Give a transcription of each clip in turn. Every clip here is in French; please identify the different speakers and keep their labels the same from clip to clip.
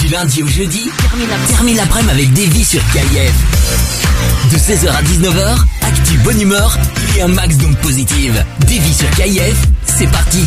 Speaker 1: Du lundi au jeudi, termine la- termine l'après-midi avec Davy sur KIF. De 16h à 19h, actu bonne humeur et un max d'ondes positives. Davy sur KIF, c'est parti.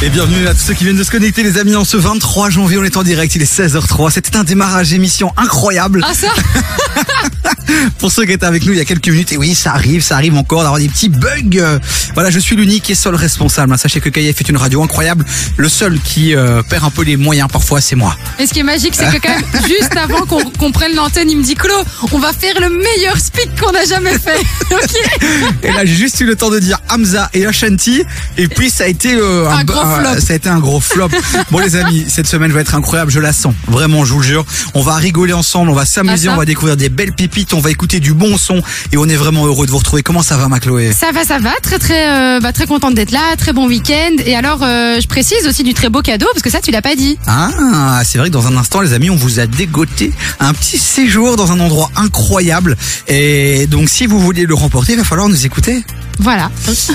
Speaker 2: Et bienvenue à tous ceux qui viennent de se connecter les amis en ce 23 janvier on est en direct il est 16h03 c'était un démarrage d'émission incroyable.
Speaker 3: Ah ça
Speaker 2: pour ceux qui étaient avec nous il y a quelques minutes et oui ça arrive ça arrive encore d'avoir des petits bugs. Voilà je suis l'unique et seul responsable hein. sachez que KF est une radio incroyable. Le seul qui euh, perd un peu les moyens parfois c'est moi.
Speaker 3: Et ce qui est magique, c'est que quand même, juste avant qu'on prenne l'antenne, il me dit Clo, on va faire le meilleur speak qu'on a jamais fait. Ok.
Speaker 2: Et là j'ai juste eu le temps de dire Hamza et Ashanti et puis ça a été euh,
Speaker 3: Un gros flop.
Speaker 2: ça a été un gros flop bon les amis cette semaine va être incroyable je la sens vraiment je vous le jure on va rigoler ensemble on va s'amuser
Speaker 3: Ah,
Speaker 2: on va découvrir des belles pépites on va écouter du bon son et on est vraiment heureux de vous retrouver comment ça va ma Chloé?
Speaker 3: Ça va, ça va, très très, euh, bah, très contente d'être là, très bon week-end. Et alors, euh, je précise aussi du très beau cadeau parce que ça, tu l'as pas dit.
Speaker 2: Ah, c'est vrai que dans un instant, les amis, on vous a dégoté un petit séjour dans un endroit incroyable. Et donc, si vous voulez le remporter, il va falloir nous écouter.
Speaker 3: Voilà.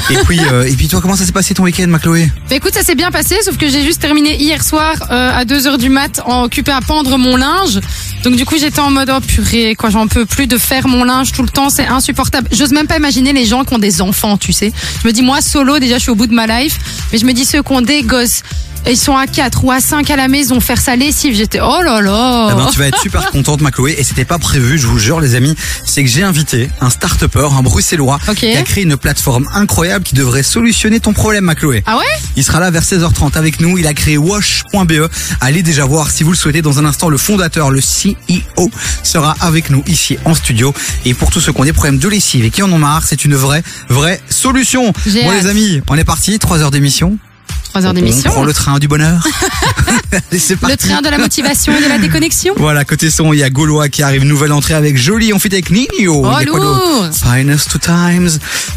Speaker 2: Et puis, euh, et puis toi, comment ça s'est passé ton week-end, ma Chloé?
Speaker 3: Bah, écoute, ça s'est bien passé, sauf que j'ai juste terminé hier soir euh, à 2h du mat en occupé à pendre mon linge. Donc du coup, j'étais en mode oh purée, quoi, j'en peux plus de faire mon linge tout le temps, c'est insupportable. J'ose même pas imaginer les gens qui ont des enfants, tu sais. Je me dis moi solo, déjà je suis au bout de ma life, mais je me dis ceux qui ont des gosses, ils sont à 4 ou à 5 à la maison faire sa lessive, j'étais oh là là.
Speaker 2: Eh ben, tu vas être super contente, ma Chloé. Et c'était pas prévu, je vous jure, les amis. C'est que j'ai invité un start-upper, un bruxellois,
Speaker 3: Ok.
Speaker 2: qui a créé une plateforme incroyable qui devrait solutionner ton problème, ma Chloé.
Speaker 3: Ah ouais?
Speaker 2: Il sera là vers 16h30 avec nous. Il a créé wash.be. Allez déjà voir si vous le souhaitez. Dans un instant, le fondateur, le CEO, sera avec nous ici en studio. Et pour tous ceux qui ont des problèmes de lessive et qui en ont marre, c'est une vraie, vraie solution. Bon
Speaker 3: hâte.
Speaker 2: les amis, on est parti. 3 heures d'émission.
Speaker 3: 3 heures
Speaker 2: On
Speaker 3: d'émission.
Speaker 2: prend le train du bonheur.
Speaker 3: Le train de la motivation et de la déconnexion.
Speaker 2: Voilà, côté son, il y a Gaulois qui arrive, nouvelle entrée avec Jolie, on fait avec Nino.
Speaker 3: Oh, lourd.
Speaker 2: Finest to Times.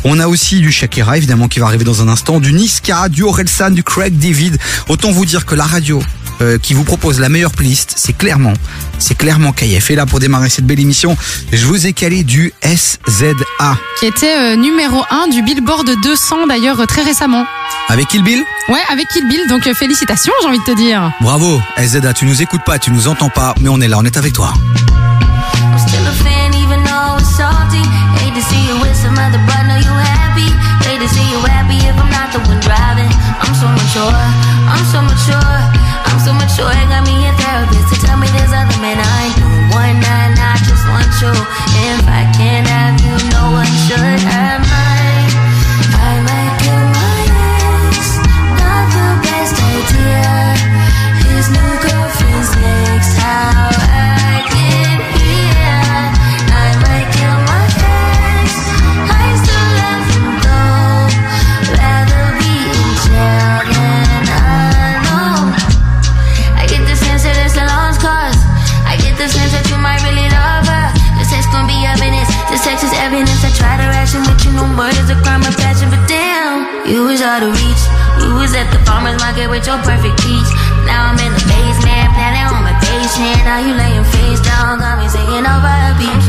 Speaker 2: On a aussi du Shakira, évidemment, qui va arriver dans un instant, du Niska, du Orelsan, du Craig David. Autant vous dire que la radio euh, qui vous propose la meilleure playlist, c'est clairement, c'est clairement KF. Et là, pour démarrer cette belle émission, je vous ai calé du SZA.
Speaker 3: Qui était euh, numéro 1 du Billboard 200 d'ailleurs euh, très récemment.
Speaker 2: Avec Kill Bill
Speaker 3: Ouais, avec Kill Bill, donc euh, félicitations, j'ai envie de te dire.
Speaker 2: Bravo, SZA, tu nous écoutes pas, tu nous entends pas, mais on est là, on est avec toi.
Speaker 4: I'm still a fan even though it's salty. Hate to see you with some other, but know you happy. Hate to see you happy if I'm not the one driving. I'm so mature, I'm with your perfect peach. Now I'm in the basement, planning on my patient. Now you laying face down, got me singing over a beat.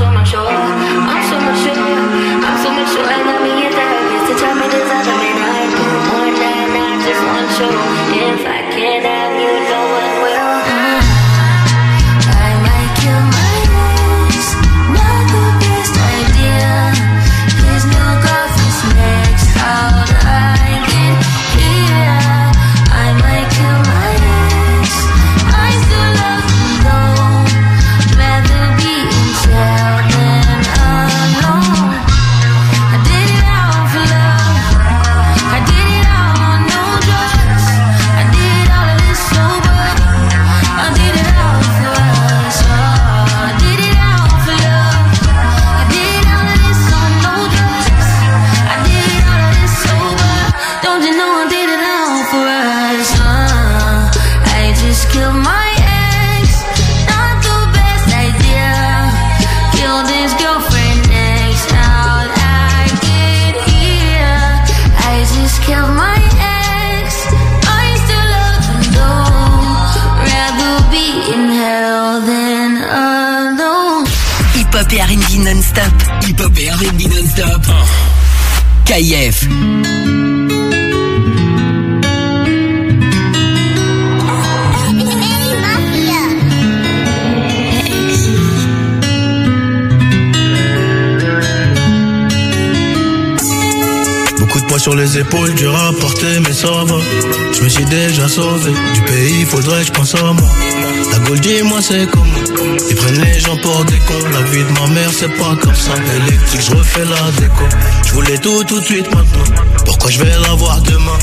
Speaker 1: CIF.
Speaker 5: Sur les épaules, dur à porter, mais ça va. Je me suis déjà sauvé du pays, faudrait que je pense à moi. La Gaule, dis-moi c'est comment Ils prennent les gens pour des cons. La vie de ma mère, c'est pas comme ça. Électrique, je refais la déco. Je voulais tout tout de suite maintenant. Pourquoi je vais l'avoir demain?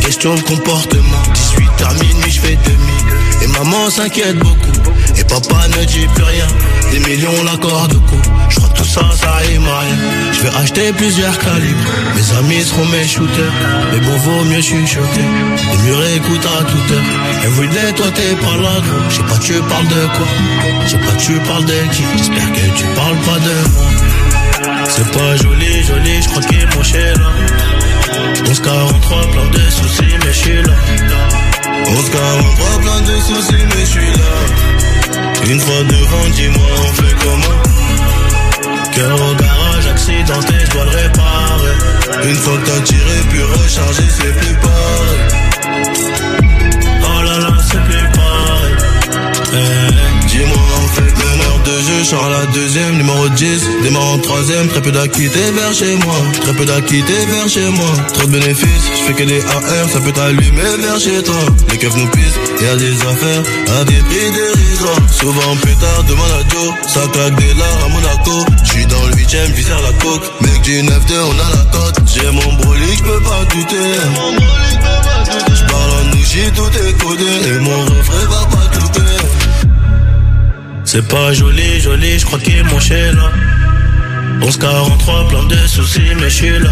Speaker 5: Question de comportement. 18 à minuit, je fais demi. Et maman s'inquiète beaucoup. Papa ne dit plus rien. Des millions l'accord de coup. Je crois que tout ça, ça rime à rien. Je vais acheter plusieurs calibres. Mes amis seront mes shooters. Mais bon, vaut mieux chuchoter. Les murs écoutent à toute heure. Everyday, toi t'es pas là, gros. Je sais pas, tu parles de quoi? Je sais pas, tu parles de qui? J'espère que tu parles pas de moi. C'est pas joli, joli, je crois qu'il est penché là. 1143, plein de soucis, mais je suis là. 1143, plein de soucis, mais je suis là. Une fois devant, dis-moi, on fait comment Cœur au garage, accidenté, je dois le réparer. Une fois que t'as tiré, puis rechargé, c'est plus pareil. Oh là là, c'est plus pareil. Eh, Dis-moi, on fait meneur de jeu, je sors la deuxième, numéro 10, démarre en troisième, très peu d'acquittés vers chez moi, très peu d'acquittés vers chez moi, trop de bénéfices, je fais que des AR, ça peut t'allumer vers chez toi, les keufs nous pissent, y a des affaires, à des prix dérisoires, souvent plus tard, demande à Joe, ça claque des lards à Monaco, je suis dans le huitième, vis la coke, mec du 9-2, on a la cote, j'ai mon brolic, je peux pas douter, je parle en nouchi, tout est codé, et mon refrain va pas. C'est pas joli, joli, je crois qu'il est mon chez là. 1143, plein de soucis, mais je suis là.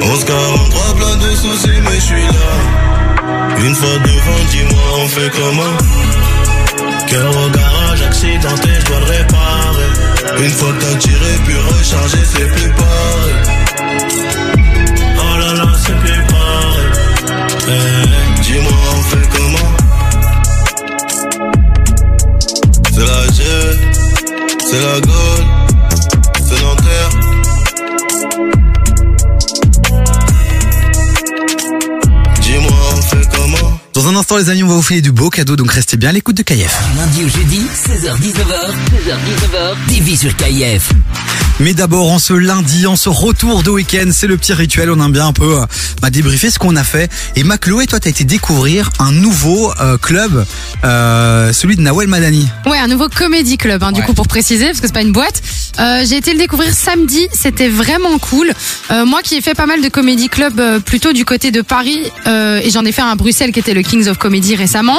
Speaker 5: 1143, plein de soucis, mais je suis là. Une fois devant, dis-moi, on fait comment? Cœur au garage, accidenté, je dois le réparer. Une fois t'as tiré, puis rechargé, c'est plus pareil. Oh là là, c'est plus pareil. Eh, dis-moi, on fait comment? C'est la G, c'est la Gaule, c'est Nanterre. Dis-moi, on fait comment?
Speaker 2: Dans un instant, les amis, on va vous filer du beau cadeau, donc restez bien à l'écoute de KF.
Speaker 1: Lundi au jeudi, 16h-19h, 16h-19h, TV sur KIF.
Speaker 2: Mais d'abord, en ce lundi, en ce retour de week-end, c'est le petit rituel. On aime bien un peu euh, bah, débriefer ce qu'on a fait. Et ma Chloé, toi, t'as été découvrir un nouveau euh, club, euh, celui de Nawel Madani.
Speaker 3: Ouais, un nouveau comédie club, hein, du
Speaker 2: Ouais.
Speaker 3: coup pour préciser, parce que c'est pas une boîte. Euh, j'ai été le découvrir samedi, c'était vraiment cool. Euh, moi qui ai fait pas mal de comédie club euh, plutôt du côté de Paris, euh, et j'en ai fait un à Bruxelles qui était le Kings of Comedy récemment.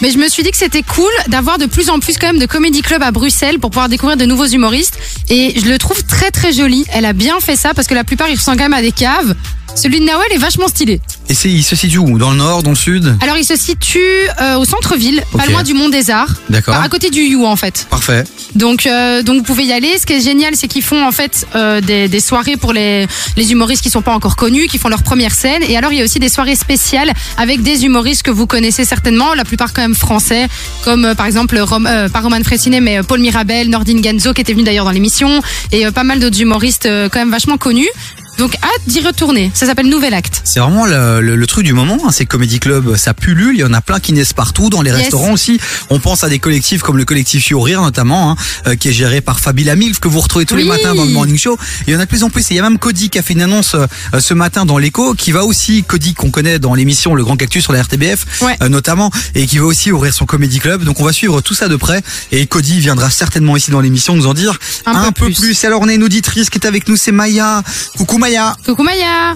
Speaker 3: Mais je me suis dit que c'était cool d'avoir de plus en plus quand même de comédie club à Bruxelles pour pouvoir découvrir de nouveaux humoristes. Et je le trouve très très joli. Elle a bien fait ça parce que la plupart ils ressemblent quand même à des caves. Celui de Nawel est vachement stylé.
Speaker 2: Et c'est, il se situe où? Dans le nord, dans le sud?
Speaker 3: Alors il se situe euh, au centre-ville, pas
Speaker 2: Ok.
Speaker 3: loin du Mont des Arts.
Speaker 2: D'accord.
Speaker 3: À côté du You en fait.
Speaker 2: Parfait.
Speaker 3: Donc, euh, donc vous pouvez y aller. Ce qui est génial, c'est qu'ils font en fait euh, des, des soirées pour les, les humoristes qui sont pas encore connus, qui font leur première scène. Et alors il y a aussi des soirées spéciales avec des humoristes que vous connaissez certainement, la plupart quand même français, comme euh, par exemple Rom, euh, pas Roman Fressinet, mais euh, Paul Mirabel, Nordine Genzo qui était venu d'ailleurs dans l'émission, et euh, pas mal d'autres humoristes euh, quand même vachement connus. Donc hâte d'y retourner. Ça s'appelle Nouvel Acte.
Speaker 2: C'est vraiment le, le- le truc du moment, hein, ces comédie clubs, ça pullule, il y en a plein qui naissent partout, dans les
Speaker 3: Yes.
Speaker 2: restaurants aussi. On pense à des collectifs comme le collectif You Rire notamment, hein, euh, qui est géré par Fabi Lamilf, que vous retrouvez tous les matins dans le Morning Show. Il y en a de plus en plus, et il y a même Cody qui a fait une annonce euh, ce matin dans l'écho, qui va aussi, Cody qu'on connaît dans l'émission Le Grand Cactus sur la RTBF
Speaker 3: Ouais.
Speaker 2: euh, notamment, et qui va aussi ouvrir son comédie club. Donc on va suivre tout ça de près, et Cody viendra certainement ici dans l'émission nous en dire
Speaker 3: Un peu plus.
Speaker 2: Alors on a une auditrice qui est avec nous, c'est Maya. Coucou Maya.
Speaker 3: Coucou Maya.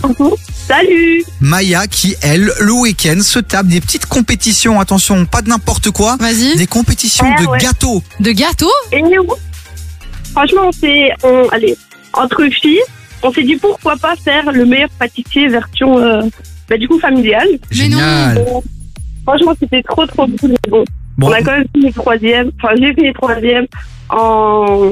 Speaker 6: Salut
Speaker 2: Maya qui, elle, le week-end, se tape des petites compétitions. Attention, pas de n'importe quoi.
Speaker 3: Vas-y.
Speaker 2: Des compétitions
Speaker 6: Ouais,
Speaker 2: de
Speaker 6: ouais.
Speaker 2: gâteaux.
Speaker 3: De gâteau?
Speaker 6: Et nous Franchement, c'est... On, allez, entre filles, on s'est dit pourquoi pas faire le meilleur pâtissier version, euh, bah, du coup, familiale.
Speaker 3: Mais non.
Speaker 2: Génial.
Speaker 6: Euh, franchement, c'était trop, trop cool. mais Bon,
Speaker 2: Bon,
Speaker 6: on a quand même fini troisième. Enfin, j'ai fini troisième en...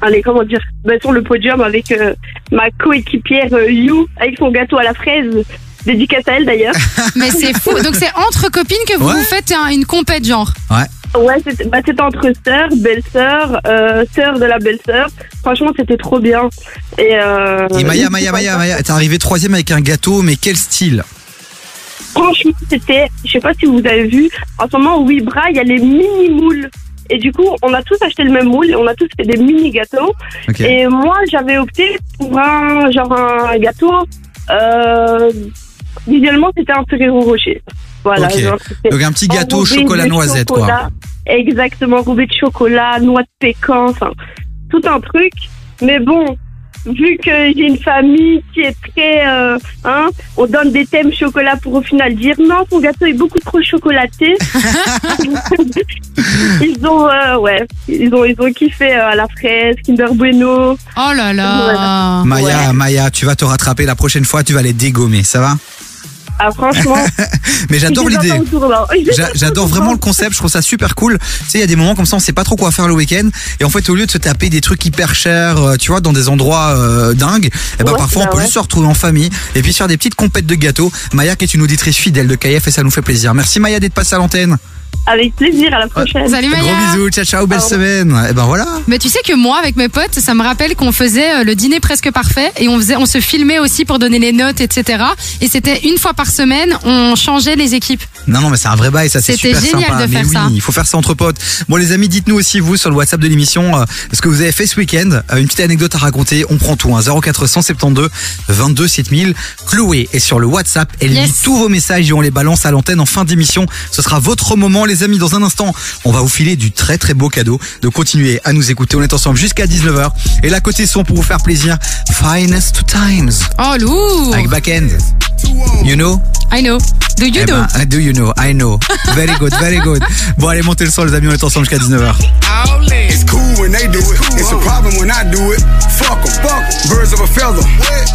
Speaker 6: Allez, comment dire bah, Sur le podium avec euh, ma coéquipière euh, You, avec son gâteau à la fraise. Dédicace à elle d'ailleurs.
Speaker 3: Mais c'est fou. Donc c'est entre copines que vous
Speaker 2: Ouais.
Speaker 3: vous faites un- une compète genre.
Speaker 6: Ouais, c'était bah, c'était entre sœurs, belle-sœur, euh, sœur de la belle-sœur. Franchement, c'était trop bien. Et, euh,
Speaker 2: et Maya, Maya, Maya, Maya, t'es arrivé troisième avec un gâteau, mais quel style?
Speaker 6: Franchement, c'était, je sais pas si vous avez vu, en ce moment, au Wibra, il y a les mini-moules. Et du coup, on a tous acheté le même moule on a tous fait des mini-gâteaux.
Speaker 2: Ok.
Speaker 6: Et moi, j'avais opté pour un, genre un gâteau Euh, visuellement, c'était un Ferrero Rocher. Voilà.
Speaker 2: Ok.
Speaker 6: genre, c'était
Speaker 2: Donc un petit gâteau chocolat noisette, quoi.
Speaker 6: chocolat. Exactement, enrobé de chocolat, noix de pécan, enfin, tout un truc. Mais bon, vu que j'ai une famille qui est très, euh, hein, on donne des thèmes chocolat pour au final dire non, ton gâteau est beaucoup trop chocolaté. ils ont, euh, ouais, ils ont, ils ont kiffé euh, à la fraise, Kinder Bueno.
Speaker 3: Oh là là.
Speaker 2: Maya, Maya, tu vas te rattraper la prochaine fois, tu vas les dégommer, ça va?
Speaker 6: Ah, franchement.
Speaker 2: Mais j'adore l'idée. J'adore vraiment le concept, je trouve ça super cool. Tu sais, il y a des moments comme ça, on sait pas trop quoi faire le week-end. Et en fait, au lieu de se taper des trucs hyper chers, euh, tu vois, dans des endroits euh, dingues, eh ben,
Speaker 6: Ouais,
Speaker 2: parfois
Speaker 6: bah
Speaker 2: on peut
Speaker 6: ouais.
Speaker 2: juste se retrouver en famille et puis se faire des petites compètes de gâteaux. Maya qui est une auditrice fidèle de KF et ça nous fait plaisir. Merci Maya d'être passée à l'antenne.
Speaker 6: Avec plaisir, à la prochaine.
Speaker 3: Salut Maya.
Speaker 2: Gros bisous, ciao ciao, belle
Speaker 6: Au
Speaker 2: semaine. Et ben voilà.
Speaker 3: Mais tu sais que moi, avec mes potes, ça me rappelle qu'on faisait euh, le dîner presque parfait et on faisait, on se filmait aussi pour donner les notes, etc. Et c'était une fois par semaine, on changeait les équipes.
Speaker 2: Non, non, mais c'est un vrai bail, ça c'est
Speaker 3: C'était
Speaker 2: super
Speaker 3: génial
Speaker 2: sympa.
Speaker 3: de
Speaker 2: mais
Speaker 3: faire
Speaker 2: oui,
Speaker 3: ça.
Speaker 2: il faut faire ça entre potes. Bon, les amis, dites-nous aussi, vous, sur le WhatsApp de l'émission, euh, ce que vous avez fait ce week-end. Euh, une petite anecdote à raconter, on prend tout, hein, 0472 22 7000. Chloé est sur le WhatsApp, elle
Speaker 3: Yes.
Speaker 2: lit tous vos messages et on les balance à l'antenne en fin d'émission. Ce sera votre moment, les amis. Dans un instant, on va vous filer du très très beau cadeau. De continuer à nous écouter. On est ensemble jusqu'à 19h. Et là, côté son, pour vous faire plaisir, Finest Times.
Speaker 3: Oh lourd.
Speaker 2: Avec Backend. You know?
Speaker 3: I know. Do you
Speaker 2: Eh
Speaker 3: know?
Speaker 2: ben, do you know? I know. Very good, very good. Bon, allez, montez le son, les amis, on est ensemble jusqu'à 19h.
Speaker 7: It's cool when they do it. It's a problem when I do it. Fuck 'em. Fuck 'em. Birds of a feather.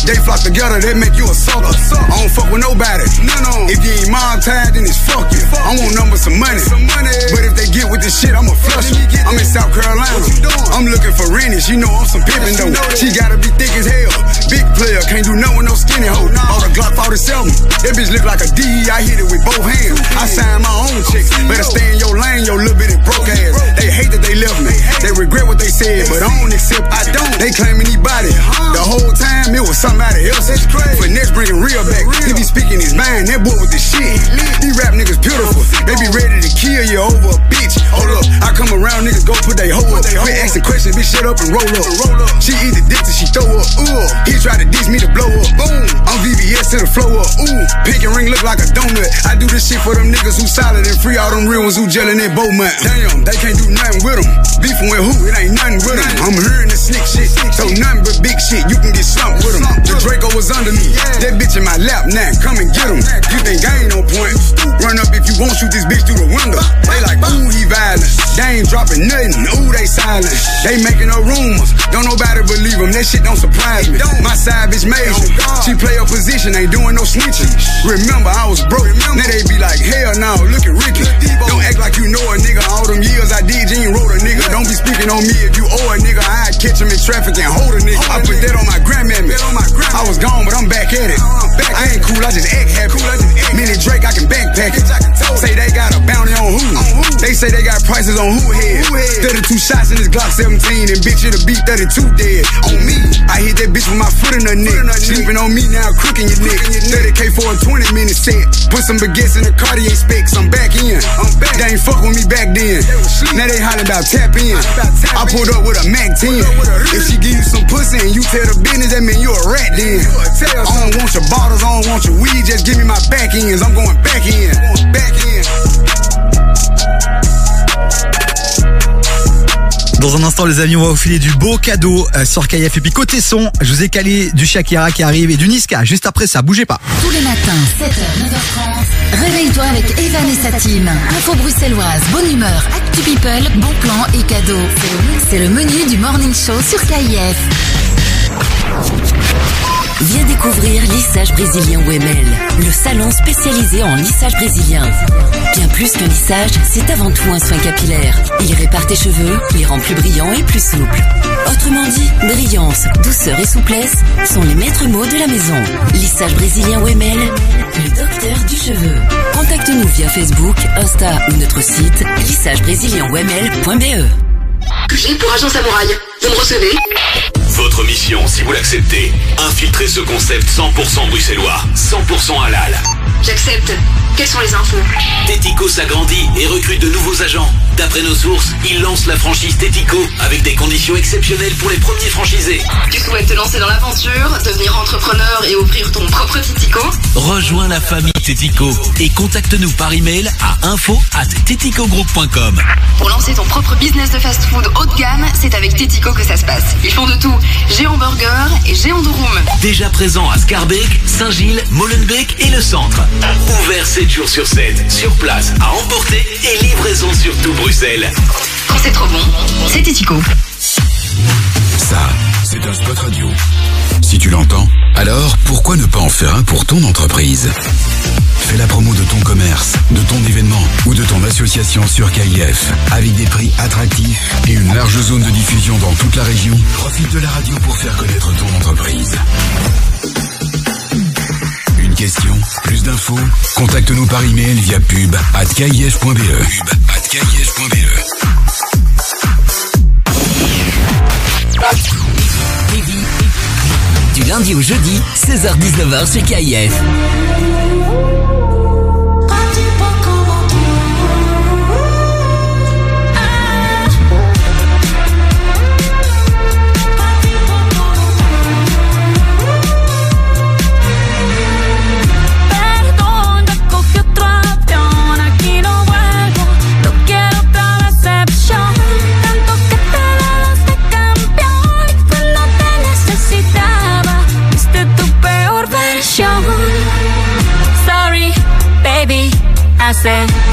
Speaker 7: They flock together, they make you a sucker. I don't fuck with nobody. No, no. If you ain't mom tied, then it's fuck you. I want numbers, some money. But if they get with this shit, I'ma flush 'em. I'm in South Carolina. I'm looking for Rennie. She know I'm some pimpin' though. She gotta be thick as hell. Big player, can't do nothing with no skinny hoe. All the Glock 47. That bitch look like a D. I hit it with both hands. I sign my own chicks. Better stay in your lane, your little bitty broke ass. They hate that they left me. They regret what they said, but I don't accept. I don't. They claim anybody. The whole time it was somebody else. Finesse bringing real back. He be speaking his mind. That boy with the shit. These rap niggas beautiful. They be ready to kill you over a bitch. Hold up. I come around, niggas go put they hoe up. Quit asking questions, bitch, shut up and roll up. Roll up. She eat the dick till she throw up. Ooh. He tried to diss me to blow up. Boom. I'm VVS to the flow up. Ooh. Pink and ring look like a donut. I do this shit for them niggas who solid and free all them real ones who gelling in Bowman. Damn, they can't do nothing with them. Beefing with who? It ain't nothing with them. I'm hearing the slick shit. So nothing but big shit. You can get slumped with them. The Draco was under me. That bitch in my lap now. Come and get him. You think I ain't no point? Run up if you want, shoot this bitch through the window. They like, ooh, he violent. They ain't dropping nothing. Ooh, they silent. They making no rumors. Don't nobody believe them. That shit don't surprise me. My side bitch major. She play her position, ain't doing no snitching. Remember, I was broke. Now they be like, hell no, look at Ricky. Don't act like you know a nigga. All them years I did, you ain't wrote a nigga. Don't be speaking on me if you owe a nigga. I catch him in traffic and hold a nigga. I put that on my grandmammy. I was gone, but I'm back at it. I ain't cool, I just act happy. Mini Drake, I can backpack it. Say they got a bounty on who? They say they got prices on who head. 32 shots in this Glock 17 and bitch it'll be 32 dead. On me, I hit that bitch with my foot in her neck. Sleeping on me now, crooking your neck. 30k for a 20 minute set. Put some baguettes in the Cartier specs. I'm back in. I'm back. They ain't fuck with me back then. Now they hollering about tap in. I pulled up with a Mac 10. If she give you some pussy and you tell the business, that mean you a rat then. I don't want your bottles, I don't want your weed, just give me my back ends. I'm going back in. Back in.
Speaker 2: Dans un instant, les amis, on va vous filer du beau cadeau euh, sur KF. Et puis côté son, je vous ai calé du Shakira qui arrive et du Niska. Juste après ça, bougez pas.
Speaker 8: Tous les matins, 7h, 9h30. Réveille-toi avec Evan et sa team. Info bruxelloise, bonne humeur, actu people, bon plan et cadeaux. C'est le menu du morning show sur KIF.
Speaker 9: Viens découvrir Lissage Brésilien Wemel, le salon spécialisé en lissage brésilien. Bien plus que lissage, c'est avant tout un soin capillaire. Il répare tes cheveux, les rend plus brillants et plus souples. Autrement dit, brillance, douceur et souplesse sont les maîtres mots de la maison. Lissage Brésilien Wemel, le docteur du cheveu. Contacte-nous via Facebook, Insta ou notre site lissagebrésilien-wemel.be.
Speaker 10: QG pour Agent Samouraï. Vous me recevez?
Speaker 11: Votre mission, si vous l'acceptez, infiltrer ce concept 100% bruxellois, 100% halal.
Speaker 10: J'accepte.
Speaker 12: quelles sont les infos?
Speaker 11: Tético s'agrandit et recrute de nouveaux agents. D'après nos sources, il lance la franchise Tético avec des conditions exceptionnelles pour les premiers franchisés.
Speaker 12: Tu souhaites te lancer dans l'aventure, devenir entrepreneur et ouvrir ton propre Titico
Speaker 11: Rejoins la famille Tético et contacte-nous par email à info at.
Speaker 12: Pour lancer ton propre business de fast-food haut de gamme, c'est avec Titico que ça se passe. Ils font de tout, géant burger et géant de room.
Speaker 11: Déjà présent à Scarbeck, Saint-Gilles, Molenbeek et le centre. Ouvert 7 jours sur 7, sur place, à emporter et livraison sur tout Bruxelles.
Speaker 12: Quand c'est trop bon, c'est Titico.
Speaker 13: Ça, c'est un spot radio. Si tu l'entends, alors pourquoi ne pas en faire un pour ton entreprise? Fais la promo de ton commerce, de ton événement ou de ton association sur KIF avec des prix attractifs et une large zone de diffusion dans toute la région. Profite de la radio pour faire connaître ton entreprise. Une question, plus d'infos? Contacte-nous par email via pub.
Speaker 1: Lundi au jeudi, 16h-19h sur KIF.
Speaker 14: say.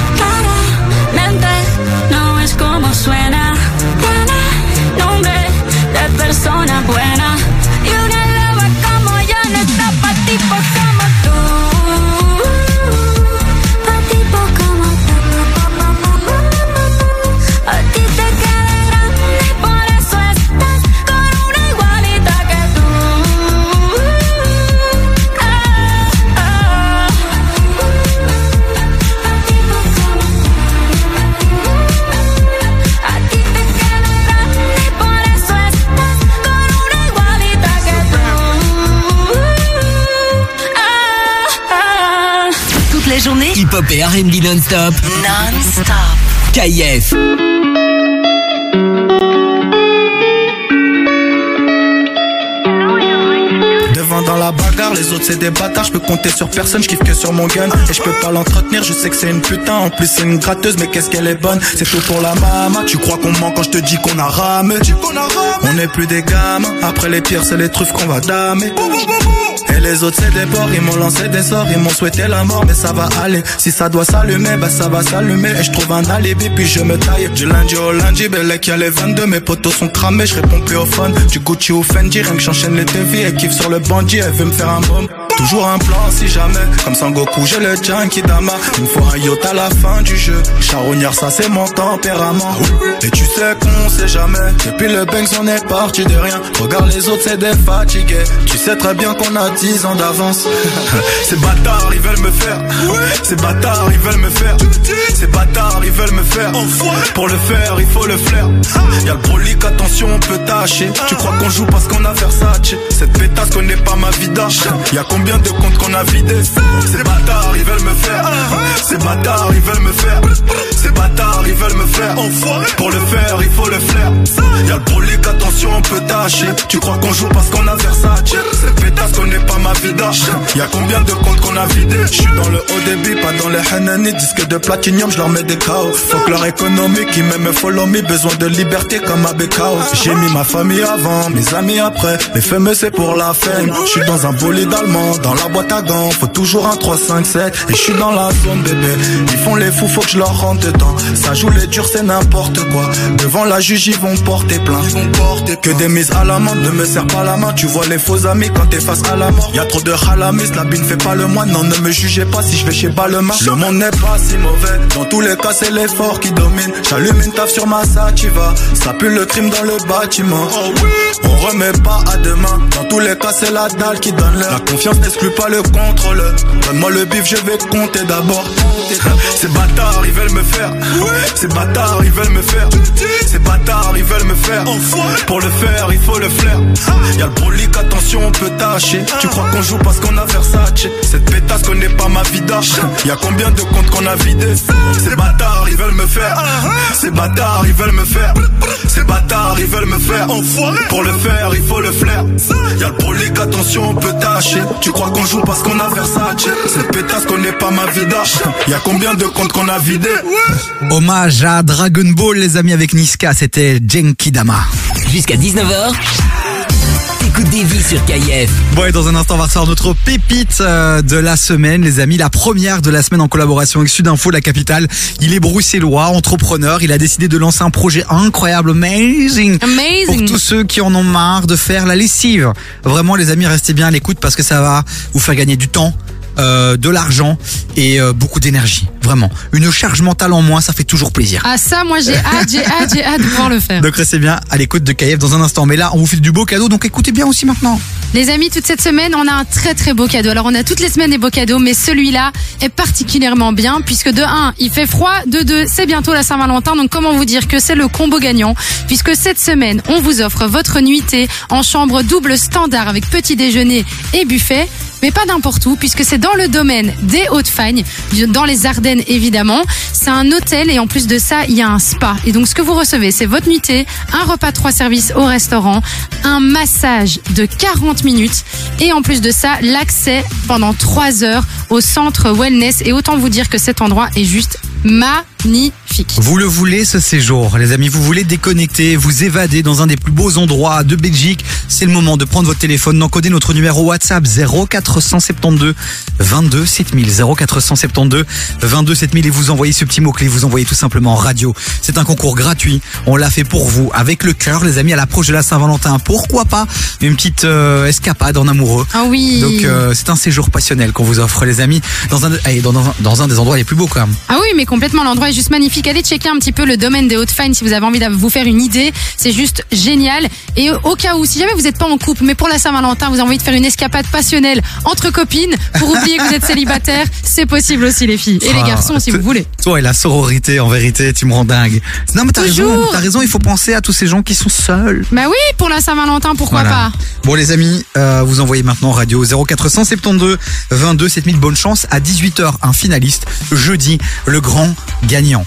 Speaker 14: No es como suena. Tiene nombre de persona buena.
Speaker 1: Hip-hop et R&B non-stop. Non-stop. KIF.
Speaker 15: Devant dans la bagarre, les autres c'est des bâtards, je peux compter sur personne, je kiffe que sur mon gun. Et je peux pas l'entretenir, je sais que c'est une putain, en plus c'est une gratteuse, mais qu'est-ce qu'elle est bonne? C'est tout pour la mama, tu crois qu'on ment quand je te dis qu'on a ramé? On n'est plus des gamins, après les pires c'est les truffes qu'on va damer. Les autres c'est des porcs, ils m'ont lancé des sorts, ils m'ont souhaité la mort, mais ça va aller. Si ça doit s'allumer, bah ça va s'allumer. Et je trouve un alibi, puis je me taille. Du lundi au lundi, Bellec y a les 22, mes potos sont cramés, je réponds plus au phone. Du Gucci au Fendi, rien que j'enchaîne les devis, elle kiffe sur le bandit, elle veut me faire un bomb. Toujours un plan si jamais, comme Sangoku, j'ai le Dama. Il me faut un yacht à la fin du jeu. Charognard, ça c'est mon tempérament. Et tu sais qu'on sait jamais. Depuis le Banks, on est parti de rien. Regarde les autres, c'est des fatigués. Tu sais très bien qu'on a 10 ans d'avance. Ces bâtards, ils veulent me faire. Ces bâtards, ils veulent me faire. Ces bâtards, ils veulent me faire. Pour le faire, il faut le flair. Y'a le brolic, attention, on peut tâcher. Tu crois qu'on joue parce qu'on a Versace. Cette pétasse connaît pas ma vida. Y'a combien de comptes qu'on a vidés Ces bâtards, ils veulent me faire. Ces bâtards, ils veulent me faire. Ces bâtards, ils veulent me faire. Pour le faire, il faut le flair. Y'a le brolic, attention, on peut tâcher. Tu crois qu'on joue parce qu'on a Versace. Cette pétasse connaît pas ma vida. Y'a combien de comptes qu'on a vidés Je suis dans le haut débit, pas dans les Hanani. Disque de platinium, je leur mets des chaos. Faut que leur économie qui m'aime follow me. Besoin de liberté comme à Bekao. J'ai mis ma famille avant, mes amis après. Les fameux c'est pour la fame. Je suis dans un bolide allemand, dans la boîte à gants. Faut toujours un 3, 5, 7. Et je suis dans la zone bébé. Ils font les fous, faut que je leur rentre dedans. Ça joue les durs, c'est n'importe quoi. Devant la juge, ils vont porter plainte. Ils vont porter que des mises à la main. Ne me serre pas la main, tu vois les faux amis quand t'es face à la mort. Y a trop de halamis, la bine fait pas le moine. Non, ne me jugez pas si je vais chez Balmain. Le monde n'est pas si mauvais. Dans tous les cas, c'est l'effort qui domine. J'allume une taf sur ma sativa. Ça pue le crime dans le bâtiment. On remet pas à demain. Dans tous les cas, c'est la dalle qui donne l'heure. La confiance n'exclut pas le contrôle. Donne-moi le bif, je vais compter d'abord. Ces bâtards, ils veulent me faire. Ces bâtards, ils veulent me faire. Ces bâtards, ils veulent me faire. Pour le faire, il faut le flair. Y'a le brolic, attention, on peut tâcher. Tu crois qu'on joue parce qu'on a Versace? Cette pétasse connaît pas ma vida. Y'a combien de comptes qu'on a vidés? Ces bâtards, ils veulent me faire. Ces bâtards, ils veulent me faire. Ces bâtards, ils veulent me faire. Pour le faire, il faut le flair. Y'a le brolic, attention, on peut tâcher. Crois qu'on joue parce qu'on a Versace. Cette pétasse connaît pas ma vida. Y'a combien de comptes qu'on a vidés
Speaker 2: Hommage à Dragon Ball, les amis, avec Niska, c'était Genki Dama.
Speaker 1: Jusqu'à 19h, des vies sur KIF.
Speaker 2: Bon, et dans un instant, on va recevoir notre pépite euh, de la semaine, les amis. La première de la semaine en collaboration avec Sudinfo, la capitale. Il est bruxellois, entrepreneur. Il a décidé de lancer un projet incroyable, amazing.
Speaker 3: Amazing.
Speaker 2: Pour tous ceux qui en ont marre de faire la lessive. Vraiment, les amis, restez bien à l'écoute parce que ça va vous faire gagner du temps. Euh, de l'argent et euh, beaucoup d'énergie, vraiment. Une charge mentale en moins, ça fait toujours plaisir.
Speaker 3: Ah ça, moi j'ai hâte, j'ai hâte, j'ai hâte de pouvoir le faire.
Speaker 2: Donc restez bien à l'écoute de KF dans un instant. Mais là, on vous fait du beau cadeau, donc écoutez bien aussi maintenant.
Speaker 3: Les amis, toute cette semaine, on a un très très beau cadeau. Alors on a toutes les semaines des beaux cadeaux, mais celui-là est particulièrement bien puisque de 1, il fait froid, de 2, c'est bientôt la Saint-Valentin. Donc comment vous dire que c'est le combo gagnant puisque cette semaine, on vous offre votre nuitée en chambre double standard avec petit déjeuner et buffet. Mais pas n'importe où, puisque c'est dans le domaine des Hauts-de-Fagne, dans les Ardennes évidemment. C'est un hôtel et en plus de ça, il y a un spa. Et donc ce que vous recevez, c'est votre nuitée, un repas trois services au restaurant, un massage de 40 minutes et en plus de ça, l'accès pendant 3 heures au centre wellness. Et autant vous dire que cet endroit est juste magnifique.
Speaker 2: Vous le voulez ce séjour, les amis, vous voulez déconnecter, vous évader dans un des plus beaux endroits de Belgique? C'est le moment de prendre votre téléphone, d'encoder notre numéro WhatsApp 0472 22 7000 0472 22 7000 et vous envoyez ce petit mot-clé, vous envoyez tout simplement radio. C'est un concours gratuit, on l'a fait pour vous, avec le cœur, les amis, à l'approche de la Saint-Valentin. Pourquoi pas une petite euh, escapade en amoureux
Speaker 3: Ah oui.
Speaker 2: Donc euh, c'est un séjour passionnel qu'on vous offre, les amis, dans un, allez, dans, un- dans un des endroits les plus beaux quand même.
Speaker 3: Ah oui, mais complètement, l'endroit est juste magnifique. Allez checker un petit peu le domaine des Hautes-Fagnes si vous avez envie de vous faire une idée. C'est juste génial. Et au cas où, si jamais vous n'êtes pas en couple, mais pour la Saint-Valentin, vous avez envie de faire une escapade passionnelle entre copines pour oublier que vous êtes célibataire, c'est possible aussi les filles. Et les
Speaker 2: Ah,
Speaker 3: garçons si vous voulez.
Speaker 2: Toi et la sororité, en vérité, tu me rends dingue. Non, mais t'as raison, t'as raison, il faut penser à tous ces gens qui sont seuls.
Speaker 3: Bah oui, pour la Saint-Valentin, pourquoi
Speaker 2: Voilà.
Speaker 3: pas
Speaker 2: Bon, les amis, euh, vous envoyez maintenant radio 0472 22 7000. Bonne chance. À 18h, un finaliste. Jeudi, le grand gagnant.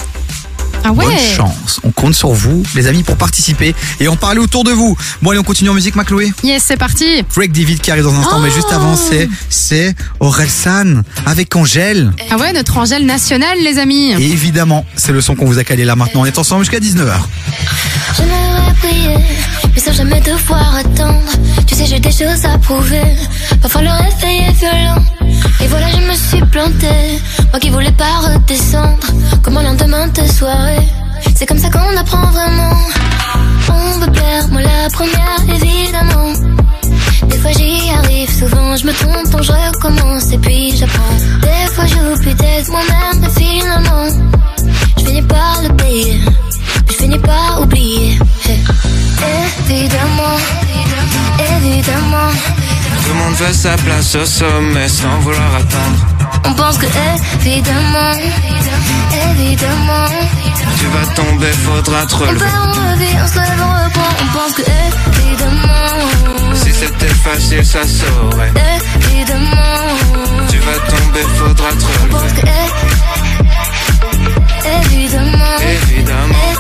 Speaker 3: Ah ouais.
Speaker 2: Bonne chance. On compte sur vous, les amis, pour participer et en parler autour de vous. Bon, allez, on continue en musique, Chloé
Speaker 3: Yes, c'est parti.
Speaker 2: Break David qui arrive dans un instant, mais juste avant, c'est, c'est Orelsan avec Angèle.
Speaker 3: Ah ouais, notre Angèle nationale, les amis.
Speaker 2: Et évidemment, c'est le son qu'on vous a calé là maintenant. On est ensemble jusqu'à 19h.
Speaker 4: J'aimerais prier, mais sans jamais devoir attendre. Tu sais, j'ai des choses à prouver. Parfois le réveil est violent. Et voilà, je me suis plantée. Moi qui voulais pas redescendre. Comme au lendemain de soirée. C'est comme ça qu'on apprend vraiment. On veut plaire, moi la première, évidemment. Des fois j'y arrive, souvent je me trompe, donc je recommence et puis j'apprends. Des fois j'oublie d'être moi-même, mais finalement, je finis par le payer. Je finis par oublier. Hey. Évidemment, évidemment,
Speaker 16: Tout le monde veut sa place au sommet sans vouloir attendre.
Speaker 4: on pense que évidemment, évidemment,
Speaker 16: Tu vas tomber, faudra te
Speaker 4: on
Speaker 16: relever.
Speaker 4: on revient, on se lève, on reprend, on pense que évidemment,
Speaker 16: Si c'était facile, ça saurait.
Speaker 4: évidemment,
Speaker 16: Tu vas tomber, faudra te
Speaker 4: on pense que évidemment,
Speaker 16: Évidemment,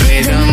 Speaker 16: évidemment.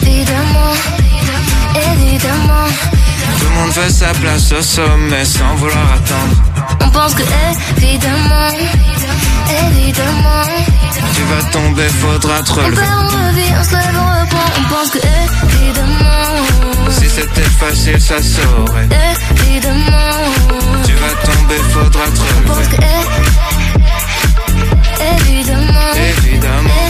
Speaker 4: Évidemment, évidemment,
Speaker 16: Tout le monde veut sa place au sommet sans vouloir attendre.
Speaker 4: on pense que évidemment, évidemment,
Speaker 16: Tu vas tomber, faudra te
Speaker 4: on perd, on revient, on se lève, on reprend, on pense que évidemment,
Speaker 16: Si c'était facile, ça saurait.
Speaker 4: évidemment,
Speaker 16: Tu vas tomber, faudra te
Speaker 4: on pense que évidemment,
Speaker 16: Évidemment,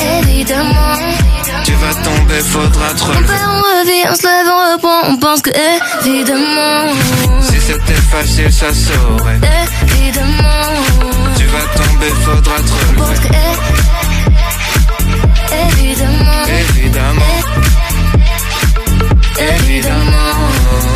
Speaker 4: évidemment,
Speaker 16: Tu vas tomber, faudra te
Speaker 4: on
Speaker 16: relever.
Speaker 4: perd, on revient, on se lève, on reprend, on pense que évidemment,
Speaker 16: Si c'était facile, ça saurait.
Speaker 4: évidemment.
Speaker 16: Tu vas tomber, faudra te
Speaker 4: pense que évidemment,
Speaker 16: Évidemment, évidemment.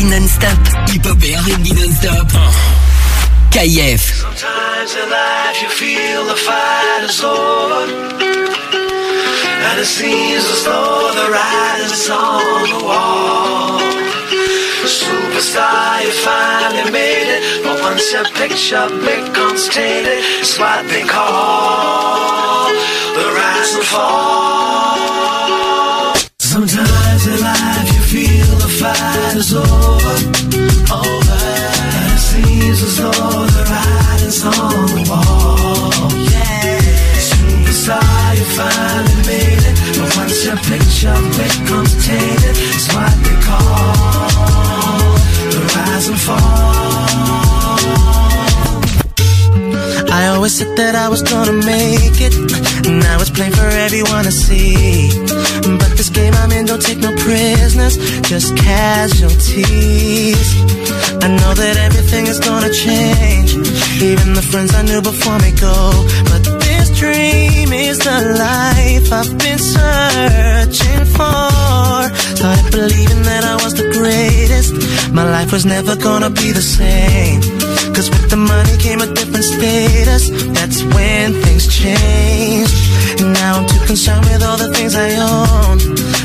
Speaker 1: Et non-stop. Hip-hop et R&B non-stop. KIF.
Speaker 17: Sometimes in life you feel the fight is over. And it seems as though the writing's on the wall. Superstar, you finally made it. But once your picture becomes tainted, it's what they call the rise and fall. Sometimes in life you feel the fight is over. Over. And it seems as though the writing's on the wall. Yeah. Superstar, you finally made it. But once your picture becomes tainted, it's what they call the rise and fall.
Speaker 18: Always said that I was gonna make it. Now it's plain for everyone to see. But this game I'm in don't take no prisoners, just casualties. I know that everything is gonna change. Even the friends I knew before me go. But this dream is the life I've been searching for. Believing that I was the greatest. My life was never gonna be the same. Cause with the money came a different status. That's when things changed. And now I'm too concerned with all the things I own.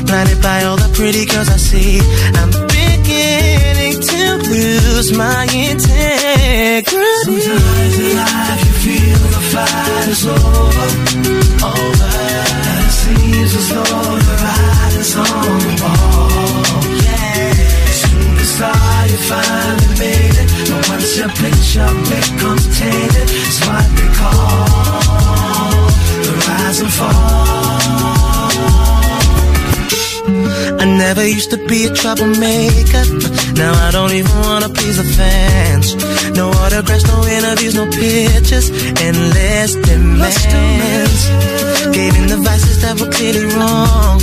Speaker 18: Blinded by all the pretty girls I see. I'm beginning to lose my integrity.
Speaker 17: Sometimes in life you feel the fight is over, over. And it seems as though the writing's on you finally made it. But once your picture becomes tainted, it's what they call the rise and fall.
Speaker 18: I never used to be a troublemaker. Now I don't even wanna please the fans. No autographs, no interviews, no pictures, endless demands. Gave in the vices that were clearly wrong.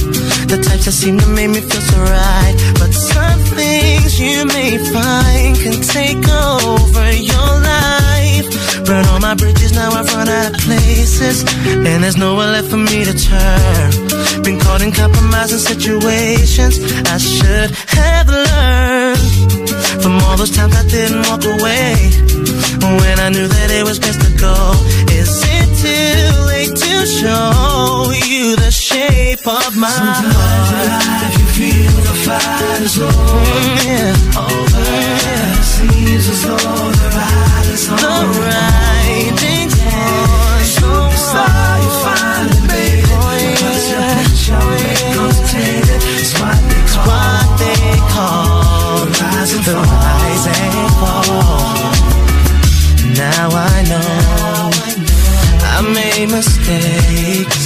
Speaker 18: The types that seem to make me feel so right. But some things you may find can take over your life. Burn all my bridges, now I've run out of places. And there's nowhere left for me to turn. Been caught in compromising situations I should have learned. From all those times I didn't walk away. When I knew that it was best to go. Is it too late to show you the shape of my
Speaker 17: Sometimes
Speaker 18: heart?
Speaker 17: Fight is over,
Speaker 18: Yeah.
Speaker 17: over. It seems as though the writing's on
Speaker 18: The
Speaker 17: wall.
Speaker 18: writing's on
Speaker 17: Superstar, you made it. But once your picture becomes tainted, it's what they call,
Speaker 18: what they call
Speaker 17: the rise and
Speaker 18: the
Speaker 17: fall.
Speaker 18: rise and fall. Now I know I made mistakes.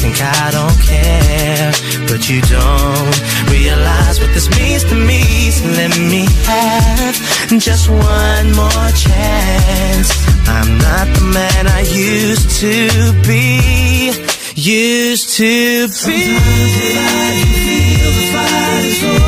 Speaker 18: Think I don't care, but you don't realize what this means to me. So let me have just one more chance. I'm not the man I used to be. Used to be.
Speaker 17: Feel the is over.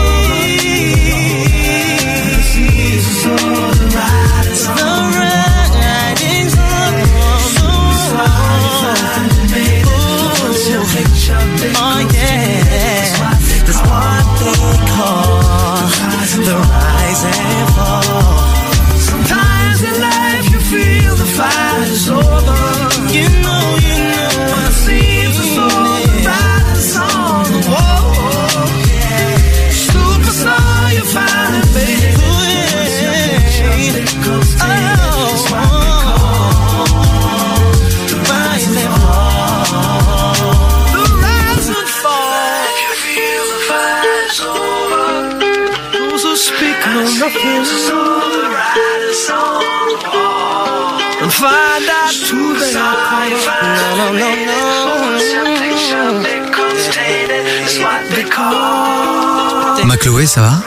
Speaker 18: Find out who they are. No, no, no,
Speaker 2: Ma Chloé, ça va?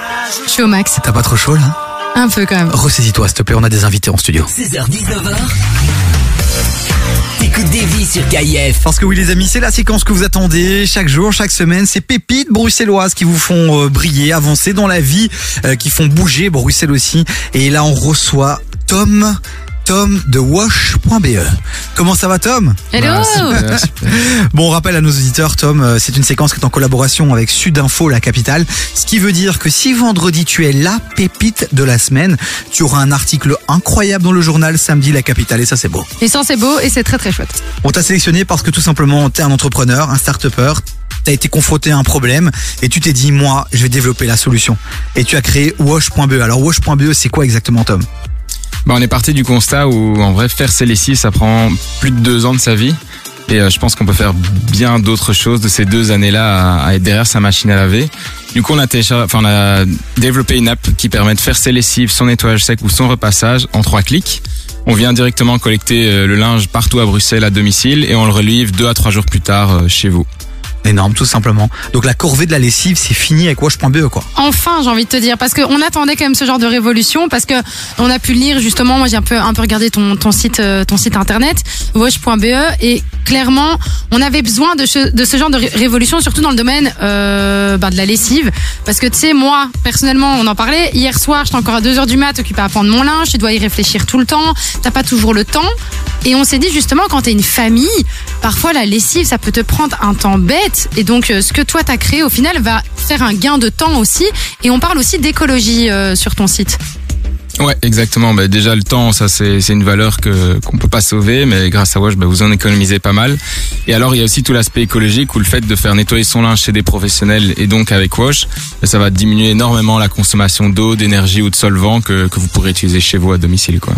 Speaker 3: Je suis au max.
Speaker 2: T'as pas trop chaud là?
Speaker 3: Un peu quand même.
Speaker 2: Ressaisis-toi s'il te plaît, on a des invités en studio.
Speaker 1: 16h-19h, t'écoutes des vies sur KIF.
Speaker 2: Parce que oui les amis, c'est la séquence que vous attendez chaque jour, chaque semaine. Ces pépites bruxelloises qui vous font euh, briller, avancer dans la vie, euh, qui font bouger Bruxelles aussi. Et là on reçoit Tom. Tom de wash.be. Comment ça va Tom?
Speaker 3: Hello
Speaker 19: Bah, super, super.
Speaker 2: Bon, on rappelle à nos auditeurs, Tom, euh, c'est une séquence qui est en collaboration avec Sudinfo, la capitale. Ce qui veut dire que si vendredi tu es la pépite de la semaine, tu auras un article incroyable dans le journal samedi, la capitale. Et ça, c'est beau.
Speaker 3: Et ça c'est beau et c'est très très chouette.
Speaker 2: On t'a sélectionné parce que tout simplement, t'es un entrepreneur, un start-upper. T'as été confronté à un problème et tu t'es dit, moi, je vais développer la solution. Et tu as créé Wash.be. Alors, Wash.be, c'est quoi exactement, Tom?
Speaker 19: Bah, on est parti du constat où en vrai faire ses lessives ça prend plus de deux ans de sa vie et euh, je pense qu'on peut faire bien d'autres choses de ces deux années-là à, à être derrière sa machine à laver. Du coup on a, on a développé une app qui permet de faire ses lessives, son nettoyage sec ou son repassage en trois clics. On vient directement collecter euh, le linge partout à Bruxelles à domicile et on le relivre deux à trois jours plus tard euh, chez vous.
Speaker 2: Énorme, tout simplement. Donc, la corvée de la lessive, c'est fini avec Wash.be, quoi.
Speaker 3: Enfin, j'ai envie de te dire, parce qu'on attendait quand même ce genre de révolution, parce que on a pu lire justement. Moi, j'ai un peu un peu regardé ton ton site euh, ton site internet wash.be et clairement, on avait besoin de ce, de ce genre de ré- révolution, surtout dans le domaine euh, bah, de la lessive, parce que tu sais, moi personnellement, on en parlait hier soir. J'étais encore à 2 heures du mat, occupée à prendre mon linge. Tu dois y réfléchir tout le temps. T'as pas toujours le temps. Et on s'est dit justement, quand t'es une famille, parfois la lessive, ça peut te prendre un temps bête. Et donc, euh, ce que toi t'as créé, au final, va faire un gain de temps aussi. Et on parle aussi d'écologie euh, sur ton site.
Speaker 19: Ouais, exactement. Bah, déjà le temps, ça c'est une valeur que qu'on peut pas sauver, mais grâce à Wash, bah, vous en économisez pas mal. Et alors il y a aussi tout l'aspect écologique où le fait de faire nettoyer son linge chez des professionnels et donc avec Wash, bah, ça va diminuer énormément la consommation d'eau, d'énergie ou de solvant que que vous pourrez utiliser chez vous à domicile, quoi.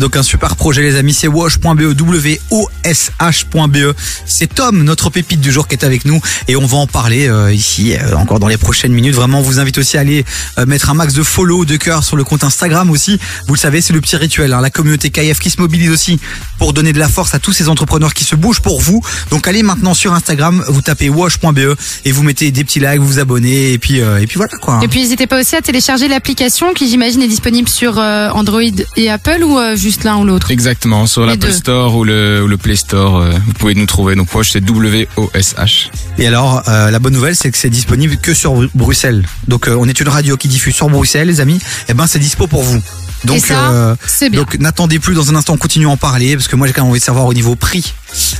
Speaker 2: Donc un super projet les amis, c'est wash.be, W-O-S-H.be. C'est Tom, notre pépite du jour qui est avec nous et on va en parler euh, ici euh, encore dans les prochaines minutes. Vraiment, on vous invite aussi à aller euh, mettre un max de follow, de cœur sur le compte Instagram aussi. Vous le savez, c'est le petit rituel. hein. La communauté KF qui se mobilise aussi pour donner de la force à tous ces entrepreneurs qui se bougent pour vous. Donc allez maintenant sur Instagram, vous tapez wash.be et vous mettez des petits likes, vous vous abonnez et puis euh, et puis voilà quoi.
Speaker 3: Et puis n'hésitez pas aussi à télécharger l'application qui j'imagine est disponible sur euh, Android et Apple ou euh, juste l'un ou l'autre?
Speaker 19: Exactement, sur l'Apple. Store ou le, ou le Play Store, euh, vous pouvez nous trouver. Donc Wash, c'est W-O-S-H.
Speaker 2: Et alors, euh, la bonne nouvelle, c'est que c'est disponible que sur Bru- Bruxelles. Donc, euh, on est une radio qui diffuse sur Bruxelles, les amis. Et ben, c'est dispo pour vous. Donc,
Speaker 3: Et ça,
Speaker 2: euh, donc n'attendez plus. Dans un instant, on continue à en parler parce que moi, j'ai quand même envie de savoir au niveau prix.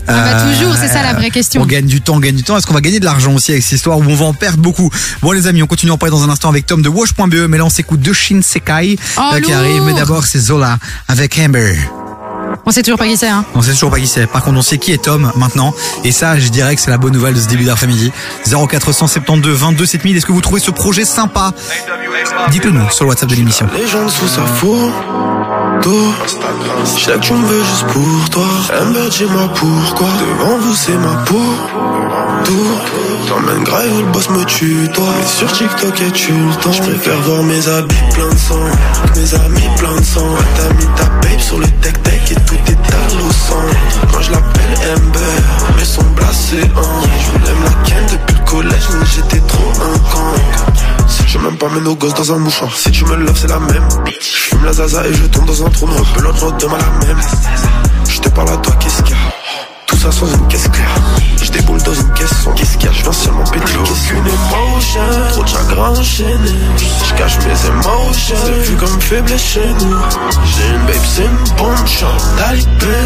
Speaker 3: Ah bah toujours, c'est ça la vraie question.
Speaker 2: On gagne du temps, on gagne du temps. Est-ce qu'on va gagner de l'argent aussi avec cette histoire ou on va en perdre beaucoup? Bon, les amis, on continue à en parler dans un instant avec Tom de Wash.be. Mais là, on s'écoute de Shin Sekai
Speaker 3: Oh,
Speaker 2: euh, qui arrive. Mais d'abord, c'est Zola avec Amber.
Speaker 3: On sait toujours pas qui c'est. Hein.
Speaker 2: On sait toujours pas qui c'est. Par contre, on sait qui est Tom maintenant. Et ça, je dirais que c'est la bonne nouvelle de ce début d'après-midi. 0472 22 7000. Est-ce que vous trouvez ce projet sympa? Dites-le nous sur le WhatsApp de l'émission.
Speaker 20: Les gens sous sa photo Je sais que tu me veux juste pour toi Amber dis-moi pourquoi Devant vous c'est ma peau Tout T'emmènes grave où le boss me tue toi. Mais sur TikTok et tu le temps. Je préfère voir mes habits plein de sang. Mes amis plein de sang. T'as mis ta babe sur le tech tech Et tout est à sang Quand je l'appelle Amber Mais son blasé hein Je voulais me la ken depuis le collège Mais j'étais trop un si tu m'aimes pas, mets nos gosses dans un mouchoir. Si tu me loves, c'est la même. Je fume la zaza et je tombe dans un trou noir. Pelote road demain la même. Je te parle à toi, qu'est-ce qu'il y a? Tout ça sans une caisse claire. Je déboule dans une caisse sans qu'est-ce qu'il y a Je viens seulement péter Aucune émotion, trop de chagrin enchaîné. Je cache mes émotions. C'est vu comme faible chez nous. J'ai une babe, c'est une bonne chance. Talibé,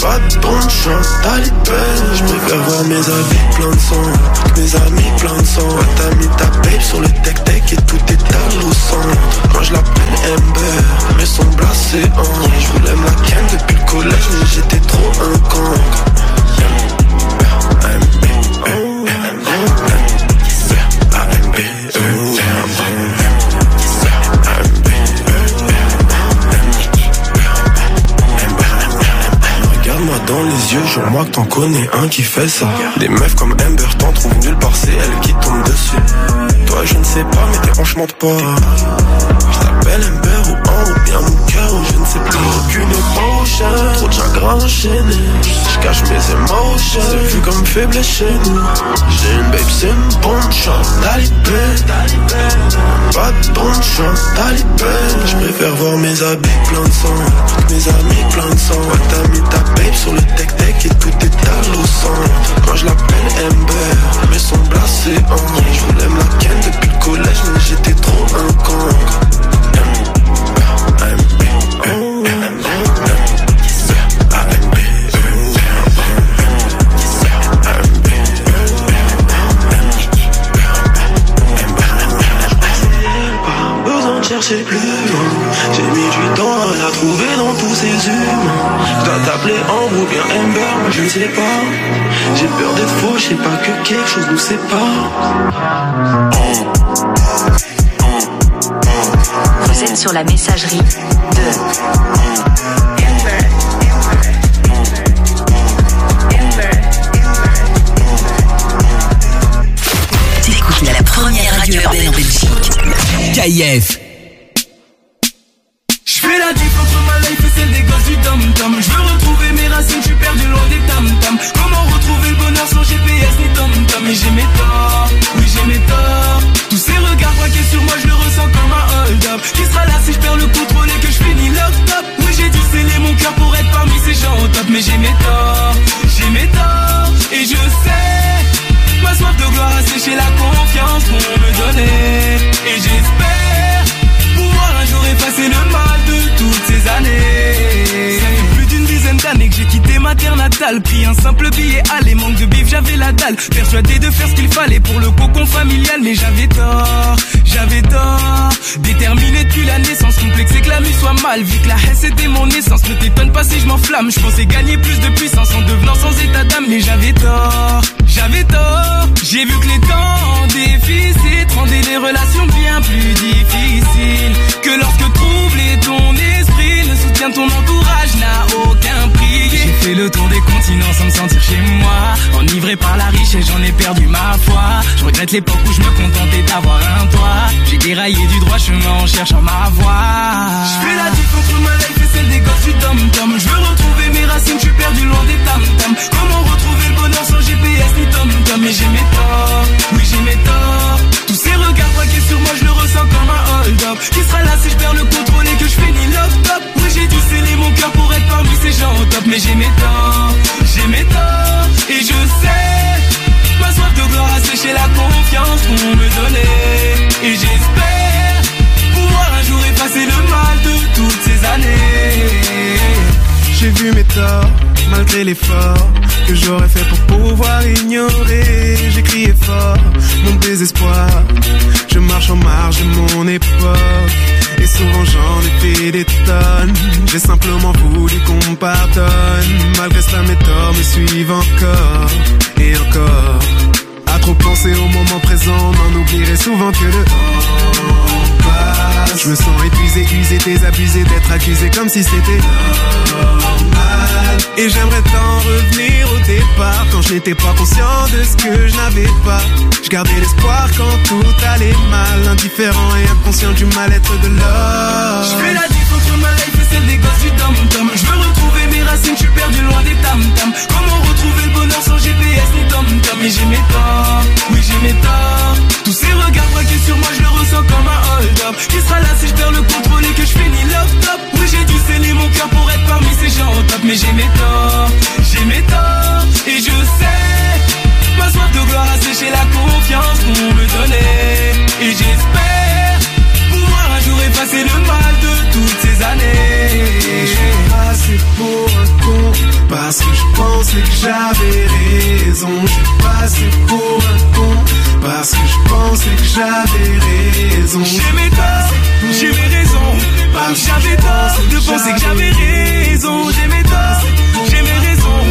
Speaker 20: pas de bonne chance. Talibé, je préfère voir mes habits plein de sang. Mes amis plein de sang. T'as mis ta babe sur le tech tech et tout est l'eau sang. Moi je l'appelle Amber, mais son blasé hein. Je voulais me la ken depuis le collège, mais j'étais trop un Regarde-moi dans les yeux, que t'en connais un qui fait ça. Des meufs comme Amber t'en trouvent nulle part, c'est elle qui tombe dessus. Toi, je ne sais pas, mais t'es franchement de pas. Je t'appelle Amber trop de chagrin enchaîné. Je cache mes émotions, c'est vu comme faible chez nous. J'ai une babe, c'est une bonne chance. Talibé, pas de bonne chance. Talibé, je préfère voir mes habits plein de sang. Mes amis plein de sang. Ouais, t'as mis ta babe sur le tech tech et tout est à l'eau. Moi je l'appelle Amber, mais son blasé hein. Je voulais me depuis le collège, mais j'étais trop un con. J'ai mis du temps à la trouver dans tous ces humains. Je dois t'appeler Ambre ou bien Amber, je ne sais pas. J'ai peur d'être faux, je sais pas que quelque chose nous sépare.
Speaker 8: Vous êtes sur la messagerie de
Speaker 1: la première en Belgique.
Speaker 17: De gloire a séché la Pris un simple billet aller, manque de bif, j'avais la dalle. Persuadé de faire ce qu'il fallait pour le cocon familial, mais j'avais tort, j'avais tort. Déterminé depuis la naissance
Speaker 21: mal, vu que la haine c'était mon essence. Ne t'étonne pas si je m'enflamme. Je pensais gagner plus de puissance en devenant sans état d'âme, mais j'avais tort. J'avais tort. J'ai vu que les temps déficit rendaient les relations bien plus difficiles. Que lorsque troublé ton esprit, de ton entourage n'a aucun prix. J'ai fait le tour des continents sans me sentir chez moi. Enivré par la richesse, j'en ai perdu ma foi. Je regrette l'époque où je me contentais d'avoir un toit. J'ai déraillé du droit chemin en cherchant ma voie. Je fais la diff entre ma life et celle des gosses du tom-tom. Je veux retrouver mes racines, je suis perdu loin des tam-tams. Comment retrouver le bonheur sans GPS ni tom-tom? Et j'ai mes torts, oui j'ai mes torts. Regards braqués sur moi, je le ressens comme un hold-up. Qui sera là si je perds le contrôle et que je finis l'off-top? Oui j'ai dû sceller mon cœur pour être parmi ces gens au top. Mais j'ai mes torts, j'ai mes torts. Et je sais, ma soif de gloire a séché la confiance qu'on me donnait. Et j'espère pouvoir un jour effacer le mal de toutes ces années.
Speaker 22: J'ai vu mes torts, malgré l'effort que j'aurais fait pour pouvoir ignorer. J'ai crié fort mon désespoir. Je marche en marge de mon époque. Et souvent j'en ai fait des tonnes. J'ai simplement voulu qu'on me pardonne. Malgré cela, mes torts me suivent encore et encore. À trop penser au moment présent, n'en oublierai souvent que le. Je me sens épuisé, usé, désabusé d'être accusé comme si c'était normal. Et j'aimerais tant revenir au départ quand je n'étais pas conscient de ce que je n'avais pas. Je gardais l'espoir quand tout allait mal, indifférent et inconscient du mal-être de l'homme.
Speaker 21: Je fais la diff entre ma life et celle des gosses du tom-tom. Je veux retrouver mes racines, je suis perdu loin des le bonheur sans GPS ni tom-tom? Et j'ai mes torts, oui j'ai mes torts. Tous ces regards braqués sur moi, je le ressens comme un hold-up. Qui sera là si je perds le contrôle que je finis l'off-top? Oui j'ai dû sceller mon cœur pour être parmi ces gens au top. Mais j'ai mes torts, j'ai mes torts. Et je sais, ma soif de gloire a séché la confiance qu'on me donnait. Et j'espère pouvoir un jour effacer le mal de toutes ces années.
Speaker 22: Je suis passé pour parce que je pensais que j'avais raison. Je suis passé pour un con parce que je pensais que j'avais raison.
Speaker 21: J'ai mes torts, j'ai mes raisons. J'avais tort de penser que j'avais raison. J'ai mes torts, j'ai mes raisons.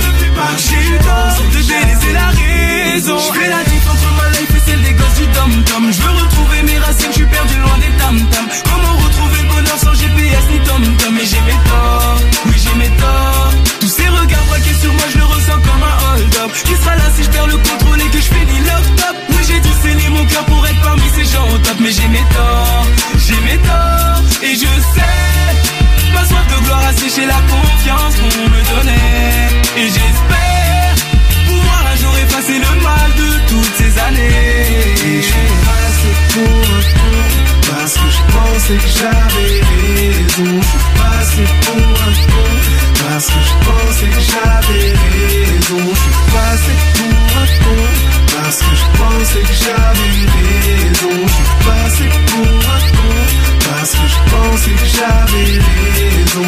Speaker 21: J'ai eu tort de délaisser la raison. Je fais la diff entre ma life et celle des gosses du tom-tom. Je veux retrouver mes racines, je suis perdu loin des tam-tams. Comment retrouver le bonheur sans GPS ni tom-tom? Et j'ai mes torts, oui j'ai mes torts. Qui sera là si je perds le contrôle et que je finis l'off-top? Oui j'ai dû sceller mon cœur pour être parmi ces gens au top. Mais j'ai mes torts, j'ai mes torts. Et je sais, ma soif de gloire a séché la confiance qu'on me donnait. Et j'espère pouvoir un jour effacer le mal de toutes ces années.
Speaker 22: Et je suis pour un con parce que je pensais que j'avais raison. Je suis pour un con parce que je pensais que j'avais raison. Je suis passé pour un con parce que je pensais que j'avais raison. Je suis passé pour un con parce que je pensais que j'avais raison.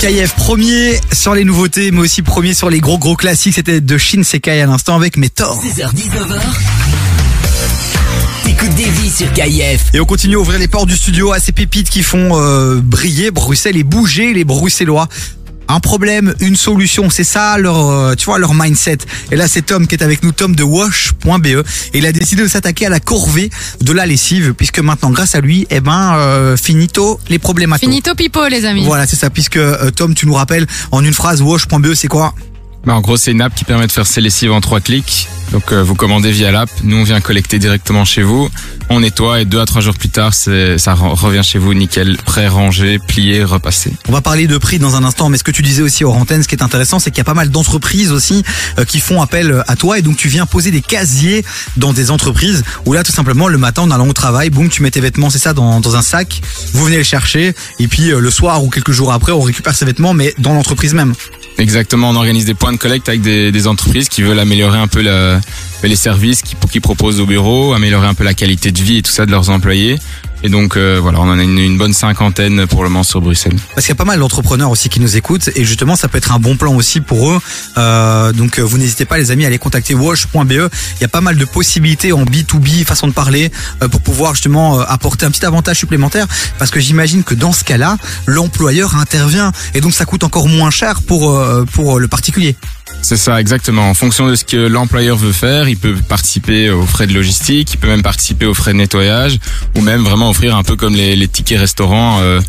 Speaker 2: KF premier sur les nouveautés, mais aussi premier sur les gros gros classiques. C'était de Shinsekai à l'instant avec mes torts.
Speaker 1: 16h-19h. T'écoutes des vies sur.
Speaker 2: Et on continue à ouvrir les portes du studio à ces pépites qui font euh, briller Bruxelles et bouger les Bruxellois. Un problème, une solution, c'est ça leur, euh, tu vois, leur mindset. Et là, c'est Tom qui est avec nous, Tom de Wash.be, et il a décidé de s'attaquer à la corvée de la lessive, puisque maintenant, grâce à lui, eh ben, euh, finito les problématiques.
Speaker 3: Finito pipo, les amis.
Speaker 2: Voilà, c'est ça, puisque euh, Tom, tu nous rappelles en une phrase, Wash.be, c'est quoi?
Speaker 19: Bah, en gros, c'est une app qui permet de faire ses lessives en trois clics. Donc, euh, vous commandez via l'app. Nous, on vient collecter directement chez vous. On nettoie et deux à trois jours plus tard, ça re- revient chez vous nickel, prêt, rangé, plié, repassé.
Speaker 2: On va parler de prix dans un instant, mais ce que tu disais aussi hors antenne, ce qui est intéressant, c'est qu'il y a pas mal d'entreprises aussi euh, qui font appel à toi et donc tu viens poser des casiers dans des entreprises où là tout simplement le matin en allant au travail, boum, tu mets tes vêtements, c'est ça, dans, dans un sac, vous venez les chercher et puis euh, le soir ou quelques jours après, on récupère ces vêtements, mais dans l'entreprise même.
Speaker 19: Exactement, on organise des points collecte avec des, entreprises qui veulent améliorer un peu les services qu'ils qu'ils proposent au bureau, améliorer un peu la qualité de vie et tout ça de leurs employés. Et donc euh, voilà, on en a une, bonne cinquantaine pour le moment sur Bruxelles.
Speaker 2: Parce qu'il y a pas mal d'entrepreneurs aussi qui nous écoutent et justement ça peut être un bon plan aussi pour eux. Euh, donc euh, vous n'hésitez pas les amis à aller contacter wash.be. Il y a pas mal de possibilités en B2B, façon de parler, pour pouvoir justement apporter un petit avantage supplémentaire. Parce que j'imagine que dans ce cas-là, l'employeur intervient et donc ça coûte encore moins cher pour, pour le particulier.
Speaker 19: C'est ça, exactement. En fonction de ce que l'employeur veut faire, il peut participer aux frais de logistique, il peut même participer aux frais de nettoyage, ou même vraiment offrir un peu comme les, tickets restaurants, euh,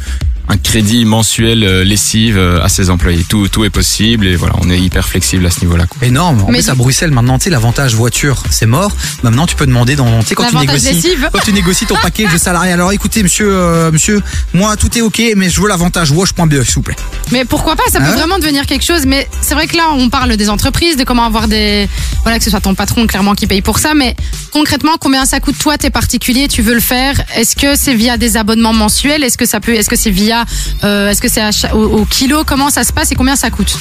Speaker 19: un crédit mensuel euh, lessive euh, à ses employés. Tout, tout est possible et voilà, on est hyper flexible à ce niveau-là. quoi.
Speaker 2: Énorme. En
Speaker 3: Mais
Speaker 2: plus,
Speaker 3: du-
Speaker 2: à Bruxelles, maintenant, tu sais, l'avantage voiture, c'est mort. Maintenant, tu peux demander dans, tu sais, quand tu
Speaker 3: L'avantage
Speaker 2: négocies,
Speaker 3: lessive.
Speaker 2: quand tu négocies ton paquet de salarié. Alors, écoutez, monsieur, euh, monsieur, moi, tout est ok, mais je veux l'avantage wash.be, s'il vous plaît.
Speaker 3: Mais pourquoi pas? Ça peut
Speaker 2: Ah ouais?
Speaker 3: vraiment devenir quelque chose. Mais c'est vrai que là, on parle des entreprises, de comment avoir des. Voilà, que ce soit ton patron clairement qui paye pour ça. Mais concrètement, combien ça coûte toi, t'es particulier, tu veux le faire? Est-ce que c'est via des abonnements mensuels? Est-ce que ça peut Est-ce que c'est via euh, Est-ce que c'est au, au kilo? Comment ça se passe et combien ça coûte?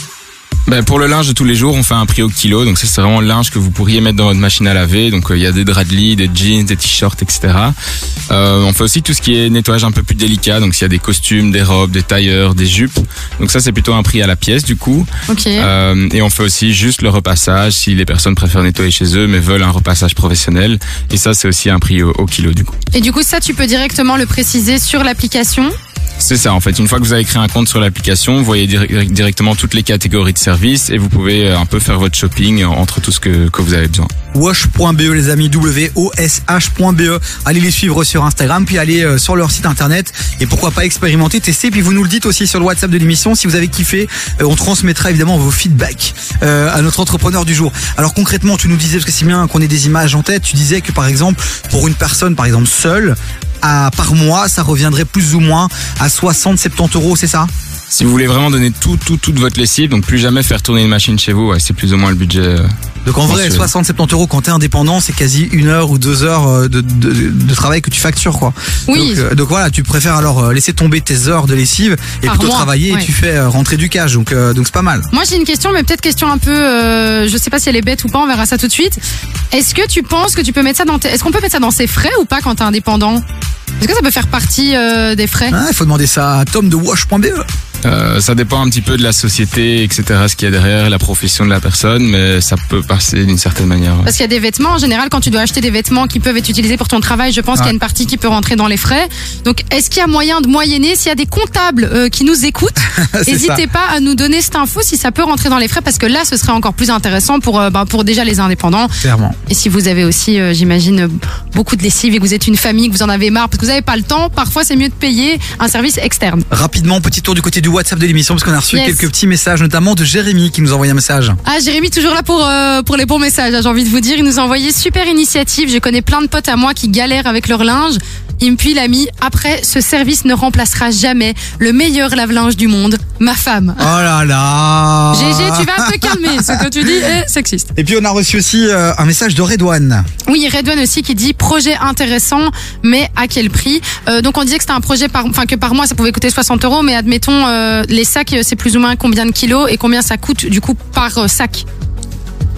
Speaker 19: Ben, pour le linge de tous les jours, on fait un prix au kilo. Donc c'est vraiment le linge que vous pourriez mettre dans votre machine à laver. Donc euh, il y a des draps de lit, des jeans, des t-shirts, etc. Euh, on fait aussi tout ce qui est nettoyage un peu plus délicat. Donc s'il y a des costumes, des robes, des tailleurs, des jupes. Donc ça, c'est plutôt un prix à la pièce du coup. Euh, et on fait aussi juste le repassage si les personnes préfèrent nettoyer chez eux mais veulent un repassage professionnel. Et ça, c'est aussi un prix au, au kilo du coup.
Speaker 3: Et du coup, ça, tu peux directement le préciser sur l'application?
Speaker 19: C'est ça, en fait. Une fois que vous avez créé un compte sur l'application, vous voyez dir- directement toutes les catégories de services et vous pouvez euh, un peu faire votre shopping entre tout ce que, que vous avez besoin.
Speaker 2: Wash.be les amis W-O-S-H.be allez les suivre sur Instagram puis allez euh, sur leur site internet et pourquoi pas expérimenter tester puis vous nous le dites aussi sur le WhatsApp de l'émission si vous avez kiffé euh, on transmettra évidemment vos feedbacks euh, à notre entrepreneur du jour alors concrètement tu nous disais parce que c'est bien qu'on ait des images en tête tu disais que par exemple pour une personne par exemple seule par mois ça reviendrait plus ou moins à 60-70 euros c'est ça?
Speaker 19: Si vous voulez vraiment donner tout, tout, toute votre lessive, donc plus jamais faire tourner une machine chez vous, ouais, c'est plus ou moins le budget. euh,
Speaker 2: Donc en vrai,
Speaker 19: mensuel.
Speaker 2: 60-70 euros quand t'es indépendant, c'est quasi une heure ou deux heures euh, de, de, de travail que tu factures quoi.
Speaker 3: Oui.
Speaker 2: Donc, euh, donc voilà, tu préfères alors laisser tomber tes heures de lessive et
Speaker 3: Par
Speaker 2: plutôt
Speaker 3: mois,
Speaker 2: travailler
Speaker 3: ouais.
Speaker 2: et tu fais rentrer du cash. Donc euh, donc c'est pas mal.
Speaker 3: Moi, j'ai une question, mais peut-être question un peu. Euh, je sais pas si elle est bête ou pas. On verra ça tout de suite. Est-ce que tu penses que tu peux mettre ça dans tes... Est-ce qu'on peut mettre ça dans ses frais ou pas quand t'es indépendant? Est-ce que ça peut faire partie euh, des frais?
Speaker 2: Ah, Il faut demander ça à Tom de Wash.be.
Speaker 19: Euh, ça dépend un petit peu de la société, etc., ce qu'il y a derrière, la profession de la personne, mais ça peut passer d'une certaine manière. ouais.
Speaker 3: Parce qu'il y a des vêtements, en général, quand tu dois acheter des vêtements qui peuvent être utilisés pour ton travail, je pense qu'il y a une partie qui peut rentrer dans les frais. Donc, est-ce qu'il y a moyen de moyenner? S'il y a des comptables euh, qui nous écoutent, n'hésitez pas à nous donner cette info si ça peut rentrer dans les frais, parce que là, ce serait encore plus intéressant pour, euh, bah, pour déjà les indépendants.
Speaker 2: Clairement.
Speaker 3: Et si vous avez aussi, euh, j'imagine, beaucoup de lessive et que vous êtes une famille, que vous en avez marre, parce que vous n'avez pas le temps, parfois c'est mieux de payer un service externe.
Speaker 2: Rapidement, petit tour du côté du WhatsApp de l'émission parce qu'on a reçu
Speaker 3: Yes.
Speaker 2: quelques petits messages, notamment de Jérémy qui nous a envoyé un message.
Speaker 3: Ah, Jérémy, toujours là pour, euh, pour les bons messages, hein, j'ai envie de vous dire. Il nous a envoyé super initiative. Je connais plein de potes à moi qui galèrent avec leur linge. Et puis il a mis, après, ce service ne remplacera jamais le meilleur lave-linge du monde, ma femme.
Speaker 2: Oh là là.
Speaker 3: GG, tu vas te calmer. Ce que tu dis est sexiste.
Speaker 2: Et puis on a reçu aussi euh, un message de Redouane.
Speaker 3: Oui, Redouane aussi qui dit projet intéressant, mais à quel prix? Euh, Donc on disait que c'était un projet par, enfin que par mois ça pouvait coûter 60 euros, mais admettons euh, les sacs c'est plus ou moins combien de kilos et combien ça coûte du coup par sac?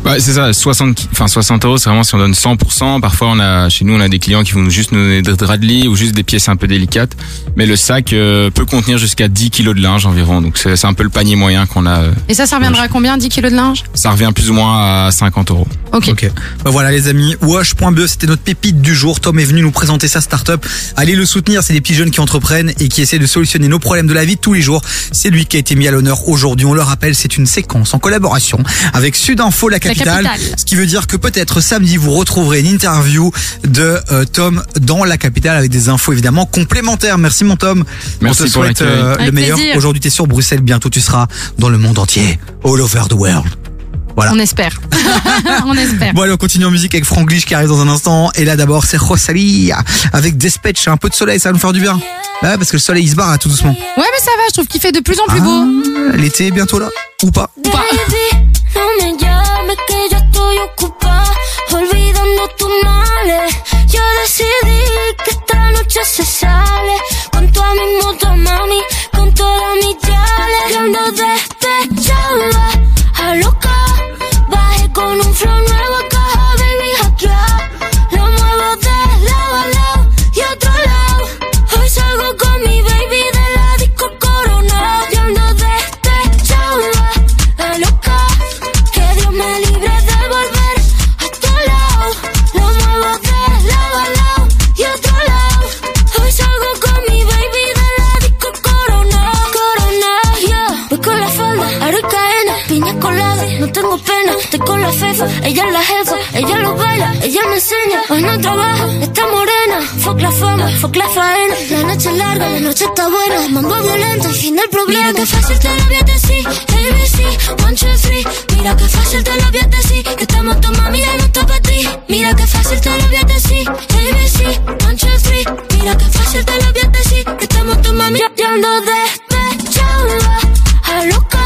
Speaker 19: Ouais, c'est ça, 60, ki- enfin 60 euros, c'est vraiment si on donne 100%. Parfois, on a, chez nous, on a des clients qui vont juste nous donner des draps de lit ou juste des pièces un peu délicates. Mais le sac euh, peut contenir jusqu'à 10 kilos de linge environ. Donc, c'est c'est un peu le panier moyen qu'on a. euh.
Speaker 3: Et ça, ça reviendra à combien 10 kilos de linge?
Speaker 19: Ça revient plus ou moins à 50 euros.
Speaker 3: Ok.
Speaker 2: Bah voilà les amis, Wash.be c'était notre pépite du jour. Tom est venu nous présenter sa start-up. Allez le soutenir, c'est des petits jeunes qui entreprennent et qui essaient de solutionner nos problèmes de la vie de tous les jours. C'est lui qui a été mis à l'honneur aujourd'hui. On le rappelle, c'est une séquence en collaboration avec Sudinfo la capitale.
Speaker 3: Capitale.
Speaker 2: Ce qui veut dire que peut-être samedi vous retrouverez une interview de euh, Tom dans la capitale avec des infos évidemment complémentaires. Merci mon Tom.
Speaker 19: Merci
Speaker 2: On te
Speaker 19: pour
Speaker 2: souhaite euh, le meilleur. Aujourd'hui tu es sur Bruxelles, bientôt tu seras dans le monde entier. All over the world. Voilà.
Speaker 3: On espère. on espère.
Speaker 2: Bon allez on continue en musique avec Franglish qui arrive dans un instant et là d'abord c'est Rosalie avec Despatch un peu de soleil ça va nous faire du bien ouais, parce que le soleil il se barre là, tout doucement
Speaker 3: Ouais, mais ça va, je trouve qu'il fait de plus en plus beau.
Speaker 2: Ah, l'été est bientôt là ou pas
Speaker 3: Ou pas.
Speaker 4: Llames que yo estoy ocupada olvidando tus males. Yo decidí que esta noche se sale con toda mi moto, mami, con toda mi chale. Que ando despechada, a loca. Bajé con un flow Ella me enseña, hoy no trabaja, está morena. Fuck la fama, fuck la faena. La noche es larga, la noche está buena. Mambo violento, el fin del problema. Mira que fácil te lo voy a decir, ABC, one, two, three. Mira que fácil te lo voy a decir, que estamos tu mami ya no está para ti. Mira que fácil te lo voy a decir, ABC, one, two, three. Mira que fácil te lo voy a decir, que estamos tu mami ya, ya despechada, a loca.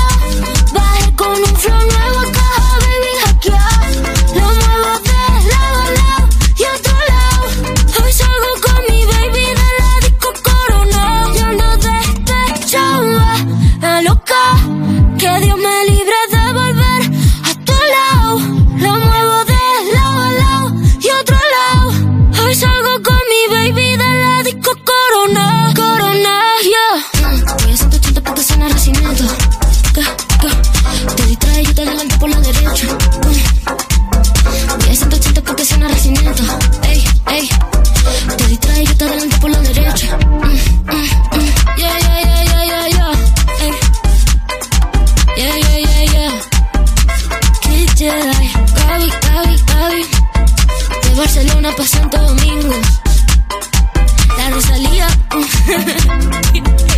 Speaker 4: Bajé con un flow nuevo a 180 porque suena nacimiento. Ey, ey. Te distrae, yo te adelanto por la derecha. Mm, mm, mm. Yeah, yeah, yeah, yeah, yeah, yeah. Yeah, yeah, yeah, yeah. Kid Jedi. Gaby, Gaby, Gaby. De Barcelona pa' Santo Domingo. La Rosalía.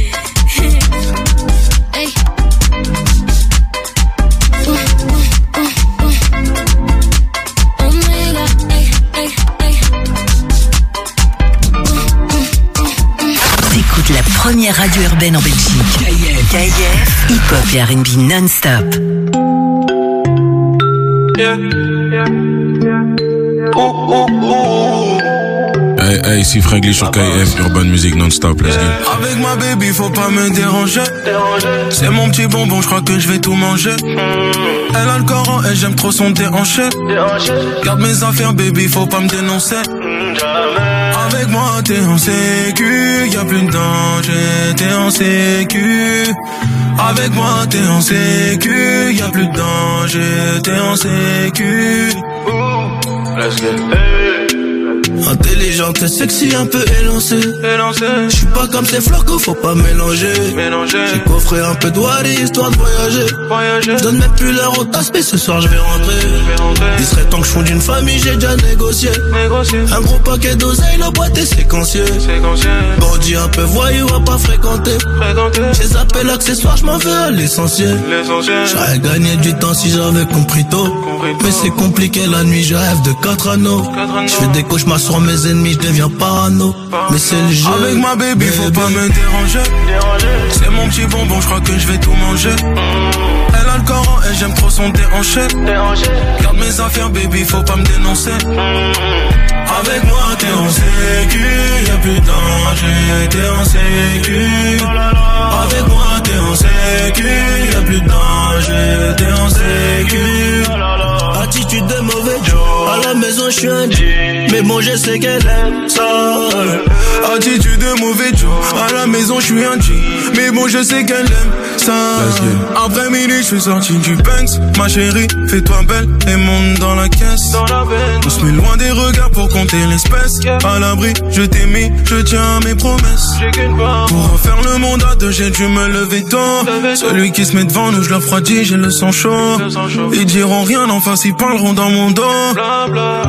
Speaker 23: La première radio urbaine en Belgique. KIF. Hip-hop et R&B non-stop.
Speaker 24: Hey, hey, si Franklin sur KF, Urban Music non-stop, let's go.
Speaker 25: Avec ma baby, faut pas me déranger. C'est mon petit bonbon, je crois que je vais tout manger. Elle a le Coran et j'aime trop son déhanché. Garde mes affaires, baby, faut pas me dénoncer. Avec moi, t'es en sécu, y a plus de danger, t'es en sécu. Avec moi, t'es en sécu, y a plus de danger, t'es en sécu.
Speaker 5: Intelligente et sexy, un peu élancée. Je suis pas comme ces flocos, faut pas mélanger. J'ai coffré un peu de wari, histoire de voyager. Je donne même plus l'heure au tasse, mais ce soir je vais rentrer. Il serait temps que je fonde une famille, j'ai déjà négocié. Un gros paquet d'oseille, la boîte est séquenciée. Bandit un peu voyou, à pas fréquenter. J'ai zappé l'accessoire, je m'en veux à l'essentiel. J'aurais gagné du temps si j'avais compris tôt. Mais c'est compliqué la nuit, je rêve de quatre anneaux. Je fais des cauchemars mes ennemis, je deviens parano. Mais c'est le jeu.
Speaker 25: Avec ma baby, faut pas me déranger. C'est mon petit bonbon, je crois que je vais tout manger. Elle a le Coran et j'aime trop son déhanché. Garde mes affaires, baby, faut pas me dénoncer. Avec moi, t'es en sécu, y'a plus de danger, t'es en sécu. Avec moi, t'es en sécu, y'a plus de danger, t'es en sécu.
Speaker 5: Attitude de mauvais Maison, je suis un G. Mais bon, je sais qu'elle aime ça.
Speaker 25: Attitude de mauvais Joe. À la maison, je suis un G. Mais bon, je sais qu'elle aime ça. Après midi, je suis sorti du Banks. Ma chérie, fais-toi belle et monte dans la caisse. On se met loin des regards pour compter l'espèce. À l'abri, je t'ai mis, je tiens à mes promesses. Pour refaire le monde à deux, j'ai dû me lever tôt. Celui qui se met devant nous, je le refroidis, j'ai le sang chaud. Ils diront rien en face, ils parleront dans mon dos.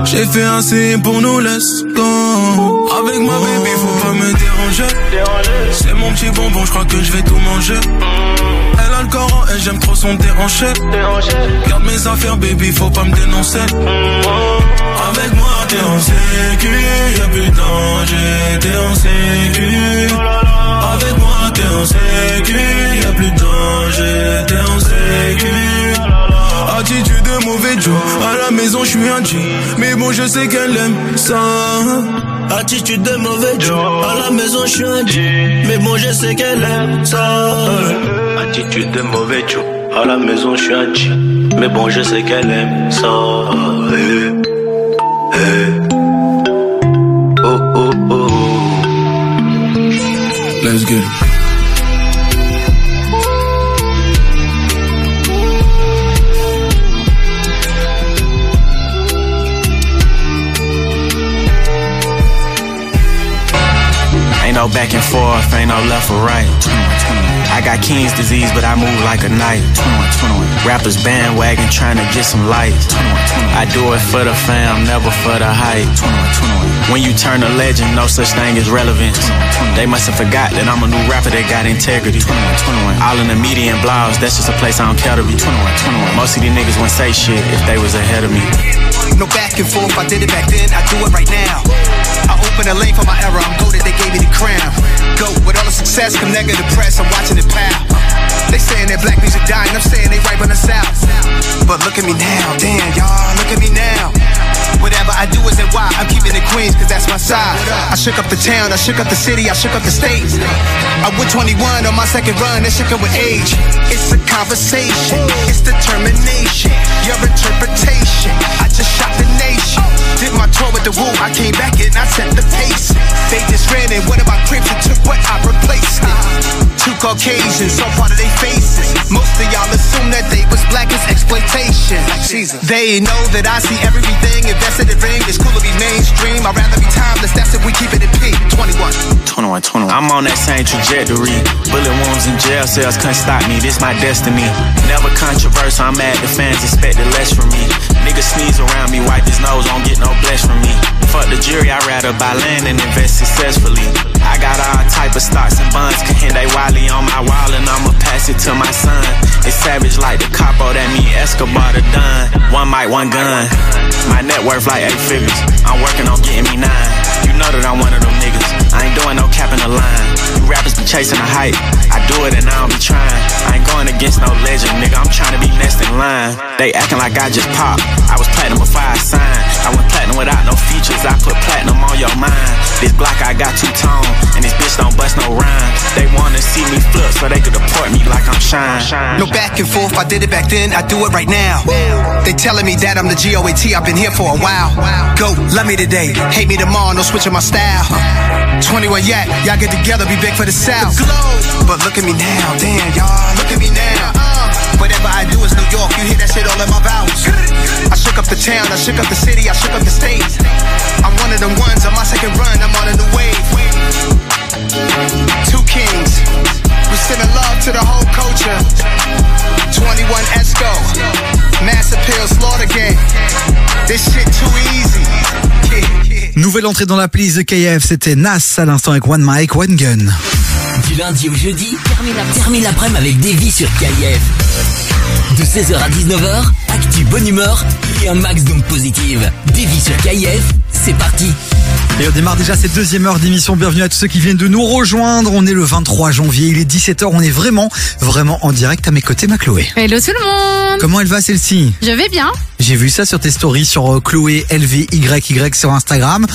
Speaker 25: J'ai fait assez pour nous, let's go. Avec ma baby, faut pas me déranger. C'est mon petit bonbon, je crois que je vais tout manger. Le Coran et j'aime trop son déhanché. Garde mes affaires, baby, faut pas me dénoncer. Avec moi, t'es en sécu, y'a plus de danger, t'es en sécu. Avec moi, t'es en sécu, y'a plus de danger, t'es en sécu. Attitude de mauvais Joe, à la maison je suis un G, mais bon je sais qu'elle aime ça.
Speaker 5: Attitude de mauvais Joe. À la maison, je suis un G. Mais bon, je sais qu'elle aime ça. Attitude de mauvais Joe. À la maison, je suis un G. Mais bon, je sais qu'elle aime ça. Eh, eh. Oh, oh, oh.
Speaker 24: Let's get
Speaker 26: no back and forth, ain't no left or right. I got King's disease, but I move like a knight. 21, 21. Rappers bandwagon trying to get some light. 21, 21. I do it for the fam, never for the hype. 21, 21. When you turn a legend, no such thing as relevance. 21, 21. They must have forgot that I'm a new rapper that got integrity. 21, 21. All in the media and blogs, that's just a place I don't care to be. 21, 21. Most of these niggas wouldn't say shit if they was ahead of me.
Speaker 27: No back and forth, I did it back then, I do it right now. I open a lane for my era, I'm goaded, they gave me the crown. Go with all the success, come negative press, I'm watching it pow. They saying that black music dying, I'm saying they right on the south. But look at me now, damn y'all, look at me now. Whatever I do is in why I'm keeping it Queens, cause that's my side. I shook up the town, I shook up the city, I shook up the state. I went 21 on my second run, that shook up with age. It's a conversation, it's determination, your interpretation. I just shot the nation. Did my tour with the woo, I came back and I set the pace. They just ran in one of my cribs and took what I replaced it. Two Caucasians, so part of their faces. Most of y'all assume that they was black as exploitation. They know that I see everything invested in ring. It's cool to be mainstream. I'd rather be timeless. That's if we keep it in P. 21.
Speaker 26: 21, 21. I'm on that same trajectory. Bullet wounds in jail cells couldn't stop me. This my destiny. Never controversial. I'm mad the fans expected less from me. Niggas sneeze around me, wipe his nose, won't get no bless from me. Fuck the jury, I'd rather buy land and invest successfully. I got all type of stocks and bonds, can they Wiley on my wall and I'ma pass it to my son. It's savage like the capo, that mean Escobar the done. One mic, one gun. My net worth like eight figures. I'm working on getting me nine. You know that I'm one of them niggas. I ain't doing no cap in the line. You rappers be chasing the hype. I do it and I don't be trying. I ain't going against no legend, nigga. I'm trying to be next in line. They acting like I just popped. I was platinum before I signed. I went platinum without no features. I put platinum on your mind. This block I got two tone, and this bitch don't bust no rhyme. They wanna see me flip so they could deport me like I'm shine.
Speaker 27: No back and forth, I did it back then, I do it right now. They telling me that I'm the GOAT, I've been here for a while. Go, love me today, hate me tomorrow, no switching my style. 21 yak, y'all get together, be big for the South. But look at me now, damn y'all, look at me now. Whatever I do is New York, you hear that shit all in my vowels. I shook up the town, I shook up the city, I shook up the state. I'm one of them ones on my second run, I'm on a new wave. Two kings, we sending love to the whole culture. 21 Esco, Mass Appeal, Slaughter Gang. This shit too easy.
Speaker 2: Nouvelle entrée dans la playlist de KF, c'était Nas à l'instant avec One Mic, One Gun.
Speaker 1: Du lundi au jeudi, termine la- termine l'après-midi avec Davy sur KIF. De 16h à 19h, actu bonne humeur et un max d'ondes positives. Davy sur KIF, c'est parti.
Speaker 2: Et on démarre déjà cette deuxième heure d'émission. Bienvenue à tous ceux qui viennent de nous rejoindre. On est le 23 janvier, il est 17h. On est vraiment, vraiment en direct à mes côtés, ma Chloé.
Speaker 3: Hello tout le monde
Speaker 2: Comment elle va celle-ci?
Speaker 3: Je vais bien.
Speaker 2: J'ai vu ça sur tes stories sur euh, Chloé LVYY sur Instagram.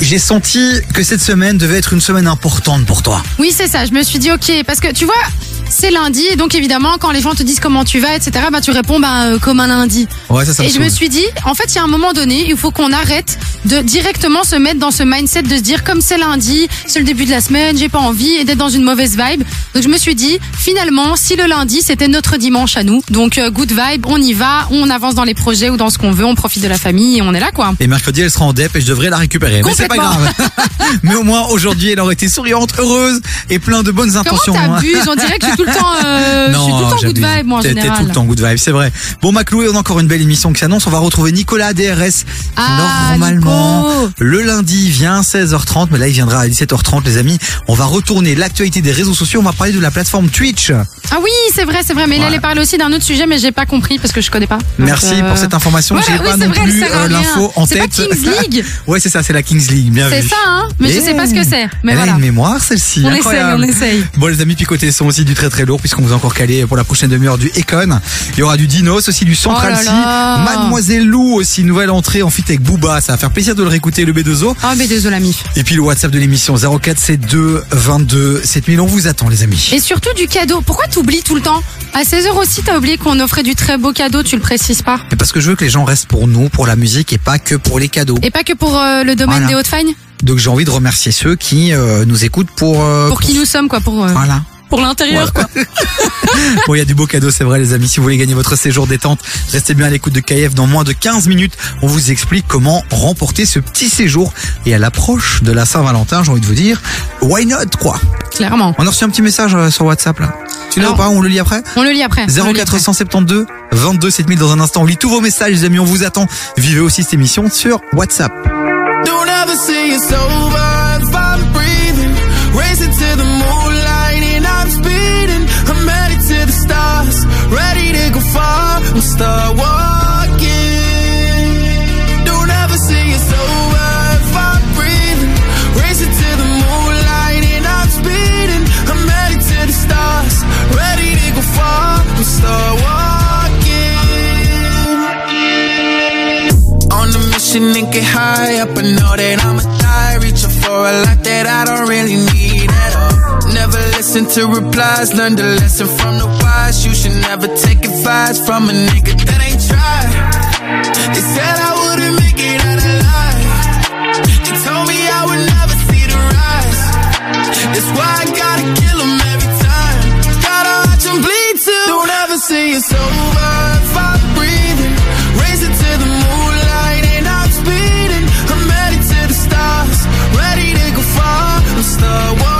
Speaker 2: J'ai senti que cette semaine devait être une semaine importante pour toi.
Speaker 3: Oui, c'est ça. Je me suis dit, ok, parce que tu vois, c'est lundi, et donc évidemment, quand les gens te disent comment tu vas, etc., bah, tu réponds bah, euh, comme un lundi.
Speaker 2: Ouais, ça, ça me
Speaker 3: et je me
Speaker 2: saoule.
Speaker 3: suis dit, en fait, il y a un moment donné, il faut qu'on arrête de directement se mettre dans ce mindset de se dire, comme c'est lundi, c'est le début de la semaine, j'ai pas envie, et d'être dans une mauvaise vibe. Donc je me suis dit, finalement, si le lundi, c'était notre dimanche à nous, donc euh, good vibe, on y va, on avance dans les projets ou dans ce qu'on veut, on profite de la famille, et on est là, quoi.
Speaker 2: Et mercredi, elle sera en dep et je devrais la récupérer. Mais c'est pas grave. Mais au moins, aujourd'hui, elle aurait été souriante, heureuse et plein de bonnes intentions.
Speaker 3: Comment t'abuses On dirait que suis tout le temps, euh, je suis tout le temps good vibe, moi, en
Speaker 2: T'es- T'es
Speaker 3: général.
Speaker 2: tout le temps good vibe, c'est vrai. Bon, ma Chloé, on a encore une belle émission qui s'annonce. On va retrouver Nicolas DRS.
Speaker 3: Ah,
Speaker 2: Normalement,
Speaker 3: Nico.
Speaker 2: le lundi, vient à 16h30, mais là, il viendra à 17h30, les amis. On va retourner l'actualité des réseaux sociaux. On va parler de la plateforme Twitch.
Speaker 3: Ah oui, c'est vrai, c'est vrai. Mais il
Speaker 2: Ouais.
Speaker 3: allait parler aussi d'un autre sujet, mais j'ai pas compris parce que je connais pas.
Speaker 2: Merci
Speaker 3: euh,
Speaker 2: pour cette information.
Speaker 3: voilà,
Speaker 2: J'ai
Speaker 3: oui,
Speaker 2: pas
Speaker 3: c'est
Speaker 2: non
Speaker 3: vrai,
Speaker 2: plus euh, l'info en
Speaker 3: C'est
Speaker 2: tête.
Speaker 3: Kings League
Speaker 2: ouais, c'est ça, c'est la Kings League. Bien
Speaker 3: C'est ça, hein. Mais je sais pas ce que c'est. Mais
Speaker 2: Elle
Speaker 3: voilà.
Speaker 2: a une mémoire, celle-ci.
Speaker 3: On essaye, on essaye.
Speaker 2: Bon, les amis, picotés sont aussi du très très lourd, puisqu'on vous a encore calé pour la prochaine demi-heure du Econ. Il y aura du Dinos, aussi du Central
Speaker 3: Oh là
Speaker 2: C.
Speaker 3: là.
Speaker 2: Mademoiselle Lou aussi, nouvelle entrée en fit avec Booba. Ça va faire plaisir de le réécouter, le B2O.
Speaker 3: Ah, mais désolé, la mif.
Speaker 2: Et puis le WhatsApp de l'émission 0472 22 7000. On vous attend, les amis.
Speaker 3: Et surtout du cadeau. Pourquoi t'oublies tout le temps? À 16h aussi, t'as oublié qu'on offrait du très beau cadeau, tu le précises pas
Speaker 2: Mais parce que je veux que les gens restent pour nous, pour la musique et pas que pour les cadeaux.
Speaker 3: Et pas que pour euh, le domaine
Speaker 2: Voilà.
Speaker 3: des Hautes-Fagnes
Speaker 2: Donc j'ai envie de remercier ceux qui euh, nous écoutent pour. euh,
Speaker 3: Pour qui nous sommes, quoi. Pour, euh,
Speaker 2: Voilà.
Speaker 3: Pour l'intérieur, quoi.
Speaker 2: Bon, il y a du beau cadeau, c'est vrai, les amis. Si vous voulez gagner votre séjour détente, restez bien à l'écoute de KF. Dans moins de 15 minutes, on vous explique comment remporter ce petit séjour. Et à l'approche de la Saint-Valentin, j'ai envie de vous dire, why not, quoi?
Speaker 3: Clairement.
Speaker 2: On a reçu un petit message euh, sur WhatsApp là. Tu l'as ou pas? On le lit après?
Speaker 3: On le lit après. on le lit après.
Speaker 2: 0472 22 7000 dans un instant. On lit tous vos messages, les amis. On vous attend. Vivez aussi cette émission sur WhatsApp.
Speaker 17: Don't ever say it's over start walking. Don't ever say it's over if I'm breathing. Racing to the moonlight and I'm speeding. I'm headed to the stars, ready to go far. I'm start walking. On a mission and get high up. I know that I'ma die. Reaching for a lot that I don't really need listen to replies. Learn the lesson from the wise. You should never take advice from a nigga that ain't tried. They said I wouldn't make it out alive. They told me I would never see the rise. That's why I gotta kill 'em every time. Gotta watch 'em bleed too. Don't ever say it's over if I'm breathing. Racing to the moonlight and I'm speeding. I'm headed to the stars, ready to go far. I'm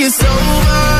Speaker 17: It's over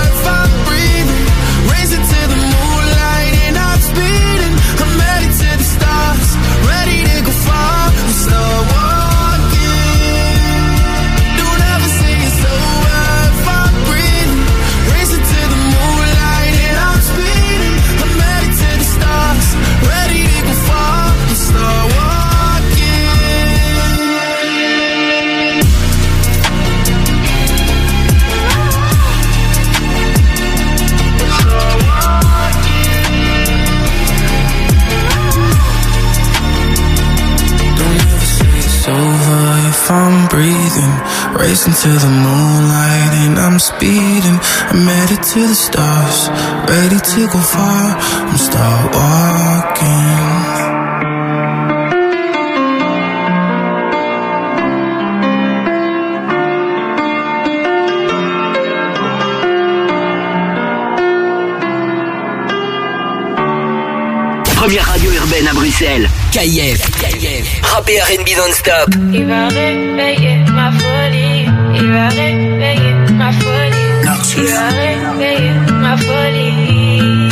Speaker 17: if I'm breathing. Racing to the moonlight and I'm speeding. I'm headed to the stars, ready to go far. I'm start walking.
Speaker 1: Première radio urbaine à Bruxelles. KIF. Rap et R&B non-stop.
Speaker 28: Il va réveiller ma folie. Il va réveiller ma folie. Il va réveiller ma folie.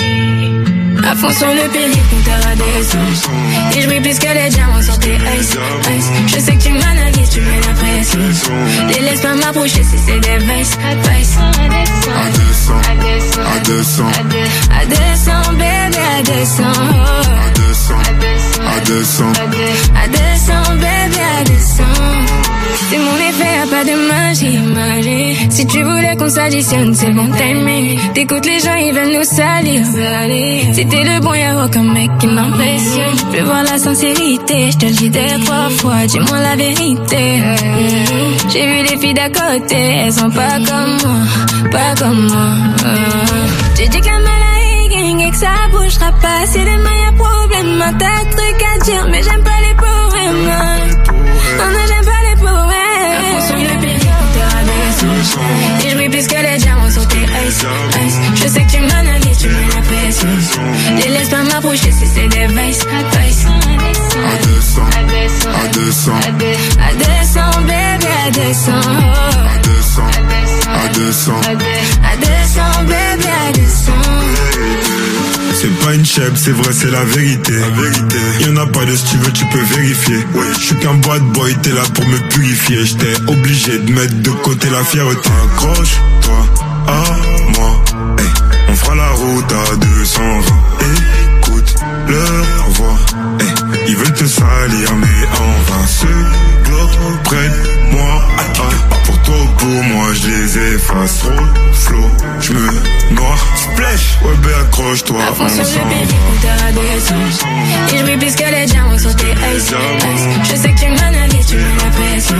Speaker 28: À fond sur le périph', compteur à descente. Et je brille plus que les diamants sur tes ice, ice. Je sais que tu m'analyses, tu mets la pression. Les laisse pas m'approcher si c'est des vices, vices. À descend, à descend, à descend, bébé, à descend. À descend, à descend, à descend, bébé, à descend. C'est mon effet, y'a pas de magie, magie. Si tu voulais qu'on s'additionne, c'est bon timing. T'écoutes les gens, ils veulent nous salir. t'es le bon, y'a aucun mec qui m'impressionne. Je voir la sincérité, je te le dis des trois fois, dis-moi la vérité. J'ai vu les filles d'à côté, elles sont pas comme moi, pas comme moi. J'ai dit que ça bougera pas. Si demain y'a problème, un tas de trucs à dire, mais j'aime pas les poèmes. Non, non, j'aime pas les poèmes. Et je brille plus que les diamants sur tes ice, ice. Je sais que tu m'analyses, tu mets la pression. Les laisse pas m'approcher si c'est des vices, vices. À 200, à 200, à 200, bébé, à 200. À 200, à 200, à 200.
Speaker 29: C'est pas une chèvre, c'est vrai, c'est la vérité. La vérité. Y'en a pas de si tu veux, tu peux vérifier. Ouais. Je suis qu'un bad boy, t'es là pour me purifier. J'étais obligé de mettre de côté la fierté. Accroche-toi à moi. Hey, on fera la route à 220. Et
Speaker 20: leur voix. Ils veulent te salir, mais en vain. Ce globe près de moi. Ah, ou pour moi, je les efface. Roll, flow, je me noie. Splash, ouais, ben accroche-toi,
Speaker 14: sur le descente Et je que les diamants sur tes ice. Je sais que tu m'analyses, tu mets la pression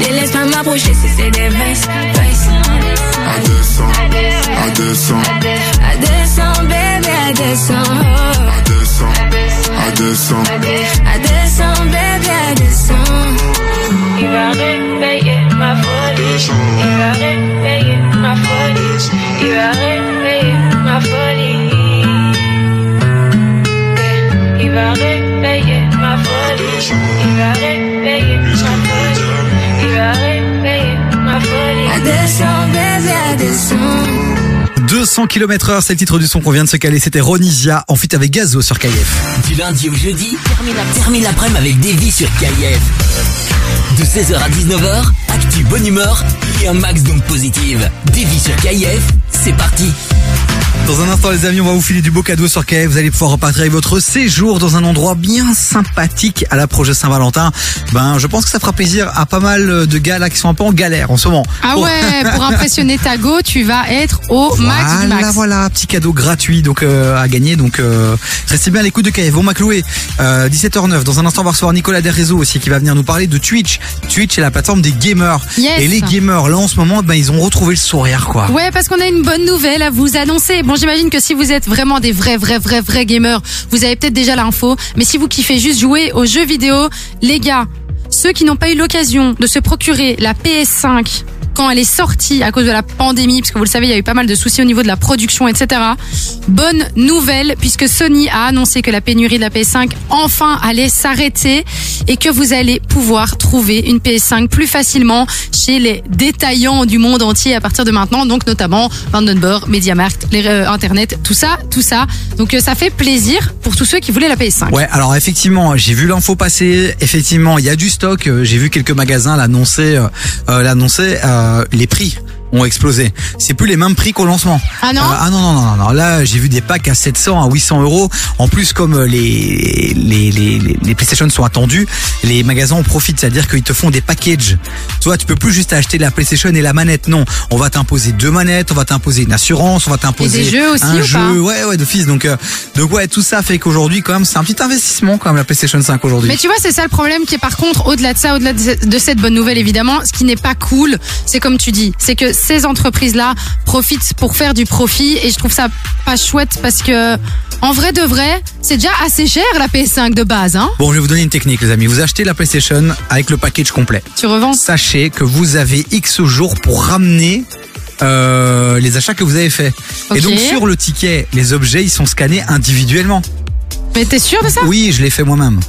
Speaker 14: Les laisse pas m'approcher si c'est des vices, vices
Speaker 20: À 200, à 200,
Speaker 14: À 200, bébé, à 200
Speaker 20: à 200, à 200.
Speaker 14: À 200, bébé, à 200 Il va réveiller ma folie. Il va réveiller ma folie. Il va réveiller ma folie. Il va réveiller ma folie. Il va réveiller ma folie. Il va réveiller ma folie. 200, bébé, à 200
Speaker 2: 200 km heure, c'est le titre du son qu'on vient de se caler. C'était Ronisia en fit avec Gazo sur KF.
Speaker 1: Du lundi au jeudi, termine la- termine l'après-midi avec Davy sur KIF. De 16h à 19h, actu bonne humeur et un max d'ondes positives. Davy sur KIF, c'est parti.
Speaker 2: Dans un instant, les amis, on va vous filer du beau cadeau sur KF. Vous allez pouvoir repartir avec votre séjour dans un endroit bien sympathique à l'approche de Saint-Valentin. Ben, je pense que ça fera plaisir à pas mal de gars là qui sont un peu en galère en ce moment.
Speaker 3: Ah ouais, pour impressionner ta go, tu vas être au max du
Speaker 2: Voilà,
Speaker 3: max.
Speaker 2: voilà, petit cadeau gratuit donc euh, à gagner. Donc euh, restez bien à l'écoute de KF. Bon, Macloué, euh, 17h09. Dans un instant, on va recevoir Nicolas Derrezo aussi qui va venir nous parler de Twitch. Twitch est la plateforme des gamers.
Speaker 3: Yes.
Speaker 2: Et les gamers, là en ce moment, ben ils ont retrouvé le sourire quoi.
Speaker 3: Ouais, parce qu'on a une bonne nouvelle à vous annoncer. Bon, j'imagine que si vous êtes vraiment des vrais, vrais, vrais, vrais gamers, vous avez peut-être déjà l'info. Mais si vous kiffez juste jouer aux jeux vidéo, les gars, ceux qui n'ont pas eu l'occasion de se procurer la PS5 elle est sortie à cause de la pandémie, parce que vous le savez, il y a eu pas mal de soucis au niveau de la production, etc. Bonne nouvelle, puisque Sony a annoncé que la pénurie de la PS5 enfin allait s'arrêter et que vous allez pouvoir trouver une PS5 plus facilement chez les détaillants du monde entier à partir de maintenant, donc notamment Vandenberg, MediaMarkt, les euh, Internet, tout ça, tout ça. Donc euh, ça fait plaisir pour tous ceux qui voulaient la PS5.
Speaker 2: Ouais, alors effectivement, j'ai vu l'info passer. Effectivement, il y a du stock. Euh, J'ai vu quelques magasins l'annoncer. l'annoncer. Les prix ont explosé. C'est plus les mêmes prix qu'au lancement.
Speaker 3: Ah non
Speaker 2: Euh, Ah non non non non. Là, j'ai vu des packs à 700, à 800 euros. En plus, comme euh, les les les les, PlayStation sont attendus, les magasins en profitent. C'est-à-dire qu'ils te font des packages. Tu vois, tu peux plus juste acheter la PlayStation et la manette. Non, on va t'imposer deux manettes, on va t'imposer une assurance, on va t'imposer
Speaker 3: des jeux aussi,
Speaker 2: un
Speaker 3: ou
Speaker 2: jeu.
Speaker 3: pas
Speaker 2: Ouais ouais d'office. Donc euh, donc ouais, tout ça fait qu'aujourd'hui quand même c'est un petit investissement quand même la PlayStation 5 aujourd'hui.
Speaker 3: Mais tu vois, c'est ça le problème qui est par contre, au-delà de ça, au-delà de de cette bonne nouvelle évidemment, ce qui n'est pas cool, c'est comme tu dis, c'est que ces entreprises-là profitent pour faire du profit et je trouve ça pas chouette parce que, en vrai de vrai, c'est déjà assez cher la PS5 de base, hein.
Speaker 2: Bon, je vais vous donner une technique, les amis. Vous achetez la PlayStation avec le package complet.
Speaker 3: Tu revends
Speaker 2: Sachez que vous avez X jours pour ramener euh, les achats que vous avez faits. Et donc sur le ticket, les objets, ils sont scannés individuellement.
Speaker 3: Mais t'es sûr de ça?
Speaker 2: Oui, je l'ai fait moi-même.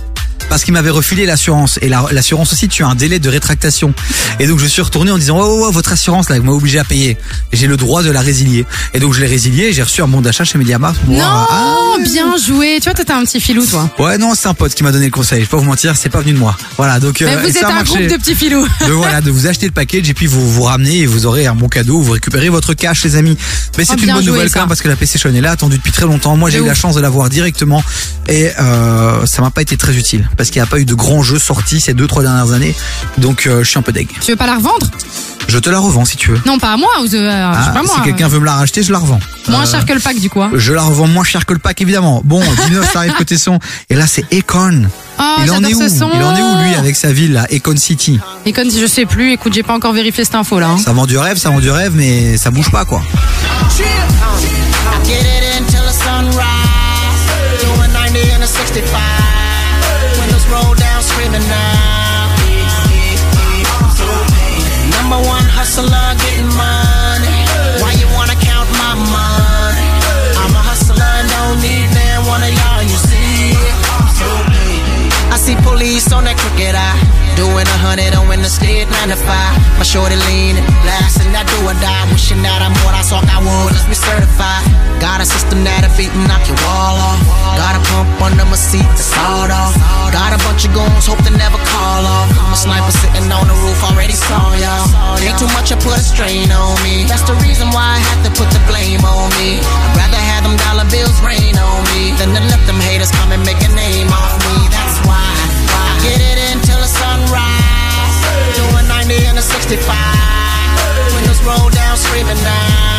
Speaker 2: Parce qu'il m'avait refilé l'assurance. Et la- l'assurance aussi, tu as un délai de rétractation. Et donc je suis retourné en disant, oh, oh, oh, votre assurance, là, m'avez obligé à payer. J'ai le droit de la résilier. Et donc je l'ai résilié et j'ai reçu un bon d'achat chez Mediamarkt. pour
Speaker 3: Non,
Speaker 2: Ah,
Speaker 3: bien joué. Tu vois, t'es un petit filou, toi.
Speaker 2: Ouais, non, c'est un pote qui m'a donné le conseil. Je pas vous mentir, c'est pas venu de moi. Voilà, donc.
Speaker 3: Mais
Speaker 2: euh,
Speaker 3: vous êtes un groupe de petits filous.
Speaker 2: de voilà, de vous acheter le package et puis vous vous ramenez et vous aurez un bon cadeau, vous récupérez votre cash les amis. Mais c'est
Speaker 3: Oh,
Speaker 2: une bonne
Speaker 3: joué,
Speaker 2: nouvelle
Speaker 3: ça.
Speaker 2: quand même parce que la PlayStation est là, attendue depuis très longtemps. Moi j'ai eu la chance de l'avoir directement et euh, ça m'a pas été très utile parce qu'il n'y a pas eu de grands jeux sortis ces deux trois dernières années. Donc euh, je suis un peu deg.
Speaker 3: Tu veux pas la revendre?
Speaker 2: Je te la revends si tu veux.
Speaker 3: Non, pas à moi. Ou, euh, je sais
Speaker 2: Ah,
Speaker 3: pas moi.
Speaker 2: si quelqu'un veut me la racheter, je la revends.
Speaker 3: Moins
Speaker 2: Euh,
Speaker 3: cher que le pack, du coup. hein.
Speaker 2: Je la revends moins cher que le pack évidemment. Bon, dis-nous ça arrive côté son. Et là c'est Econ.
Speaker 3: Oh,
Speaker 2: il en est où
Speaker 3: ce son.
Speaker 2: Il en est où lui avec sa ville là, Econ City?
Speaker 3: Et comme je sais plus, écoute, j'ai pas encore vérifié cette info là. hein.
Speaker 2: Ça vend du rêve, ça vend du rêve, mais ça bouge pas quoi.
Speaker 18: I get it until the sunrise. Doing 90 and a 65. Now. Number one hustler, getting money. Why you wanna count my money? I'm a hustler don't need man one of y'all, you see. I see police on that crooked eye. Doing a hundred on in the state 95. My shorty leaning, blasting that do or die. Wishing that I'm what I saw, I would. Let's be certified. Got a system that'll beat and knock your wall off. Got a pump under my seat to start off. Got a bunch of goons, hope they never call off. I'm a sniper sitting on the roof, already saw y'all. Ain't too much, I put a strain on me. That's the reason why I had to put the blame on me. I'd rather have them dollar bills rain on me than to let them haters come and make a name off me. That's why I get it sunrise. Doing 90 and a 65. Windows roll down, screaming down.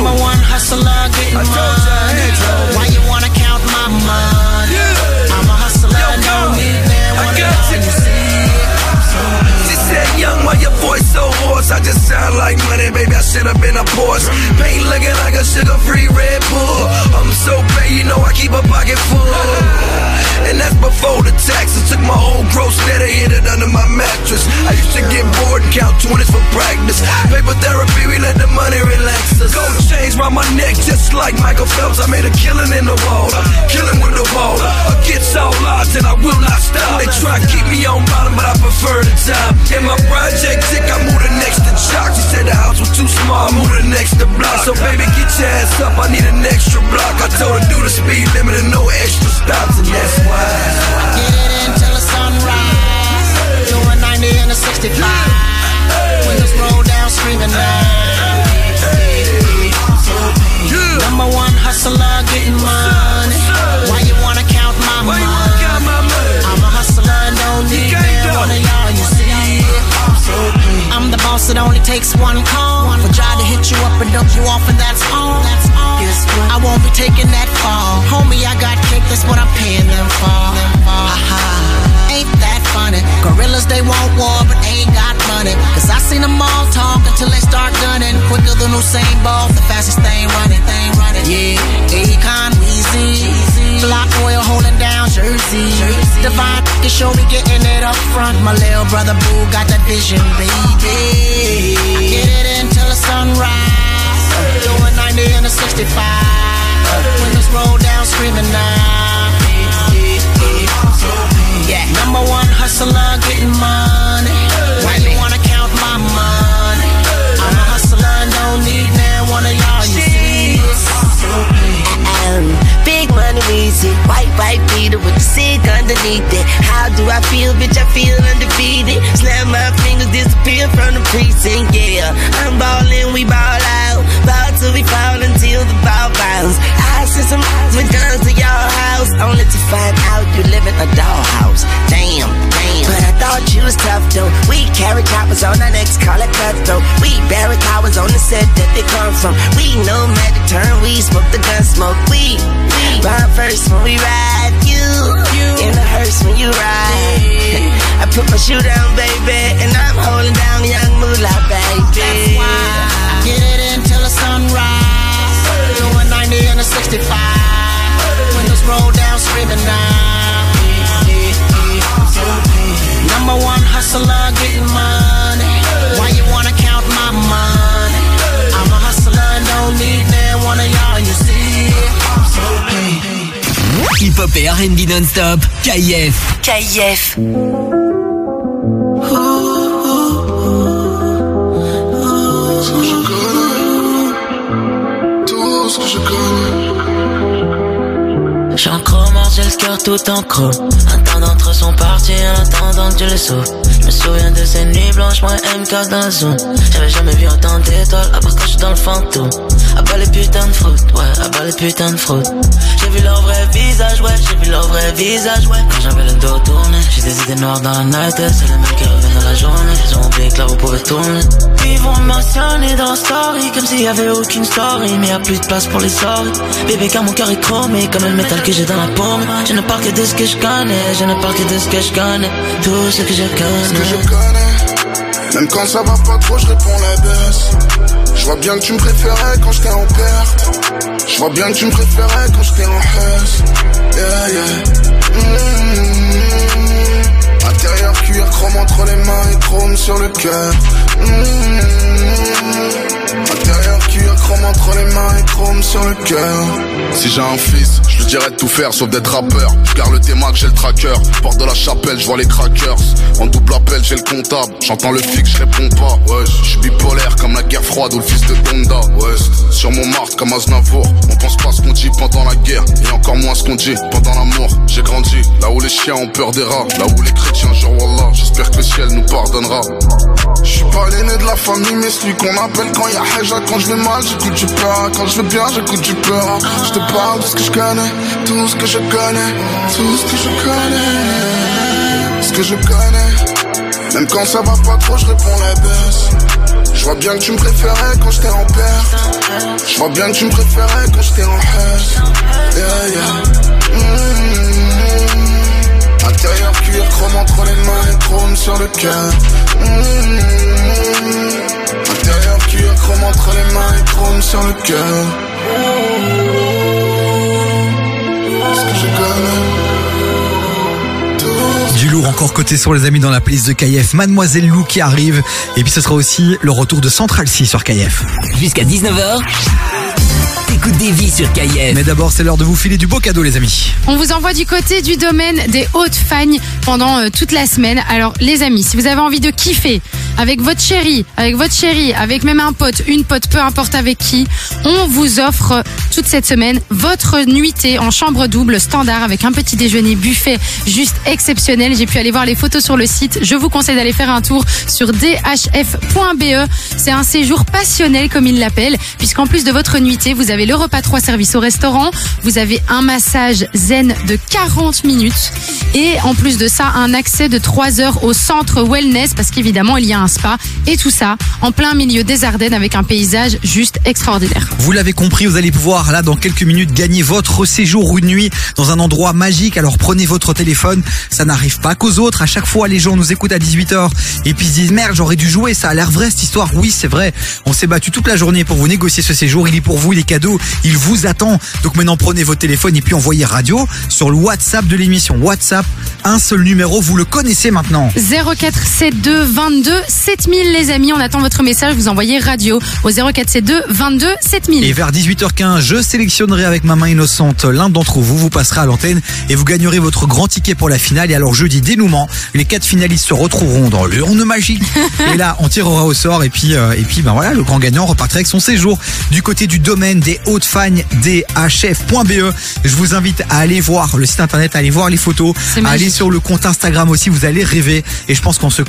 Speaker 18: I'm a one hustler getting money. Why you wanna count my money? I'm a hustler, no need man. Wanna know you
Speaker 30: She said, young, why your voice so hoarse? I just sound like money, baby, I should've been a Porsche Paint looking like a sugar-free Red Bull I'm so paid, you know I keep a pocket full And that's before the taxes. Took my whole gross net and hid it under my mattress. I used to get bored and count 20s for practice. Paper therapy, we let the money relax us. Gold chains round my neck just like Michael Phelps. I made a killing in the water, killing with the water. Against all odds and I will not stop. They try to keep me on bottom but I prefer the top. In my project tick, I moved the next to Chalk She said the house was too small, I moved the next to block. So baby get your ass up, I need an extra block. I told her do the speed limit and no extra stops. And that's
Speaker 18: Get it until the sunrise. Doing 90 and a 65. Windows roll down, screaming. Number one hustler getting money. Why you wanna count my money? I'm a hustler don't need. One of y'all, you see. I'm the boss, it only takes one call. For try to hit you up and dump you off, and that's all. Guess what? I won't be taking that fall. Homie, I got cake, that's what I'm paying them for. Haha, funny? Gorillas, they want war, but they ain't got money. Cause I seen them all talk until they start gunning. Quicker than Usain Bolt, the fastest thing running, thing running. Yeah, Akon, Weezy. Block oil holding down Jersey. Divine can show me getting it up front. My little brother Boo got that vision, baby. I get it until the sunrise. Doing 90 and a 65. Windows roll down, screaming now. Yeah, number one hustler getting money. Why you wanna count my money? I'm a hustler don't need man. One of y'all, you see
Speaker 31: big money easy, white white beater with the sick underneath it. How do I feel, bitch? I feel undefeated. Snap my fingers, disappear from the precinct. Yeah, I'm ballin', we ball out, ball till we fall until the ball bounce. I sent some with guns to your house, only to find out you live in a dollhouse. Damn, damn. But I thought you was tough though. We carry choppers on our necks, call it cutthroat. We bury cowards on the set that they come from. We know magic turn, we smoke the gun smoke. We ride first when we ride. You, in the hearse when you ride. I put my shoe down, baby, and I'm holding down young moolah, baby.
Speaker 18: That's why I get it until the sunrise. Doing 90 and a 65. Windows roll down, screaming down. Number one hustler getting money. Why you wanna count my money? I'm a hustler and don't need man. One of y'all, you see it.
Speaker 1: Hip-hop et R&B non-stop. KIF.
Speaker 8: KIF.
Speaker 32: J'suis en j'ai le cœur tout en chrome. Un temps d'entre sont partis en attendant que je les sauve. Me souviens de ces nuits blanches, moi MK dans la zone. J'avais jamais vu autant d'étoiles, à part quand j'suis dans le fantôme. À bas les putains de fraude, ouais, à bas les putains de fraude. J'ai vu leur vrai visage, ouais, j'ai vu leur vrai visage, ouais. Quand j'avais le dos tourné, j'ai des idées noires dans la night, c'est les mêmes qui reviennent dans la journée. Ils ont oublié que là vous pouvez tourner. Ils vont me mentionner dans la story, comme s'il y avait aucune story, mais y a plus de place pour les sorties. Bébé, car mon cœur est chromé, comme le métal que j'ai dans la paume. Je ne parle que de ce que je connais, je ne parle que de ce que je connais. Tout ce que je
Speaker 20: Ce que
Speaker 32: connais.
Speaker 20: je connais. Même quand ça va pas trop, je réponds la baisse. Vois bien que tu me préférais quand j'étais en perte. Je vois bien que tu me préférais quand j'étais en hausse. Yeah, yeah. Mmh. Intérieur cuir, chrome entre les mains et chrome sur le cœur. Mmh. Entre les mains et chrome sur le cœur. Si j'ai un fils, je lui dirais de tout faire sauf d'être rappeur. Je garde le témoin que j'ai le tracker. Porte de la chapelle, je vois les crackers. En double appel, j'ai le comptable. J'entends le fixe, je réponds pas. Ouais, je suis bipolaire comme la guerre froide ou le fils de Donda. Ouais,
Speaker 33: sur Montmartre comme Aznavour. On pense pas ce qu'on dit pendant la guerre, et encore moins ce qu'on dit pendant l'amour. J'ai grandi là où les chiens ont peur des rats, là où les chrétiens jurent Wallah. J'espère que le ciel nous pardonnera. Je suis pas l'aîné de la famille, mais celui qu'on appelle quand y a Haja. Quand je vais mal, Quand je vais bien, j'écoute du peur. Je te parle de ce que je connais, tout ce que je connais, tout ce que je connais, ce que je connais. Même quand ça va pas trop, je réponds la baisse. Je vois bien que tu me préférais quand j'étais en perte. Je vois bien que tu me préférais quand j'étais en haine. Yeah, yeah. Mmh. Intérieur cuir, chrome entre les mains et chrome sur le cœur. Mmh. Intérieur cuir, chrome entre les mains et chrome sur le cœur. Ce que je connais.
Speaker 2: Du lourd encore côté sur les amis dans la playlist de KF, Mademoiselle Lou qui arrive. Et puis ce sera aussi le retour de Central C sur KF.
Speaker 1: Jusqu'à 19h, t'écoutes des vies sur KF.
Speaker 2: Mais d'abord, c'est l'heure de vous filer du beau cadeau, les amis.
Speaker 3: On vous envoie du côté du domaine des Hautes-Fagnes pendant euh, toute la semaine. Alors, les amis, si vous avez envie de kiffer avec votre chérie, avec votre chérie, avec même un pote, une pote, peu importe avec qui, on vous offre toute cette semaine votre nuitée en chambre double standard avec un petit déjeuner buffet juste exceptionnel. J'ai pu aller voir les photos sur le site. Je vous conseille d'aller faire un tour sur dhf.be. C'est un séjour passionnel comme ils l'appellent, puisqu'en plus de votre nuitée, vous avez le repas 3 services au restaurant, vous avez un massage zen de 40 minutes et en plus de ça, un accès de 3 heures au centre wellness parce qu'évidemment, il y a un spa et tout ça en plein milieu des Ardennes avec un paysage juste extraordinaire.
Speaker 2: Vous l'avez compris, vous allez pouvoir là dans quelques minutes gagner votre séjour une nuit dans un endroit magique. Alors prenez votre téléphone, ça n'arrive pas qu'aux autres. À chaque fois, les gens nous écoutent à 18h et puis se disent merde, j'aurais dû jouer, ça a l'air vrai cette histoire. Oui, c'est vrai. On s'est battu toute la journée pour vous négocier ce séjour. Il est pour vous, les cadeaux, il vous attend. Donc maintenant, prenez votre téléphone et puis envoyez radio sur le WhatsApp de l'émission. WhatsApp, un seul numéro, vous le connaissez maintenant.
Speaker 3: 0472 22 7000 les amis, on attend votre message, vous envoyez radio au 0472 22 7000.
Speaker 2: Et vers 18h15, je sélectionnerai avec ma main innocente l'un d'entre vous, vous passerez à l'antenne et vous gagnerez votre grand ticket pour la finale. Et alors jeudi, dénouement, les quatre finalistes se retrouveront dans l'urne magique. et là, on tirera au sort et puis et puis ben voilà, le grand gagnant repartira avec son séjour du côté du domaine des hautes fagnes dhf.be. Je vous invite à aller voir le site internet, à aller voir les photos, à aller sur le compte Instagram aussi, vous allez rêver. Et je pense qu'en ce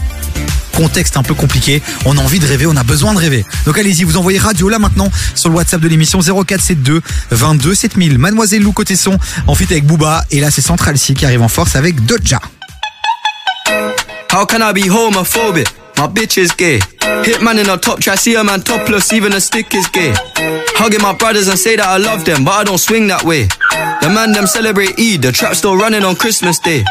Speaker 2: contexte un peu compliqué, on a envie de rêver, on a besoin de rêver. Donc allez-y, vous envoyez radio là maintenant sur le WhatsApp de l'émission 0472 22 7000. Mademoiselle Lou côté son, en fit avec Booba. Et là, c'est Central C qui arrive en force avec Doja.
Speaker 34: How can I be homophobic? My bitch is gay. Hitman in a top try, see a man topless, even a stick is gay. Hugging my brothers and say that I love them, but I don't swing that way. The man them celebrate Eid, the trap still running on Christmas Day.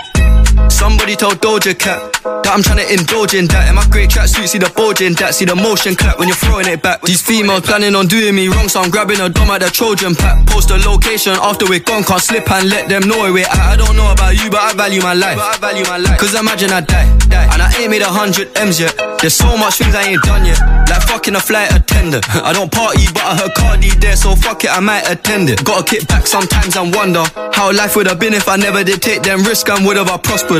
Speaker 34: Somebody told Doja Cat that I'm trying to indulge in that. In my great tracksuit, see the bulge in that. See the motion clap when you're throwing it back. These females planning on doing me wrong, so I'm grabbing a dom at the Trojan pack. Post the location after we're gone, can't slip and let them know where we're at. I don't know about you, but I value my life. But I value my life. Cause imagine I die, die, and I ain't made a hundred M's yet. There's so much things I ain't done yet. Like fucking a flight attendant. I don't party, but I heard Cardi there, so fuck it, I might attend it. Gotta kick back sometimes and wonder how life would have been if I never did take them risks and would have I prospered.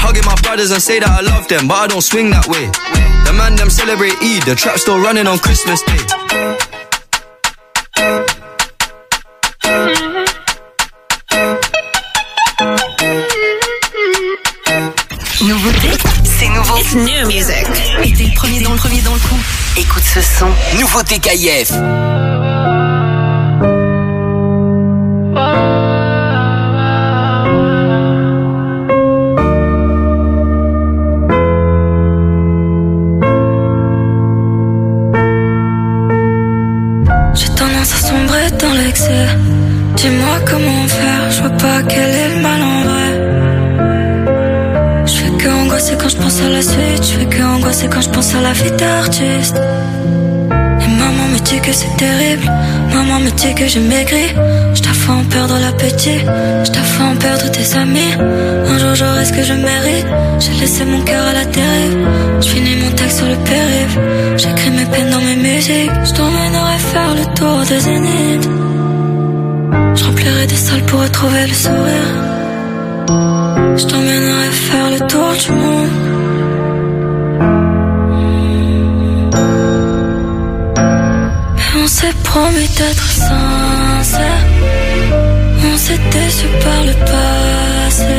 Speaker 34: Hugging my brothers and say that I love them, but I don't swing that way. The man them celebrate Eid, the trap still running on Christmas Day.
Speaker 8: Nouveauté, c'est nouveau. It's new music. Et t'es le premier dans le premier dans le coup. Écoute ce son.
Speaker 1: Nouveauté KF.
Speaker 28: Je à la vie d'artiste. Et maman me dit que c'est terrible,
Speaker 35: Maman me dit que. Je fait en perdre l'appétit. Je fait en perdre tes amis. Un jour j'aurai ce que je mérite. J'ai laissé mon cœur à la dérive. Je finis mon texte sur le périph'. J'écris mes peines dans mes musiques. Je t'emmènerai faire le tour des zéniths. Je remplirai des salles pour retrouver le sourire. Je t'emmènerai faire le tour du monde. S'est promis d'être sincère. On s'est déçu par le passé.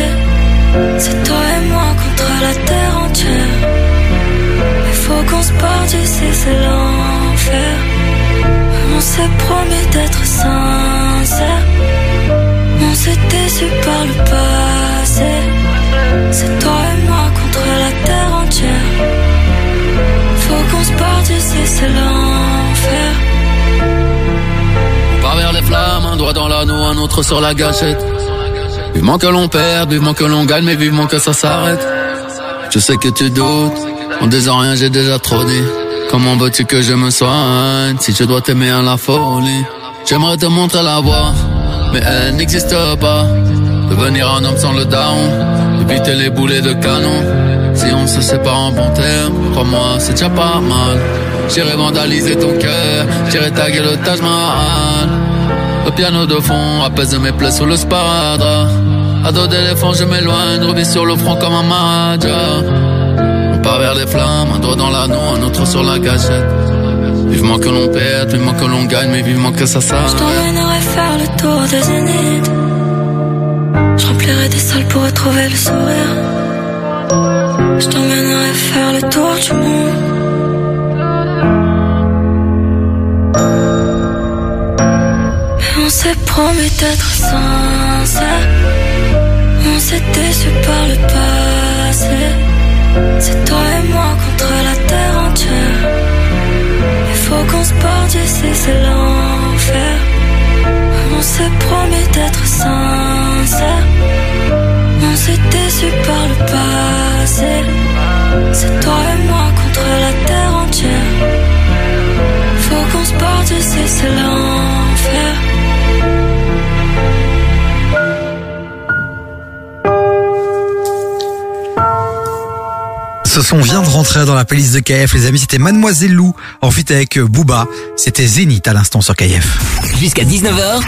Speaker 35: C'est toi et moi contre la terre entière. Mais faut qu'on se parte ici, c'est l'enfer. On s'est promis d'être sincère. On s'est déçu par le passé. C'est toi et moi contre la terre entière. Faut qu'on se parte ici, c'est l'enfer.
Speaker 36: Un doigt dans l'anneau, un autre sur la gâchette. Vivement que l'on perde, vivement que l'on gagne, mais vivement que ça s'arrête. Je sais que tu doutes, en disant rien j'ai déjà trop dit. Comment veux-tu que je me soigne si je dois t'aimer à la folie? J'aimerais te montrer la voie, mais elle n'existe pas. Devenir un homme sans le down, éviter les boulets de canon. Si on se sépare en bon terme, crois-moi, c'est déjà pas mal. J'irai vandaliser ton cœur, j'irai taguer le Taj Mahal. Le piano de fond apaise mes plaies sous le sparadrap. À dos d'éléphant, je m'éloigne, revis sur le front comme un maharaja. On part vers les flammes, un doigt dans l'anneau, un autre sur la gâchette. Vivement que l'on perde, vivement que l'on gagne, mais vivement que ça
Speaker 35: Je
Speaker 36: s'arrête.
Speaker 35: t'emmènerai faire le tour des zéniths. Je remplirai des salles pour retrouver le sourire. Je t'emmènerai faire le tour du monde. S'est promis d'être sincère. On s'est déçu par le passé. C'est toi et moi contre la terre entière. Il faut qu'on se parte ici, c'est l'enfer. On s'est promis d'être sincère. On s'est déçu par le passé. C'est toi et moi contre la terre entière. Faut qu'on se parte ici, c'est l'enfer.
Speaker 2: Son vient de rentrer dans la playlist de KF, les amis. C'était Mademoiselle Lou, en fit avec euh, Booba. C'était Zénith à l'instant sur KF.
Speaker 1: Jusqu'à 19h,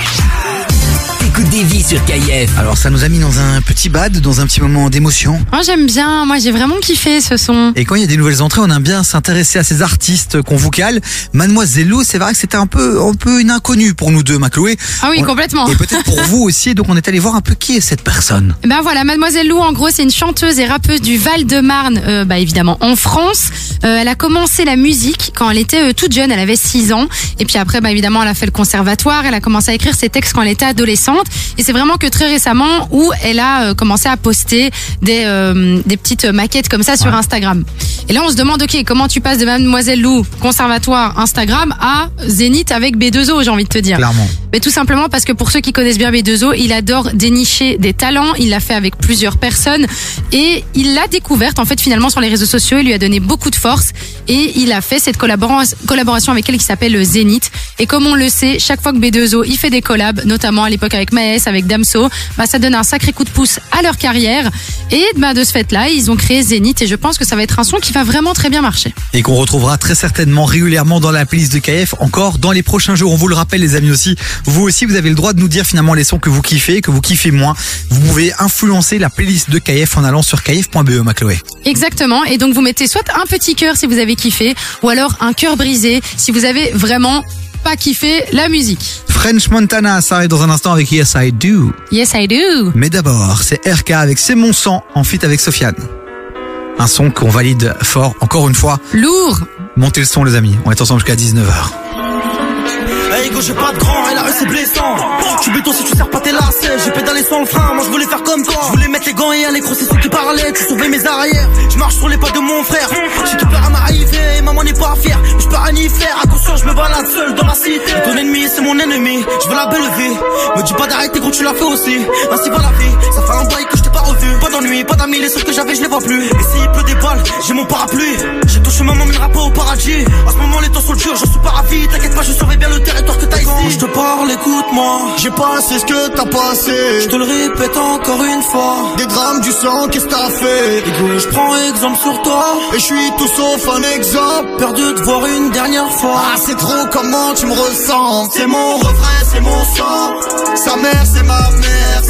Speaker 1: t'écoutes des vies sur KF.
Speaker 2: Alors ça nous a mis dans un petit bad, dans un petit moment d'émotion.
Speaker 3: Moi j'aime bien, moi j'ai vraiment kiffé ce son.
Speaker 2: Et quand il y a des nouvelles entrées, on aime bien s'intéresser à ces artistes qu'on vous cale. Mademoiselle Lou, c'est vrai que c'était un peu, un peu une inconnue pour nous deux, Macloé.
Speaker 3: Ah oui,
Speaker 2: On-
Speaker 3: complètement.
Speaker 2: Et peut-être pour vous aussi. Donc on est allé voir un peu qui est cette personne.
Speaker 3: Ben voilà, Mademoiselle Lou, en gros, c'est une chanteuse et rappeuse du Val-de-Marne, euh, bah évidemment en France. Euh, elle a commencé la musique quand elle était euh, toute jeune, elle avait 6 ans. Et puis après, bah évidemment, elle a fait le conservatoire, elle a commencé à écrire ses textes quand elle était adolescente. Et c'est vraiment que très récemment où elle a euh, commencé à poster des, euh, des petites maquettes comme ça sur Instagram. Et là, on se demande, ok, comment tu passes de Mademoiselle Lou, conservatoire, Instagram, à Zénith avec B2O, j'ai envie de te dire.
Speaker 2: Clairement.
Speaker 3: Mais tout simplement parce que pour ceux qui connaissent bien B2O, il adore dénicher des talents. Il l'a fait avec plusieurs personnes et il l'a découverte en fait finalement sur les réseaux sociaux. Il lui a donné beaucoup de force et il a fait cette collabora- collaboration avec elle qui s'appelle le Zénith. Et comme on le sait, chaque fois que B2O il fait des collabs, notamment à l'époque avec Maes, avec Damso, bah ça donne un sacré coup de pouce à leur carrière. Et bah de ce fait-là, ils ont créé Zénith et je pense que ça va être un son qui va vraiment très bien marcher.
Speaker 2: Et qu'on retrouvera très certainement régulièrement dans la playlist de KF encore dans les prochains jours. On vous le rappelle les amis aussi. Vous aussi vous avez le droit de nous dire finalement les sons que vous kiffez, que vous kiffez moins. Vous pouvez influencer la playlist de KF en allant sur kf.be Macloé.
Speaker 3: Exactement. Et donc vous mettez soit un petit cœur si vous avez kiffé, ou alors un cœur brisé si vous avez vraiment pas kiffé la musique.
Speaker 2: French Montana, ça arrive dans un instant avec Yes I Do.
Speaker 3: Yes I do.
Speaker 2: Mais d'abord, c'est RK avec C'est mon sang en feat avec Sofiane. Un son qu'on valide fort, encore une fois.
Speaker 3: Lourd.
Speaker 2: Montez le son les amis, on est ensemble jusqu'à 19h.
Speaker 37: J'ai pas de grand, elle a eux c'est blessant. Suis béton si tu sers pas tes lacets. J'ai pédalé sans le frein, moi je voulais faire comme toi. Je voulais mettre les gants et aller crosser ceux qui parlaient Tu sauver mes arrières, je marche sur les pas de mon frère. J'ai tout peur à m'arriver, et maman n'est pas fière. Je peux rien y faire, attention je me balade seul dans la cité. Ton ennemi c'est mon ennemi, je veux la belle vie. Me dis pas d'arrêter gros tu l'as fait aussi. Ainsi va la vie, ça fait un bail que pas revu Pas d'ennui, pas d'amis, les seuls que j'avais je les vois plus Et s'il pleut des balles, j'ai mon parapluie J'ai touché maman mènera pas au paradis À ce moment les temps sont durs, je suis pas ravi T'inquiète pas je surveille bien le territoire que t'as ici
Speaker 38: Quand je te parle, écoute-moi. J'ai passé ce que t'as passé. Je te le répète encore une fois. Des drames du sang, qu'est-ce que t'as fait? Je prends exemple sur toi. Et je suis tout sauf un exemple. Perdu de voir une dernière fois. Ah, c'est trop comment tu me ressens? C'est mon refrain, c'est mon sang. Sa mère, c'est ma mère.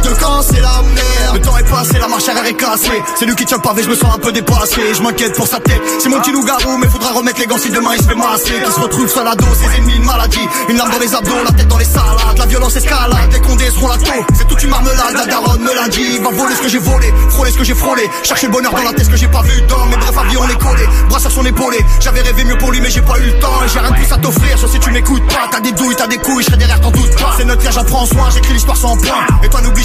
Speaker 38: À deux camps, c'est la merde. Le temps est passé, la marche arrière est cassée. C'est lui qui tient le pavé, je me sens un peu dépassé. Je m'inquiète pour sa tête. C'est mon petit loup-garou, mais faudra remettre les gants si demain il se fait masser. Qui se retrouve seul à dos, ses ennemis, une maladie. Une lame dans les abdos, la tête dans les salades. La violence escalade, les condés seront la taux. C'est toute une marmelade, la daronne me l'a dit. Va voler ce que j'ai volé, frôler ce que j'ai frôlé. Chercher le bonheur dans la tête, ce que j'ai pas vu dans. Mais bref, à vie, on est collé. Bras sur son épaulé. J'avais rêvé mieux pour lui, mais j'ai pas eu le temps. J'ai rien de plus à t'offrir, sauf si tu m'écoutes pas. T'as des douilles, t'as des couilles, je serai derrière, t'en doute pas. C'est notre vie, j'en prends soin, j'écris l'histoire sans point. Et toi, n'oublie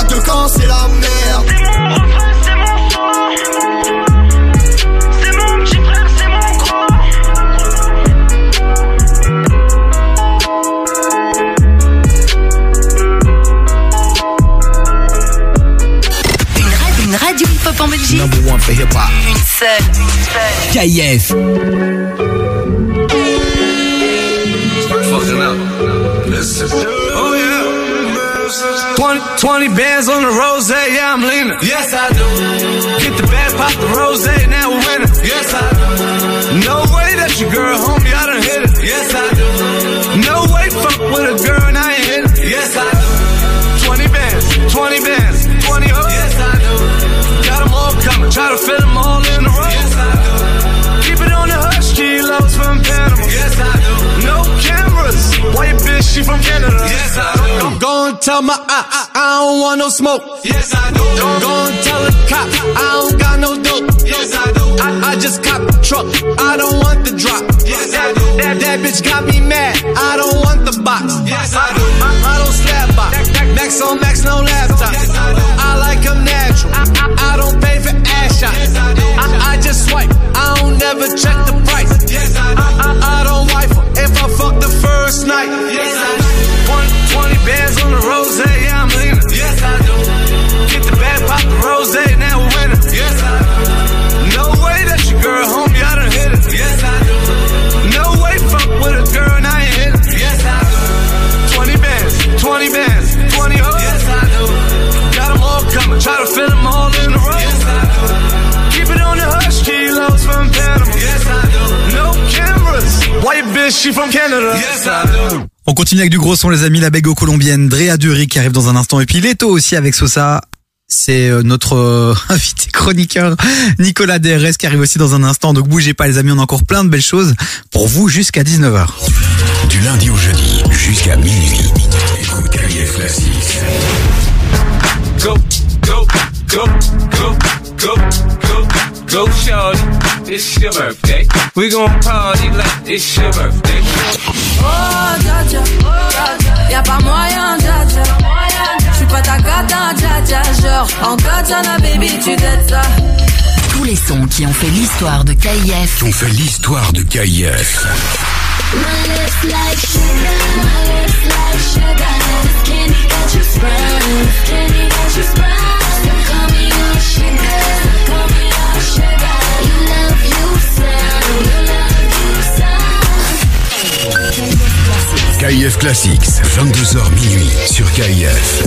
Speaker 38: À deux camps, c'est la merde. C'est mon refrain, c'est mon. C'est mon petit frère, c'est mon.
Speaker 23: Une, ra- une radio hip-hop en Belgique.
Speaker 13: Number one for hip hop.
Speaker 23: Une seule.
Speaker 17: Fucking up. Listen. Oh yeah. 20, 20 bands on the rose, yeah, I'm leaning. Yes, I do. Get the bag, pop the rose, now we're winning. Yes, I do. No way that your girl, homie, I done hit it. Yes, I do. No way, fuck with a girl, and I ain't hit it. Yes, I do. 20 bands, 20 bands, 20 hoes. Yes, I do. Got them all coming, try to fit them all in Bitch, she from Canada. Yes, I do. Go, and tell my ops, I don't want no smoke. Yes, I do. Go, and tell the cops, I don't got no dope. Yes, I do. I, I just cop a truck, I don't want the drop. Yes, I do. That, that bitch got me mad, I don't want the box. Yes, I do. I, I don't slap box. Max on max, no laptop. Yes, I do. I like them natural. I, shots. I. I, just swipe, I don't never check the price. I. I, I, don't wife her if I fuck the first night. Yes, I do. 20, 20 bands on the rose, yeah, I'm leaning. Yes, I do. Get the bag, pop the rose, she from Canada. Yes, I do.
Speaker 2: On continue avec du gros son les amis, la bégo colombienne, Drea Dury qui arrive dans un instant et puis Leto aussi avec Sosa. C'est euh, notre euh, invité chroniqueur Nicolas DRS qui arrive aussi dans un instant. Donc bougez pas les amis, on a encore plein de belles choses pour vous jusqu'à 19h.
Speaker 13: Du lundi au jeudi jusqu'à minuit. Écoute KF Classics.
Speaker 17: Go, go, go, go, go, go, go, shorty. It's your birthday. We gon' party like it's your birthday.
Speaker 4: Oh, dja dja, y'a pas moyen, dja dja. J'suis pas ta gata, dja dja. Genre, en katana, baby, tu t'aides ça.
Speaker 23: Tous les sons qui ont fait l'histoire de KIF.
Speaker 13: On fait l'histoire de KIF.
Speaker 4: My lips like sugar, my lips like sugar. Got you sprung, this candy got you sprung. So call me your sugar, call me
Speaker 13: KIF Classics, 22h minuit sur KIF.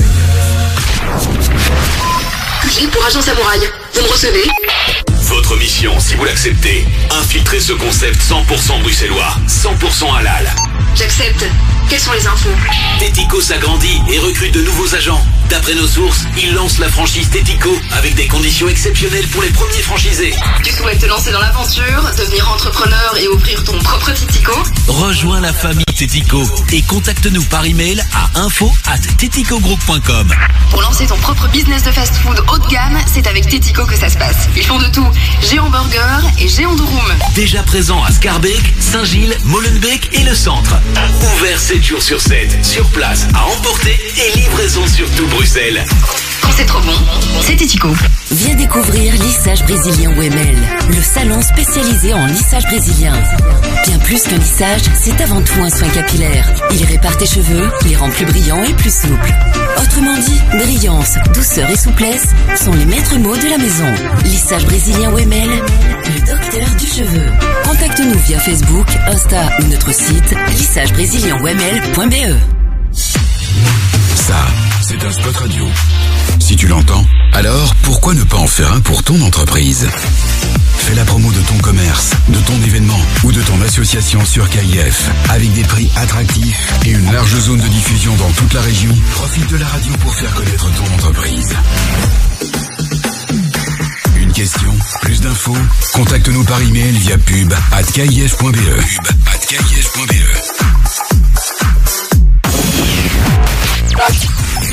Speaker 12: Pour Agent Samouraï. Vous me recevez
Speaker 11: Votre mission, si vous l'acceptez, infiltrer ce concept 100% bruxellois, 100% halal.
Speaker 12: J'accepte. Quelles sont les infos
Speaker 11: Tético s'agrandit et recrute de nouveaux agents. D'après nos sources, il lance la franchise Tético avec des conditions exceptionnelles pour les premiers franchisés.
Speaker 12: Tu souhaites te lancer dans l'aventure, devenir entrepreneur et ouvrir ton propre Titico
Speaker 11: Rejoins la famille Tético et contacte-nous par email à info at téticogroup.com.
Speaker 12: Pour lancer ton propre business de fast-food haut de gamme, c'est avec Titico que ça se passe. Ils font de tout. Géant Burger et Géant Durum.
Speaker 11: Déjà présent à Scarbeck, Saint-Gilles, Molenbeek et le centre. Ouvert 7 jours sur 7, sur place, à emporter et livraison sur tout Bruxelles.
Speaker 12: Quand c'est trop bon, c'est Titico.
Speaker 8: Viens découvrir Lissage Brésilien Wemel, le salon spécialisé en lissage brésilien. Bien plus qu'un lissage, c'est avant tout un soin capillaire. Il répare tes cheveux, les rend plus brillants et plus souples. Autrement dit, brillance, douceur et souplesse sont les maîtres mots de la maison. Lissage Brésilien Wemel, le docteur du cheveu. Contacte-nous via Facebook, Insta ou notre site lissagebrésilien.wemel.be.
Speaker 13: Ça, c'est un spot radio. Si tu l'entends, alors pourquoi ne pas en faire un pour ton entreprise? Fais la promo de ton commerce, de ton événement ou de ton association sur KIF avec des prix attractifs et une large zone de diffusion dans toute la région. Profite de la radio pour faire connaître ton entreprise. Une question, plus d'infos Contacte-nous par email via pub at kif.be. Pub at kif.be.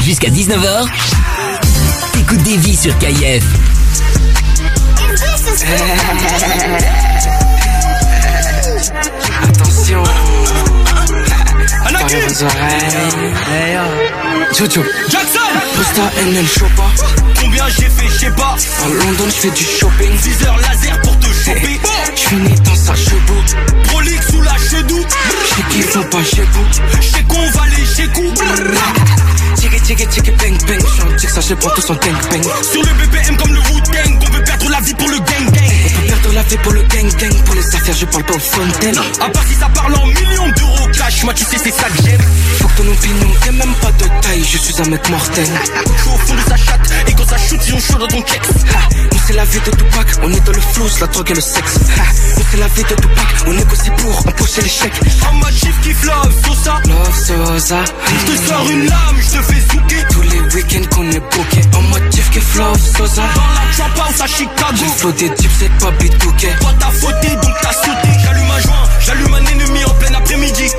Speaker 1: Jusqu'à 19h, t'écoutes des vies sur KIF.
Speaker 20: Attention. Parlez vos oreilles. Jojo.
Speaker 17: Jackson
Speaker 20: Posta NL Chopa.
Speaker 17: Combien j'ai fait, je sais pas.
Speaker 20: À London, je fais du shopping.
Speaker 17: 6 heures laser pour te choper.
Speaker 20: Je finis dans sa chevaux.
Speaker 17: Prolique sous la chedou.
Speaker 20: J'sais qu'ils font pas chez vous.
Speaker 17: J'sais qu'on va les chez coup.
Speaker 20: Tiki tiki tiki bang bang. J'suis un tic, ça je prends tout son gang bang.
Speaker 17: Sur le BPM comme le Wu-Tang. On veut perdre la vie pour le gang gang.
Speaker 20: Perdre la vie pour le gang gang. Pour les affaires, je parle pas aux fontaines.
Speaker 17: À part si ça parle en millions d'euros cash. Moi, tu sais, c'est ça que j'aime.
Speaker 20: Faut que ton opinion t'aies même pas de taille. Je suis un mec mortel.
Speaker 17: Je suis au fond de sa chatte. Et quand ça shoot, ils ont chaud dans ton kex.
Speaker 20: Nous c'est la vie de Tupac, on est dans le flou, la drogue et le sexe. Nous c'est la vie de Tupac, on négocie pour empocher l'échec.
Speaker 17: En mode chiffre qui love, Sosa.
Speaker 20: Love Sosa.
Speaker 17: Je te sors une lame, je te fais zouker.
Speaker 20: Tous les week-ends qu'on est booké. En chief qui love Sosa.
Speaker 17: Dans la trap house à Chicago.
Speaker 20: J'ai flot des types, c'est pas
Speaker 17: Toi t'as fauté, donc t'as sauté. J'allume un joint, j'allume un ennemi en plein après-midi.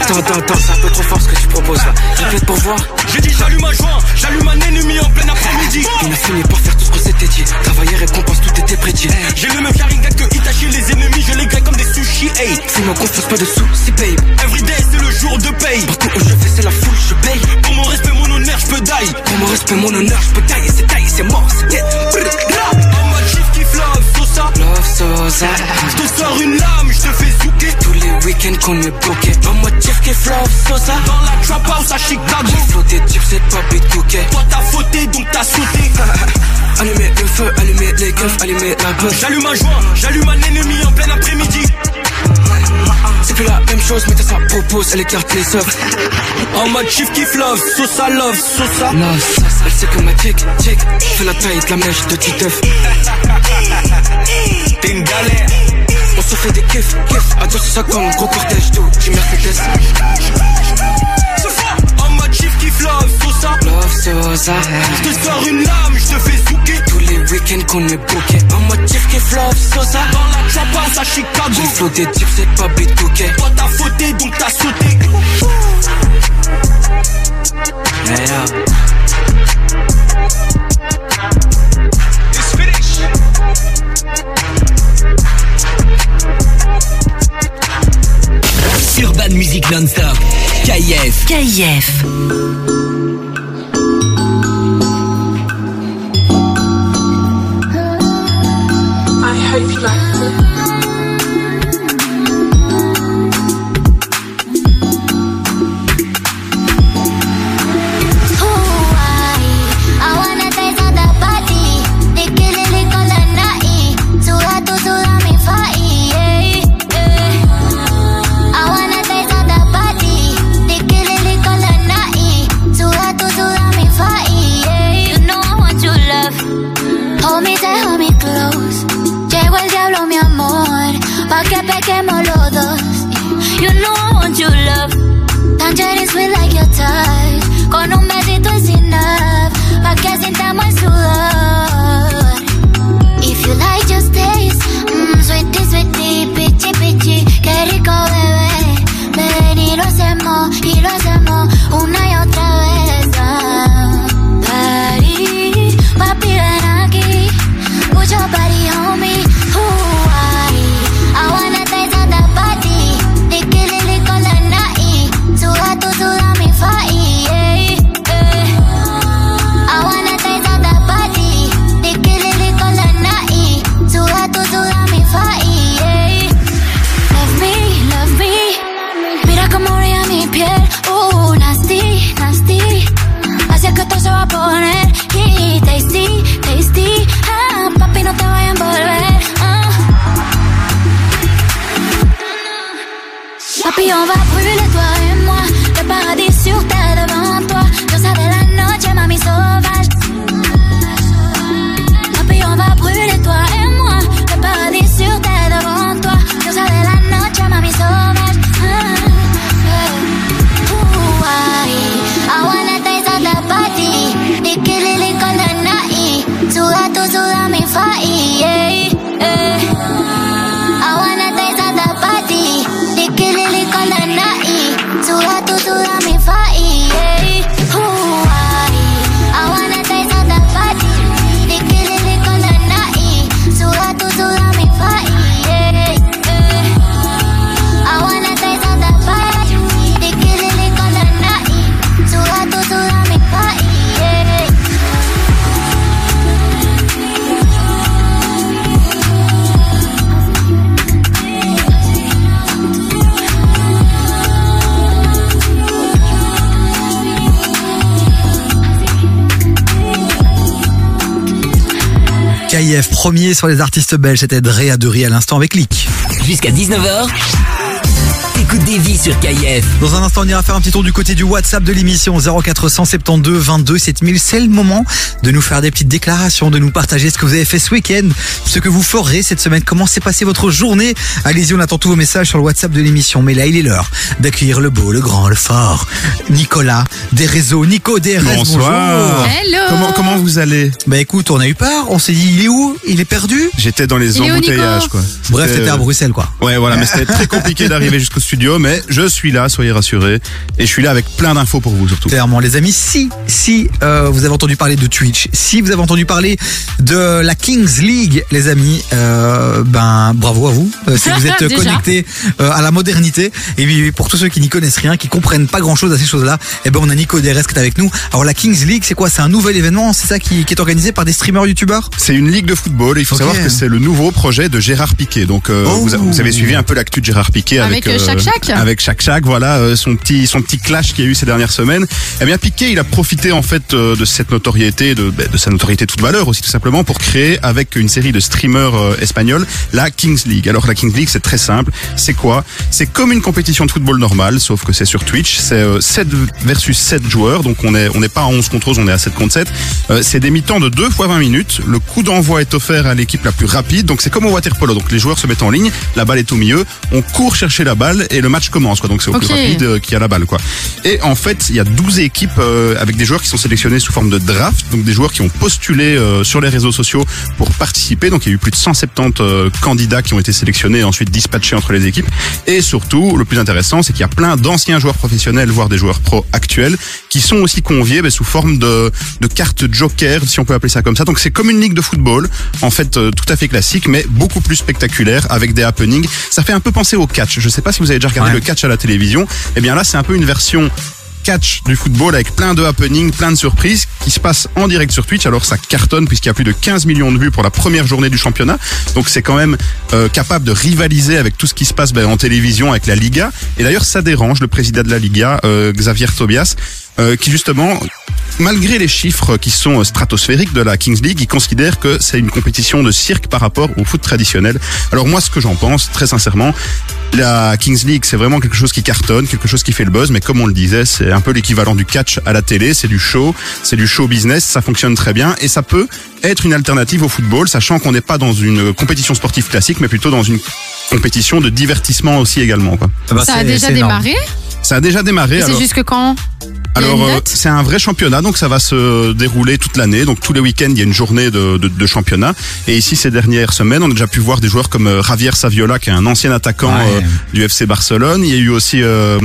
Speaker 20: Attends, attends, attends, c'est un peu trop fort ce que tu proposes là. Répète pour voir.
Speaker 17: J'ai dit j'allume un joint, j'allume un ennemi en plein après-midi.
Speaker 20: On a fini par faire tout ce qu'on s'était dit. Travailler, récompense, tout était prédit.
Speaker 17: J'ai le même Sharingan que Itachi, les ennemis, je les grille comme des sushis, hey.
Speaker 20: Fais-moi confiance, pas de soucis, babe.
Speaker 17: Everyday, c'est le jour de paye.
Speaker 20: Partout où je vais, c'est la foule, je paye.
Speaker 17: Pour mon respect, mon honneur, je peux die.
Speaker 20: Pour mon respect, mon honneur, je peux tailler, c'est taille, c'est mort, c'est dead.
Speaker 17: Love, Sosa.
Speaker 20: Love Sosa.
Speaker 17: Je te sors une lame, je te fais zouker.
Speaker 20: Tous les week-ends qu'on est bloqué. En mode chief qui love Sosa.
Speaker 17: Dans la trap house à Chicago.
Speaker 20: J'ai flot des types, c'est pas bitouquet.
Speaker 17: Toi t'as fauté, donc t'as sauté.
Speaker 20: Allumer le feu, allumer les keufs, allumer la bœuf.
Speaker 17: J'allume un joint, j'allume un ennemi en plein après-midi.
Speaker 20: C'est plus la même chose, mais ça propose, elle écarte les œufs.
Speaker 17: En mode chief qui love, Sosa love, Sosa.
Speaker 20: Love, Sosa. Elle sait que ma tic, tic, fait la taille de la mèche de Titeuf.
Speaker 17: T'es une galère.
Speaker 20: On se fait des kiffs, kiffs. À 200 comme gros cortège d'eau, j'ai Mercedes.
Speaker 17: En mode chief qui love,
Speaker 20: Love.
Speaker 17: Je te sors une lame, je te fais zouker.
Speaker 20: Tous les week-ends qu'on est booké. En mode chief qui love Sosa.
Speaker 17: Dans la trap house à Chicago.
Speaker 20: J'ai flot des types, c'est pas bitouquet.
Speaker 17: Toi t'as fauté, donc t'as sauté.
Speaker 20: Hey, yo.
Speaker 17: It's finished.
Speaker 1: Urban Music Non-Stop. KIF.
Speaker 8: KIF.
Speaker 2: KIF premier sur les artistes belges, c'était Drea Dury à l'instant avec Lick.
Speaker 1: Jusqu'à 19h, écoute des vies sur KIF.
Speaker 2: Dans un instant, on ira faire un petit tour du côté du WhatsApp de l'émission 0472 22 7000. C'est le moment de nous faire des petites déclarations, de nous partager ce que vous avez fait ce week-end, ce que vous ferez cette semaine, comment s'est passée votre journée. Allez-y, on attend tous vos messages sur le WhatsApp de l'émission. Mais là, il est l'heure d'accueillir le beau, le grand, le fort, Nicolas des réseaux, Nico DRS.
Speaker 39: Bonsoir.
Speaker 2: Bonjour.
Speaker 3: Hello.
Speaker 39: Comment, comment vous allez?
Speaker 2: Bah écoute, on a eu peur. On s'est dit, il est où? Il est perdu?
Speaker 39: J'étais dans les
Speaker 3: Il est où,
Speaker 39: embouteillages, quoi.
Speaker 2: Bref,
Speaker 39: C'était-
Speaker 2: t'étais à Bruxelles, quoi.
Speaker 39: Ouais, voilà, mais c'était très compliqué d'arriver jusqu'au studio, mais je suis là, soyez rassurés. Et je suis là avec plein d'infos pour vous, surtout.
Speaker 2: Clairement, les amis, si si euh, vous avez entendu parler de Twitch, si vous avez entendu parler de la Kings League, les amis, euh, ben bravo à vous. Euh, si vous êtes connectés euh, à la modernité, et puis pour tous ceux qui n'y connaissent rien, qui comprennent pas grand chose à ces choses-là, eh ben on a Nico DRS qui est avec nous. Alors la Kings League, c'est quoi? C'est un nouvel événement, c'est ça qui, qui est organisé par des streamers youtubeurs?
Speaker 39: C'est une ligue de football et il faut savoir que c'est le nouveau projet de Gérard Piquet. Donc euh,
Speaker 2: Oh.
Speaker 39: vous, a- vous avez suivi un peu l'actu de Gérard Piquet avec
Speaker 3: Avec, euh, Shaq
Speaker 39: Avec Shaq Shaq, voilà euh, son petit son petit clash qu'il y a eu ces dernières semaines. Eh bien Piquet, il a profité en fait euh, de cette notoriété de ben, de sa notoriété toute valeur aussi tout simplement pour créer avec une série de streamers euh, espagnols la Kings League. Alors la Kings League, c'est très simple, c'est quoi? C'est comme une compétition de football normale sauf que c'est sur Twitch, c'est euh, 7 versus 7 joueurs. Donc on est on n'est pas à 11 contre 11, on est à 7 contre 7. Euh, c'est des mi-temps de 2 fois 20 minutes. Le coup d'envoi est offert à l'équipe la plus rapide. Donc c'est comme au water polo. Donc les joueurs se mettent en ligne, la balle est au milieu, on court chercher la balle et le match commence. Quoi. Donc c'est au plus rapide euh, qui a la balle. Quoi. Et en fait, il y a 12 équipes euh, avec des joueurs qui sont sélectionnés sous forme de draft. Donc des joueurs qui ont postulé euh, sur les réseaux sociaux pour participer. Donc il y a eu plus de 170 euh, candidats qui ont été sélectionnés et ensuite dispatchés entre les équipes. Et surtout, le plus intéressant, c'est qu'il y a plein d'anciens joueurs professionnels, voire des joueurs pro actuels, qui sont aussi conviés ben, sous forme de, de cartes joker, si on peut appeler ça comme ça. Donc c'est comme une ligue de football, en fait euh, tout à fait classique, mais beaucoup plus spectaculaire, avec des happenings. Ça fait un peu penser au catch. Je sais pas si vous avez déjà regardé
Speaker 2: Ouais.
Speaker 39: le catch à la télévision. Eh bien là, c'est un peu une version catch du football avec plein de happenings, plein de surprises qui se passent en direct sur Twitch. Alors ça cartonne puisqu'il y a plus de 15 millions de vues pour la première journée du championnat. Donc c'est quand même euh, capable de rivaliser avec tout ce qui se passe ben, en télévision avec la Liga. Et d'ailleurs ça dérange le président de la Liga, euh, Xavier Tobias. Euh, qui justement malgré les chiffres qui sont euh, stratosphériques de la Kings League, ils considèrent que c'est une compétition de cirque par rapport au foot traditionnel. Alors moi, ce que j'en pense, très sincèrement, la Kings League, c'est vraiment quelque chose qui cartonne, quelque chose qui fait le buzz, mais comme on le disait, c'est un peu l'équivalent du catch à la télé, c'est du show, c'est du show business, ça fonctionne très bien, et ça peut être une alternative au football, sachant qu'on n'est pas dans une compétition sportive classique, mais plutôt dans une compétition de divertissement aussi également. Quoi.
Speaker 3: Ça a déjà démarré?
Speaker 39: Ça a déjà démarré.
Speaker 3: Et c'est jusque quand?
Speaker 39: Alors, euh, c'est un vrai championnat, donc ça va se dérouler toute l'année. Donc tous les week-ends, il y a une journée de, de, de championnat. Et ici, ces dernières semaines, on a déjà pu voir des joueurs comme euh, Javier Saviola, qui est un ancien attaquant
Speaker 2: Ouais.
Speaker 39: euh, du FC Barcelone. Il y a eu aussi euh,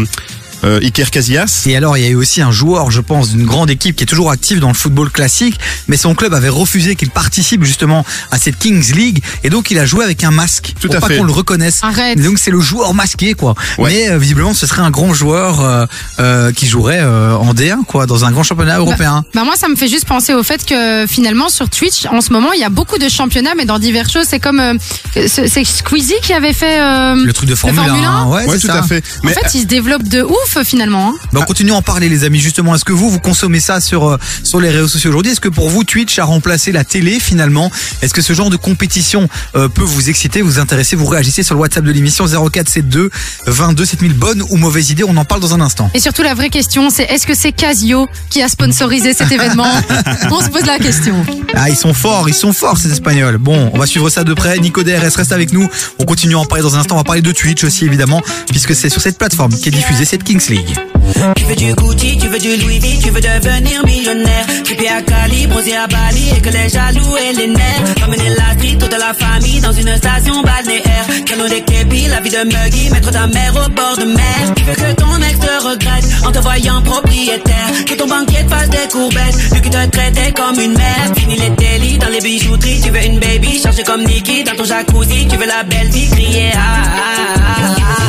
Speaker 39: euh, Iker Casillas.
Speaker 2: Et alors, il y a eu aussi un joueur, je pense, d'une grande équipe qui est toujours active dans le football classique, mais son club avait refusé qu'il participe justement à cette Kings League, et donc il a joué avec un masque
Speaker 39: Tout
Speaker 2: pour
Speaker 39: à
Speaker 2: pas qu'on le reconnaisse.
Speaker 3: Arrête.
Speaker 2: Et donc c'est le joueur masqué, quoi.
Speaker 39: Ouais.
Speaker 2: Mais euh, visiblement, ce serait un grand joueur euh, euh, qui jouerait euh, en D1, quoi, dans un grand championnat européen.
Speaker 3: Bah moi, ça me fait juste penser au fait que finalement sur Twitch, en ce moment, il y a beaucoup de championnats, mais dans diverses choses. C'est comme euh, c'est Squeezie qui avait fait euh,
Speaker 2: Le truc de Formule, 1, ouais,
Speaker 39: Ouais,
Speaker 2: c'est
Speaker 39: tout
Speaker 2: ça.
Speaker 39: à fait.
Speaker 3: En
Speaker 39: Mais
Speaker 3: fait, il se développe de ouf finalement. hein.
Speaker 2: Bah, on continue à en parler les amis justement. Est-ce que vous vous consommez ça sur euh, sur les réseaux sociaux aujourd'hui? Est-ce que pour vous Twitch a remplacé la télé finalement? Est-ce que ce genre de compétition euh, peut vous exciter, vous intéresser Vous réagissez sur le WhatsApp de l'émission 0472 22 7000 bonnes ou mauvaises idées. On en parle dans un instant.
Speaker 3: Et surtout, la vraie question, c'est est-ce que c'est Casio qui a sponsorisé cet événement? On se pose la question.
Speaker 2: Ah ils sont forts, ils sont forts ces Espagnols. Bon, on va suivre ça de près. Nico DRS reste avec nous. On continue à en parler dans un instant. On va parler de Twitch aussi évidemment puisque c'est sur cette plateforme qu'est diffusée cette
Speaker 40: Tu veux du Gucci, tu veux du Louis V, tu veux devenir millionnaire. Trippé à Cali, bronzé à Bali et que les jaloux et les nerfs. Ramener la street, toute la famille dans une station balnéaire. Canot des képis, la vie de Muggy, mettre ta mère au bord de mer. Tu veux que ton ex te regrette en te voyant propriétaire. Que ton banquier te fasse des courbettes, lui qui te traitait comme une mère. Fini les délits dans les bijouteries, tu veux une baby, chargée comme Nicky dans ton jacuzzi. Tu veux la belle vie, crier ah ah ah ah.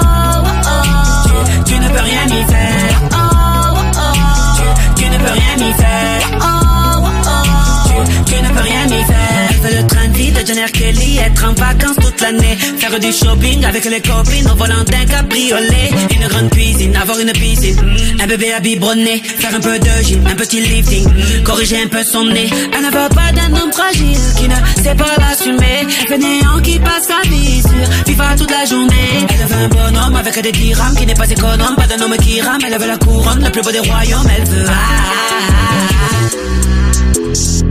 Speaker 40: tu, ne peux rien y faire. Tu, tu ne peux rien y faire. Tu, tu ne peux rien y faire. De vie de John R. Kelly, être en vacances toute l'année, faire du shopping avec les copines au volant d'un cabriolet, une grande cuisine, avoir une piscine, un bébé à biberonner, faire un peu de gym, un petit lifting, corriger un peu son nez. Elle ne veut pas d'un homme fragile qui ne sait pas l'assumer, fainéant qui passe sa vie sur FIFA toute la journée. Elle veut un bonhomme avec des dirhams qui n'est pas économe, pas d'un homme qui rame, elle veut la couronne, le plus beau des royaumes, elle veut. ah, ah, ah.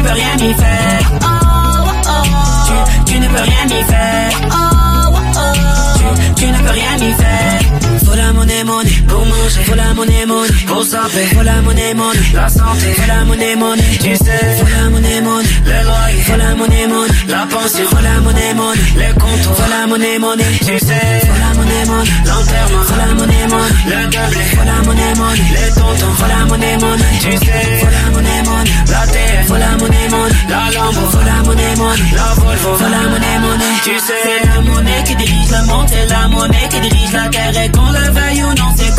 Speaker 40: ne peux rien y faire. Tu, tu ne peux rien y faire. Tu, tu ne peux rien y faire. Faut la monnaie, monnaie pour s'appeler. Faut la monnaie, monnaie la santé. La monnaie, monnaie tu sais. La monnaie, monnaie le loyer. La monnaie, monnaie la pension. La monnaie, monnaie les. Faut la monnaie, monnaie tu sais. La monnaie, monnaie l'enterrement. La monnaie, monnaie le. Faut la monnaie, monnaie les tontons. La monnaie, monnaie tu sais. La monnaie, monnaie la terre. La monnaie, monnaie la Lambo. Faut la monnaie, monnaie la Volvo. La monnaie, monnaie tu sais. C'est la monnaie qui dirige le monde. C'est la monnaie qui dirige la terre. Et qu'on le veuille ou non, c'est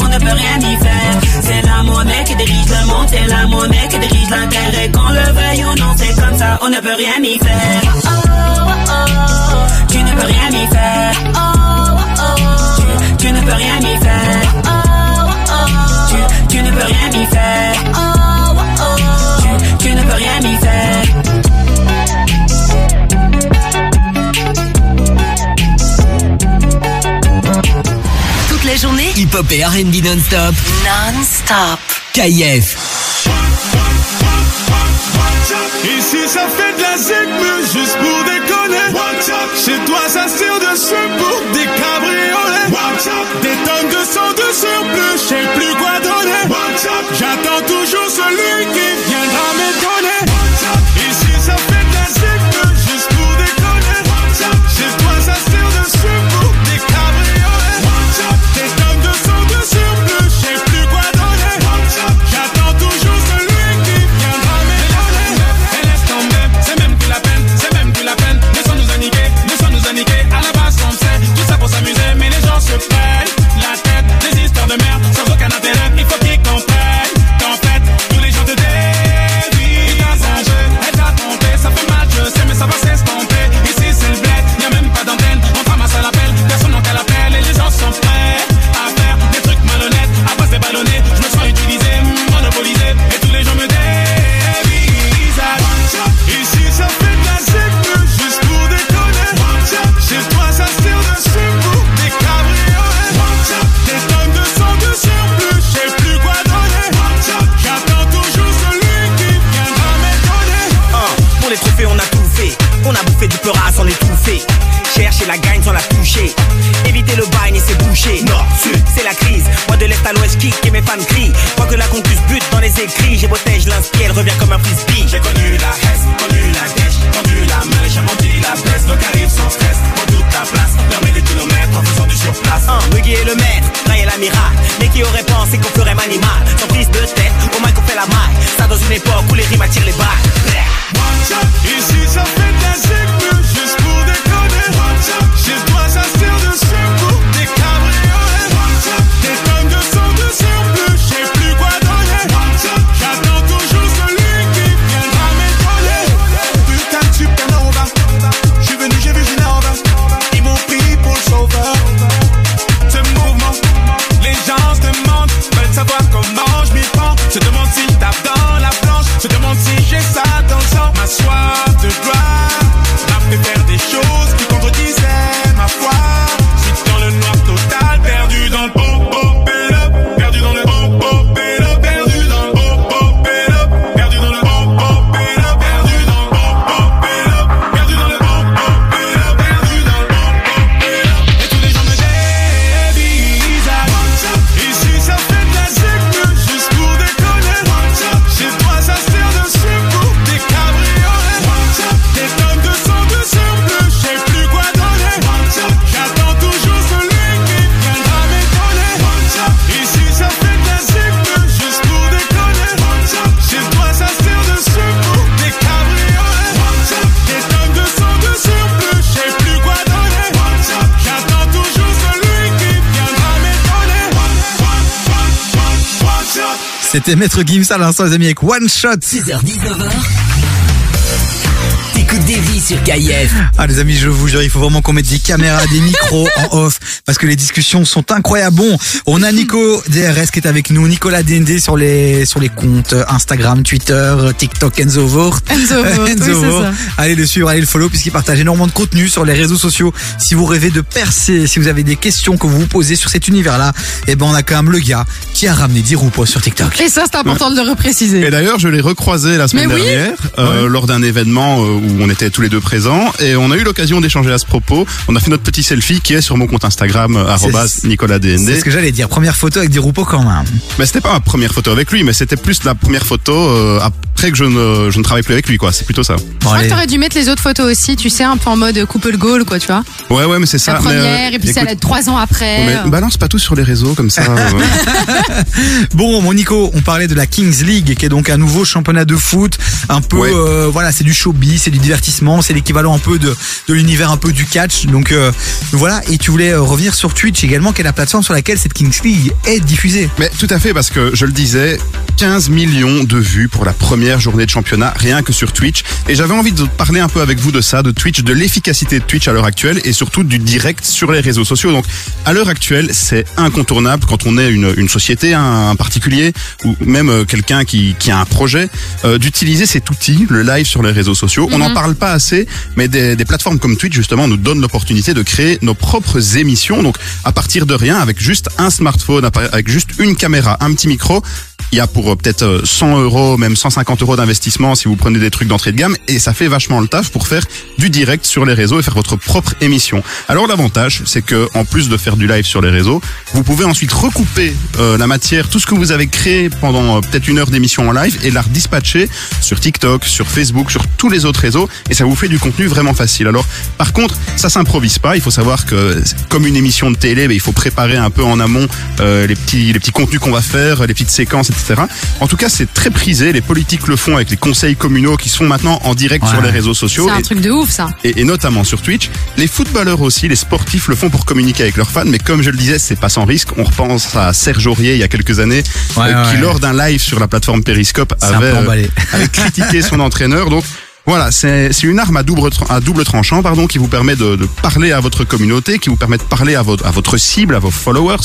Speaker 40: On ne peut rien y faire. C'est la monnaie qui dirige le monde. C'est la monnaie qui dirige la terre. Et qu'on le veuille ou non, c'est comme ça. On ne peut rien y faire. Tu ne peux rien y faire. Tu, tu ne peux rien y faire. Tu, tu ne peux rien y faire. Tu, tu ne peux rien y faire.
Speaker 1: La journée, hip-hop et R&B non-stop.
Speaker 8: Non-stop.
Speaker 1: KIF.
Speaker 22: Ici ça fait de la zig, mais juste pour déconner. Chez toi ça se tire dessus pour des cabriolets. Des tonnes de sang de surplus, je sais plus quoi donner. J'attends toujours celui qui viendra m'étonner.
Speaker 2: C'était Maître Gims à l'instant, les amis, avec One Shot.
Speaker 1: 6h-19h. T'écoutes des vies sur KIF.
Speaker 2: Ah les amis, je vous jure, il faut vraiment qu'on mette des caméras, des micros en off parce que les discussions sont incroyables. Bon, on a Nico DRS qui est avec nous, Nicolas DND sur les sur les comptes Instagram, Twitter, TikTok, Enzo Voort.
Speaker 3: Enzo c'est
Speaker 2: Voort.
Speaker 3: ça.
Speaker 2: Allez le suivre, allez le follow puisqu'il partage énormément de contenu sur les réseaux sociaux. Si vous rêvez de percer, si vous avez des questions que vous vous posez sur cet univers-là, eh ben on a quand même le gars qui a ramené 10 roues sur TikTok.
Speaker 3: Et ça, c'est important de le repréciser.
Speaker 39: Et d'ailleurs, je l'ai recroisé la semaine
Speaker 3: Mais oui.
Speaker 39: dernière euh, lors d'un événement euh, où on était tous les deux présents et on a eu l'occasion d'échanger à ce propos. On a fait notre petit selfie qui est sur mon compte Instagram euh, arobase Nicolas DND.
Speaker 2: C'est ce que j'allais dire. Première photo avec des roupeaux quand même.
Speaker 39: Mais c'était pas ma première photo avec lui, mais c'était plus la première photo euh, après que je ne, je ne travaille plus avec lui, quoi. C'est plutôt ça.
Speaker 3: Je crois que t'aurais dû mettre les autres photos aussi, tu sais, un peu en mode couple goal, quoi, tu vois.
Speaker 39: Ouais, ouais, mais c'est ça.
Speaker 3: La
Speaker 39: mais, euh,
Speaker 3: première, et puis
Speaker 39: écoute,
Speaker 3: celle de trois ans après.
Speaker 39: mais balance pas tout sur les réseaux comme ça. euh.
Speaker 2: Bon, mon Nico, on parlait de la Kings League, qui est donc un nouveau championnat de foot. Un peu,
Speaker 39: Ouais.
Speaker 2: euh, voilà, c'est du showbiz, c'est du divertissement, c'est l'équivalent un peu de, de l'univers un peu du catch. Donc euh, voilà, et tu voulais euh, revenir sur Twitch également, qui est la plateforme sur laquelle cette Kings League est diffusée.
Speaker 39: Mais tout à fait, parce que je le disais, 15 millions de vues pour la première journée de championnat, rien que sur Twitch. Et j'avais envie de parler un peu avec vous de ça, de Twitch, de l'efficacité de Twitch à l'heure actuelle et surtout du direct sur les réseaux sociaux. Donc, à l'heure actuelle, c'est incontournable quand on est une, société, un, particulier ou même euh, quelqu'un qui, qui a un projet, d'utiliser cet outil, le live sur les réseaux sociaux. On n'en
Speaker 41: Mhm.
Speaker 39: parle pas assez, mais des, des plateformes comme Twitch, justement, nous donnent l'opportunité de créer nos propres émissions. Donc, à partir de rien, avec juste un smartphone, avec juste une caméra, un petit micro, il y a pour euh, peut-être euh, 100 euros, même 150 euros d'investissement si vous prenez des trucs d'entrée de gamme et ça fait vachement le taf pour faire du direct sur les réseaux et faire votre propre émission. Alors l'avantage, c'est que en plus de faire du live sur les réseaux, vous pouvez ensuite recouper euh, la matière, tout ce que vous avez créé pendant euh, peut-être une heure d'émission en live et la redispatcher sur TikTok, sur Facebook, sur tous les autres réseaux et ça vous fait du contenu vraiment facile. Alors par contre, ça s'improvise pas. Il faut savoir que comme une émission de télé, mais il faut préparer un peu en amont euh, les petits les petits contenus qu'on va faire, les petites séquences, etc. En tout cas, c'est très prisé. Les politiques le font avec les conseils communaux qui sont maintenant en direct sur les réseaux sociaux.
Speaker 3: C'est un
Speaker 39: Et-
Speaker 3: truc de ouf, ça.
Speaker 39: et, et notamment sur Twitch. Les footballeurs aussi, les sportifs le font pour communiquer avec leurs fans, mais comme je le disais, c'est pas sans risque. On repense à Serge Aurier il y a quelques années,
Speaker 2: Ouais,
Speaker 39: euh, qui lors d'un live sur la plateforme Periscope avait, euh, avait critiqué son entraîneur. Donc voilà, c'est c'est une arme à double, à double tranchant pardon, qui vous permet de, de parler à votre communauté, qui vous permet de parler à votre, à votre cible, à vos followers.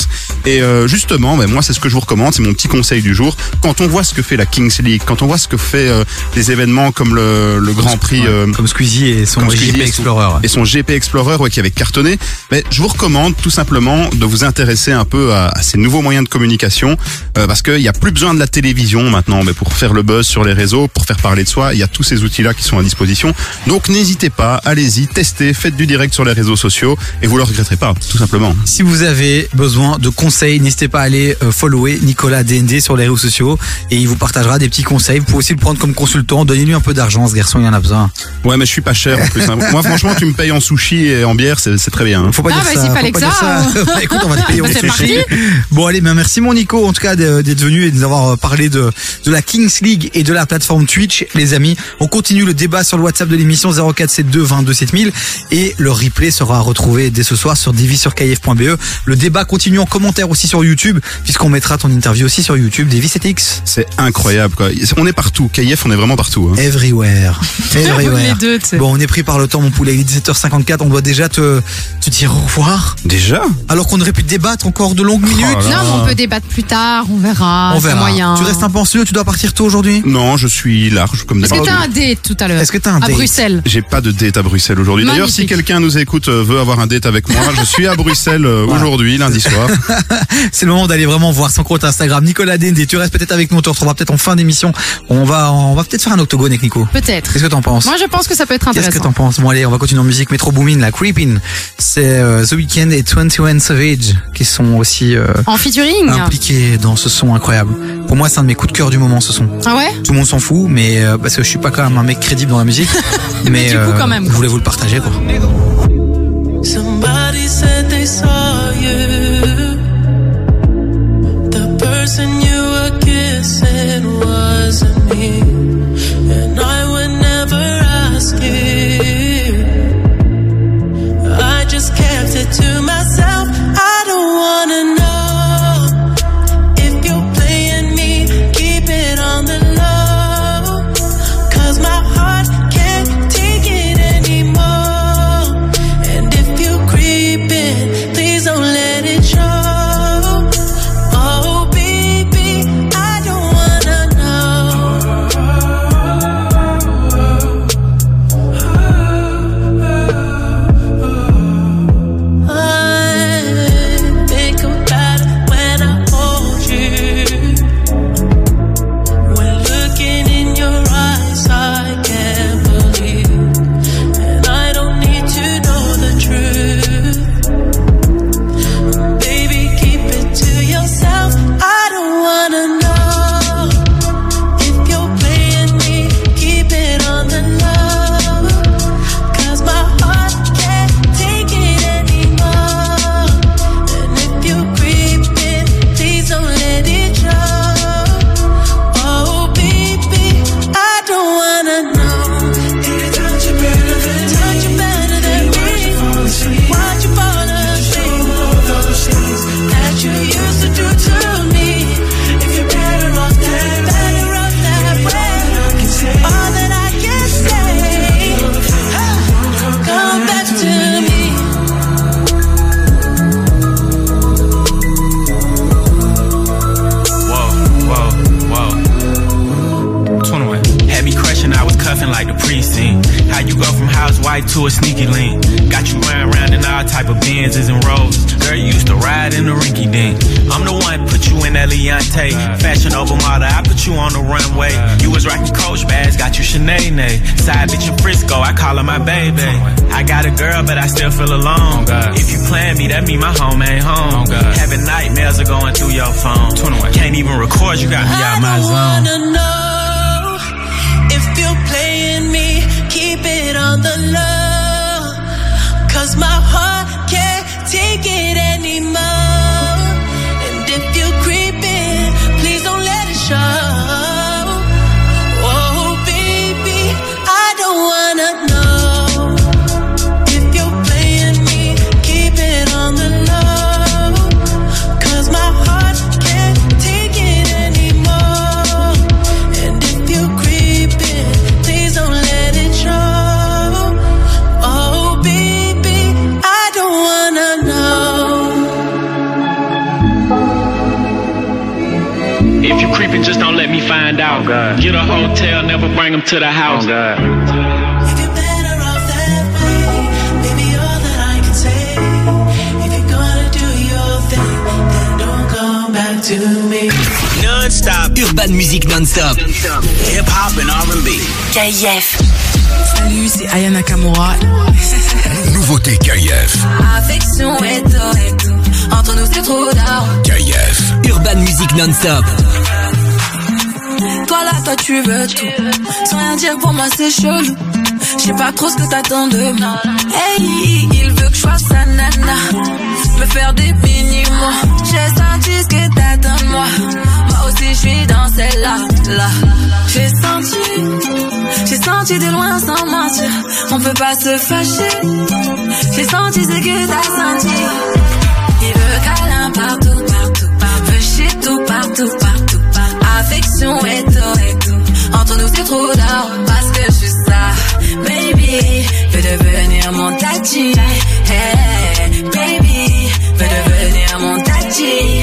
Speaker 39: Et euh, justement, ben, moi, c'est ce que je vous recommande, c'est mon petit conseil du jour. Quand on voit ce que fait la Kings League, quand on voit ce que fait euh, des événements comme le, le Grand Prix... euh,
Speaker 2: Comme Squeezie et son GP
Speaker 39: Squeezie et son-
Speaker 2: Explorer.
Speaker 39: Et son GP Explorer ouais, qui avait cartonné. Mais je vous recommande tout simplement de vous intéresser un peu à, à ces nouveaux moyens de communication euh, parce qu'il n'y a plus besoin de la télévision maintenant mais pour faire le buzz sur les réseaux, pour faire parler de soi. Il y a tous ces outils-là qui sont à disposition. Donc n'hésitez pas, allez-y, testez, faites du direct sur les réseaux sociaux et vous le regretterez pas, tout simplement.
Speaker 2: Si vous avez besoin de conseils, n'hésitez pas à aller euh, follower Nicolas DND sur les réseaux sociaux et il vous partagera des petits conseils. Vous pouvez aussi le prendre comme consultant. Donnez-lui un peu d'argent, ce garçon, il en a besoin.
Speaker 39: Ouais, mais je suis pas cher en plus. hein. Moi, franchement, tu me payes en sushi et en bière, c'est c'est très bien. hein.
Speaker 2: Faut pas
Speaker 3: Ah,
Speaker 2: dire
Speaker 3: bah,
Speaker 2: ça. faut pas dire
Speaker 3: ça.
Speaker 2: Écoute, on va te payer en
Speaker 3: C'est
Speaker 2: sushi. Bon, allez, ben, merci mon Nico, en tout cas, d'être venu et de nous avoir parlé de, de la Kings League et de la plateforme Twitch, les amis. On continue le débat sur le WhatsApp de l'émission 0472 22 7000 et le replay sera retrouvé dès ce soir sur divisurkf.be. Le débat continue en commentaire aussi sur YouTube, puisqu'on mettra ton interview aussi sur YouTube, Divi 7X.
Speaker 39: C'est incroyable, quoi. On est partout. KIF, on est vraiment partout. hein.
Speaker 2: Everywhere. Everywhere.
Speaker 3: Deux.
Speaker 2: Bon, on est pris par le temps, mon poulet. Il est 17h54. On doit déjà te, te dire au revoir.
Speaker 39: Déjà?
Speaker 2: Alors qu'on aurait pu débattre encore de longues minutes.
Speaker 39: là
Speaker 3: Non, mais on peut débattre plus tard, on verra.
Speaker 2: On verra.
Speaker 3: moyen.
Speaker 2: Tu restes un peu en studio, tu dois partir tôt aujourd'hui?
Speaker 39: Non, je suis large, comme
Speaker 3: Est-ce que
Speaker 39: d'habitude.
Speaker 3: t'as un date tout à l'heure
Speaker 2: Est-ce que t'as un
Speaker 3: À
Speaker 2: date
Speaker 3: Bruxelles.
Speaker 39: J'ai pas de date à Bruxelles aujourd'hui. D'ailleurs, si
Speaker 3: Magnifique.
Speaker 39: quelqu'un nous écoute, euh, veut avoir un date avec moi, je suis à Bruxelles euh, aujourd'hui, lundi soir.
Speaker 2: C'est le moment d'aller vraiment voir son compte Instagram. Nicolas DND, tu restes peut-être avec nous, on te retrouvera peut-être en fin d'émission. On va, on va peut-être faire un octogone avec Nico.
Speaker 3: Peut-être.
Speaker 2: Qu'est-ce que t'en penses?
Speaker 3: Moi, je pense que ça peut être
Speaker 2: Qu'est-ce que
Speaker 3: intéressant.
Speaker 2: t'en penses? Bon allez, on va continuer en musique. Metro Boomin, la Creepin. C'est euh, The Weeknd et 21 Savage qui sont aussi euh,
Speaker 3: En featuring
Speaker 2: impliqués dans ce son incroyable. Pour moi, c'est un de mes coups de cœur du moment, ce son.
Speaker 3: Ah ouais?
Speaker 2: Tout le monde s'en fout, mais euh, parce que je suis pas quand même un mec crédible dans la musique. mais
Speaker 3: du coup, quand même,
Speaker 2: Je voulais vous le partager quoi.
Speaker 40: Somebody said they saw
Speaker 41: you.
Speaker 28: Toi là, toi tu veux tout. Sans rien dire pour moi, c'est chelou. Je sais pas trop ce que t'attends de moi. Hey, il veut que je sois sa nana. Me faire des mini-mois. J'ai senti ce que t'attends de moi. Moi aussi, je suis dans celle-là. Là. J'ai senti, j'ai senti de loin sans mentir. On peut pas se fâcher. J'ai senti ce que t'as senti. Il veut câlin partout, partout, partout. Affection et tout, et tout. Entre nous, c'est trop d'or parce que je suis ça. Baby, veux devenir mon tati. Hey, baby, veux devenir mon tati.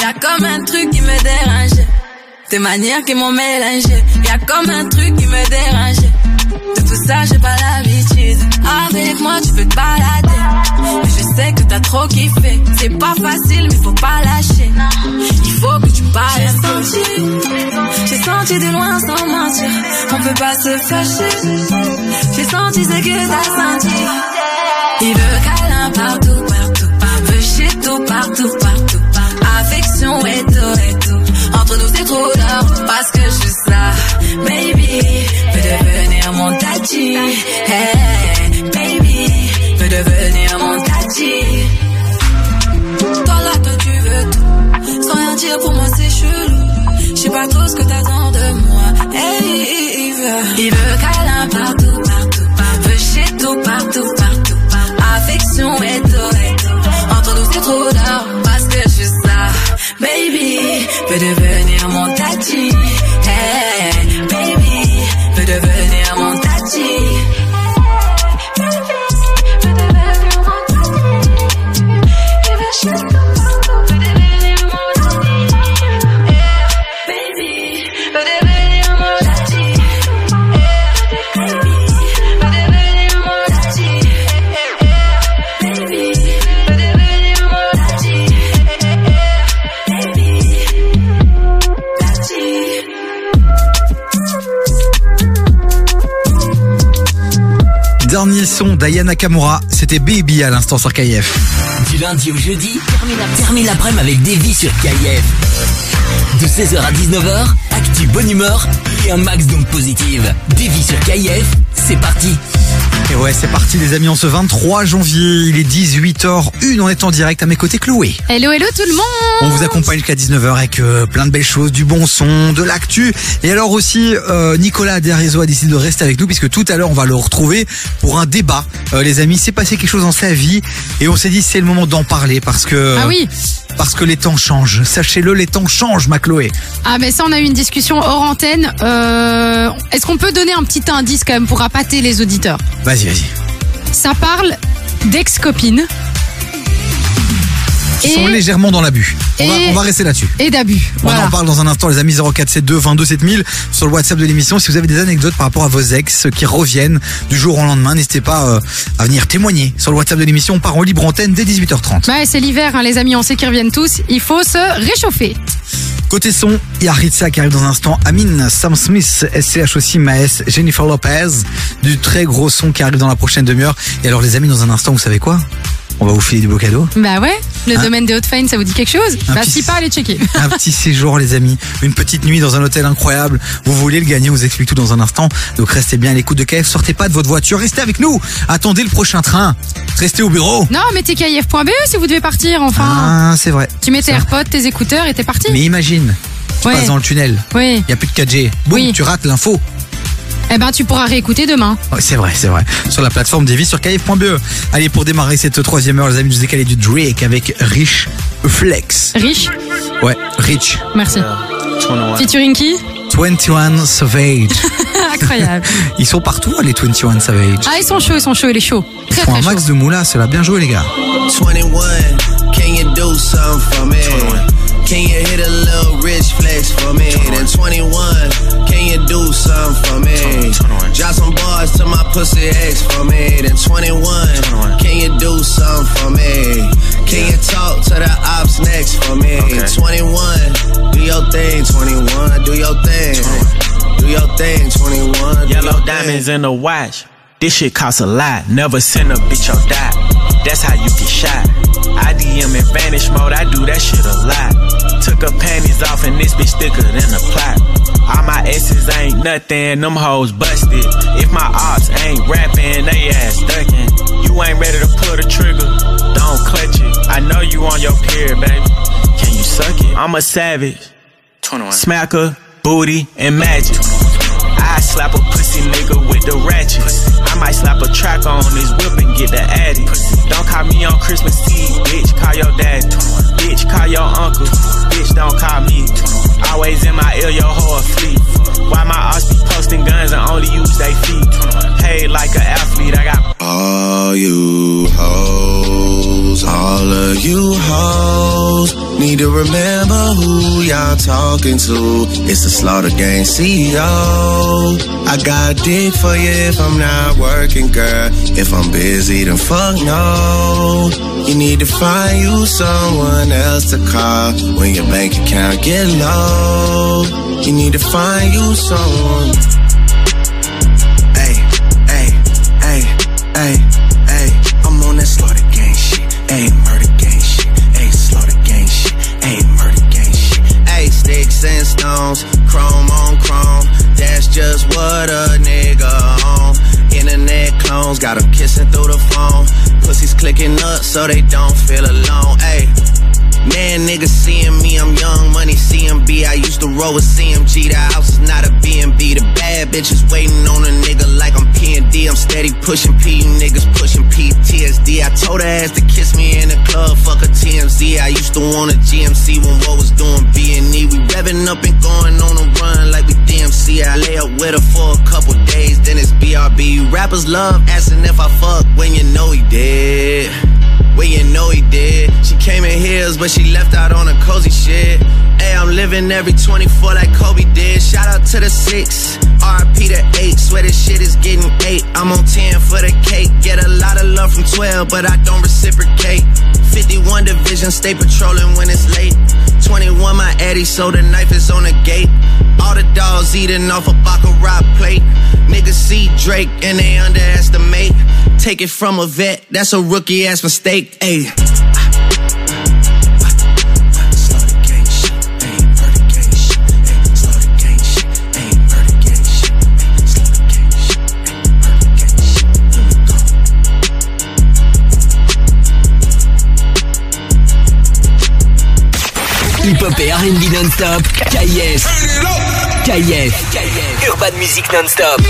Speaker 28: Y'a comme un truc qui me dérange. Des manières qui m'ont mélangé. Y'a comme un truc qui me dérange. De tout ça, j'ai pas l'habitude. Avec moi, tu peux te balader. Sais que t'as trop kiffé. C'est pas facile, mais faut pas lâcher. Il faut que tu parles. J'ai senti, j'ai senti de loin sans mentir. On peut pas se fâcher. J'ai senti ce que t'as senti. Il veut câlin partout, partout, partout. Shit tout, partout, partout. Affection et tout, et tout. Entre nous, c'est trop d'or parce que je suis ça. Baby, veux devenir mon tati. Hey, baby, devenir mon tati. Toi là, toi tu veux tout. Sans rien dire pour moi, c'est chelou. Je sais pas trop ce que t'attends de moi. Hey, il veut, il veut câlin partout, partout, partout. Veut shit tout, partout, partout. Affection et tout. Entre nous, c'est trop d'or parce que je suis ça. Baby, veux devenir mon tati. Hey, baby, veux devenir mon
Speaker 2: Dernier son d'Aya Nakamura, c'était Baby à l'instant sur KF.
Speaker 1: Du lundi au jeudi, termine l'après-midi avec vies sur KF. De 16h à 19h, actu bonne humeur et un max d'ondes positives. Vies sur KF, c'est parti.
Speaker 2: Et ouais, c'est parti les amis, en ce 23 janvier, il est 18h01, on est en direct à mes côtés Chloé.
Speaker 3: Hello, hello tout le monde
Speaker 2: On vous accompagne jusqu'à 19h avec euh, plein de belles choses, du bon son, de l'actu. Et alors aussi, euh, Nicolas Derizo a décidé de rester avec nous puisque tout à l'heure on va le retrouver pour un débat. Euh, les amis, c'est passé quelque chose dans sa vie et on s'est dit c'est le moment d'en parler parce que...
Speaker 3: Ah oui
Speaker 2: Parce que les temps changent. Sachez-le, les temps changent, ma Chloé.
Speaker 3: Ah mais ça on a eu une discussion hors antenne. Euh, Est-ce qu'on peut donner un petit indice quand même pour appâter les auditeurs?
Speaker 2: Vas-y, vas-y.
Speaker 3: Ça parle d'ex-copine
Speaker 2: qui
Speaker 3: Et-
Speaker 2: sont légèrement dans l'abus. On, on va rester là-dessus.
Speaker 3: Et d'abus.
Speaker 2: On
Speaker 3: Voilà.
Speaker 2: en parle dans un instant, les amis 0472 22 7000 sur le WhatsApp de l'émission. Si vous avez des anecdotes par rapport à vos ex qui reviennent du jour au lendemain, n'hésitez pas euh, à venir témoigner sur le WhatsApp de l'émission. On part en libre antenne dès 18h30.
Speaker 3: Bah, c'est l'hiver, hein, les amis, on sait qu'ils reviennent tous. Il faut se réchauffer.
Speaker 2: Côté son, il y a Ritza qui arrive dans un instant. Amine, Sam Smith, SCH aussi, Maes, Jennifer Lopez. Du très gros son qui arrive dans la prochaine demi-heure. Et alors les amis, dans un instant, vous savez quoi? On va vous filer du beau cadeau.
Speaker 3: Bah ouais, le
Speaker 2: Hein
Speaker 3: domaine des hautes fines, ça vous dit quelque chose
Speaker 2: Un
Speaker 3: Bah
Speaker 2: petit-
Speaker 3: si pas, allez checker.
Speaker 2: Un petit séjour les amis, une petite nuit dans un hôtel incroyable. Vous voulez le gagner, on vous explique tout dans un instant. Donc restez bien à l'écoute de KF, sortez pas de votre voiture, restez avec nous. Attendez le prochain train. Restez au bureau.
Speaker 3: Non, mettez kif.be si vous devez partir, enfin.
Speaker 2: Ah, c'est vrai.
Speaker 3: tu mets tes AirPods, tes écouteurs et t'es parti.
Speaker 2: Mais imagine, tu
Speaker 3: Ouais.
Speaker 2: passes dans le tunnel.
Speaker 3: Oui.
Speaker 2: Il y a plus de 4G. Boum, tu rates l'info.
Speaker 3: Eh ben, tu pourras réécouter demain.
Speaker 2: Ouais, c'est vrai, c'est vrai. Sur la plateforme des vies sur KF.be. Allez, pour démarrer cette troisième heure, les amis, je vous ai calé du Drake avec Rich Flex.
Speaker 3: Riche
Speaker 2: Ouais, Rich.
Speaker 3: Merci. Featuring qui?
Speaker 2: 21 Savage.
Speaker 3: Incroyable.
Speaker 2: Ils sont partout, hein, les 21 Savage.
Speaker 3: Ah, ils sont chauds, ils sont chauds, il est chaud.
Speaker 2: Ils
Speaker 3: Très
Speaker 2: font
Speaker 3: très
Speaker 2: un
Speaker 3: chaud.
Speaker 2: max de moula, cela bien joué, les gars.
Speaker 42: 21, can you do something for me? Can you hit a little rich flex for me? Then 21, can you do something for me? Drop some bars to my pussy ex for me. Then 21, can you do something for me? Can you talk to the ops next for me? 21, do your thing, 21, do your thing. Do your thing, 21.
Speaker 26: Yellow diamonds in the watch. This shit costs a lot. Never send a bitch or die. That's how you get shot. I DM in vanish mode. I do that shit a lot. Took her panties off and this bitch thicker than a plot. All my S's ain't nothing. Them hoes busted. If my ops ain't rapping, they ass ducking. You ain't ready to pull the trigger. Don't clutch it. I know you on your period, baby. Can you suck it? I'm a savage. 21. Smacker, booty, and magic. I slap a pussy nigga with the ratchet. I might slap a track on his whip and get the addy. Don't call me on Christmas Eve, bitch. Call your dad. Bitch, call your uncle. Bitch, don't call me. Always in my ear, your whole fleet. Why my ass be posting guns and only use they feet? Paid like an athlete, I got
Speaker 42: All you hoes, all of you hoes, need to remember who y'all talking to. It's the Slaughter Gang CEO. I got dick for you if I'm not working, girl. If I'm busy, then fuck no. You need to find you someone else to call when your bank account get low. You need to find you someone. Hey, hey, hey, hey, hey. I'm on that slaughter gang shit. Hey, murder gang shit. Hey, slaughter gang shit. Hey, murder gang shit. Hey, sticks and stones, chrome on just what a nigga on. Internet clones got 'em kissing through the phone. Pussies clicking up so they don't feel alone. Hey. Man, niggas seeing me, I'm young money CMB. I used to roll with CMG. The house is not a B&B. The bad bitches waiting on a nigga like I'm P&D. I'm steady pushing P, you niggas pushing PTSD. I told her ass to kiss me in the club, fuck a TMZ. I used to want a GMC when what was doing B&E. We revving up and going on a run like we DMC. I lay up with her for a couple days, then it's BRB. Rappers love asking if I fuck when you know he did. Well, you know he did. She came in heels, but she left out on a cozy shit. Hey, I'm living every 24 like Kobe did. Shout out to the six, RP to eight. Swear this shit is getting eight. I'm on 10 for the cake. Get a lot of love from 12, but I don't reciprocate. 51 division, stay patrolling when it's late. 21 my Eddie, so the knife is on the gate. All the dogs eating off a Baccarat plate. Niggas see Drake and they underestimate. Take it from a vet, that's a rookie ass mistake. Ayy.
Speaker 41: Hip-hop et R&B non-stop. KIF. KIF. Urban Music non-stop.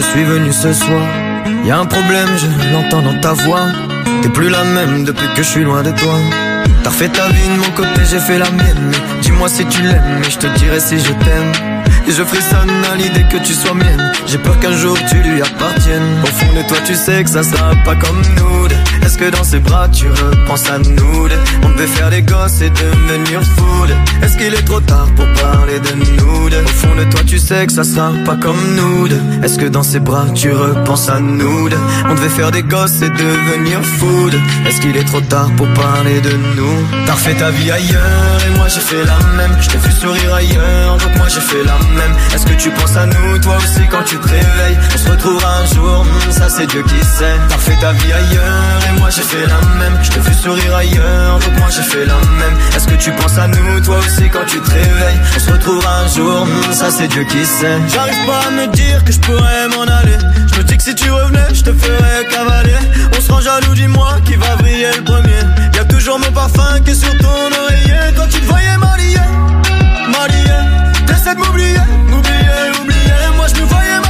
Speaker 43: Je
Speaker 34: suis venu ce soir. Y a un problème, je l'entends dans ta voix. T'es plus la même depuis que je suis loin de toi. T'as refait ta vie de mon côté, j'ai fait la mienne. Dis-moi si tu l'aimes, et je te dirai si je t'aime. Et je frissonne à l'idée que tu sois mienne. J'ai peur qu'un jour tu lui appartiennes. Au fond de toi, tu sais que ça sera pas comme nous. Est-ce que dans ses bras tu repenses à nous On devait faire des gosses et devenir fou. Est-ce qu'il est trop tard pour parler de nous Au fond de toi, tu sais que ça sera pas comme nous. Est-ce que dans ses bras tu repenses à nous On devait faire des gosses et devenir fou. Est-ce qu'il est trop tard pour parler de nous T'as refait ta vie ailleurs et moi j'ai fait la même. Je t'ai vu sourire ailleurs, donc moi j'ai fait la même. Est-ce que tu penses à nous, toi aussi, quand tu te réveilles? On se retrouvera un jour, hmm, ça c'est Dieu qui sait. T'as fait ta vie ailleurs et moi j'ai fait la même. Je t'ai vu sourire ailleurs, donc moi j'ai fait la même. Est-ce que tu penses à nous, toi aussi, quand tu te réveilles? On se retrouvera un jour, hmm, ça c'est Dieu qui sait. J'arrive pas à me dire que je pourrais m'en aller. Je me dis que si tu revenais, je te ferais cavaler. On se rend jaloux, dis-moi qui va briller le premier. Y a toujours mon parfum qui est sur ton oreiller quand tu te voyais m'allier. M'allier, t'essaies de m'oublier, m'oublier, oublier. Moi je me voyais.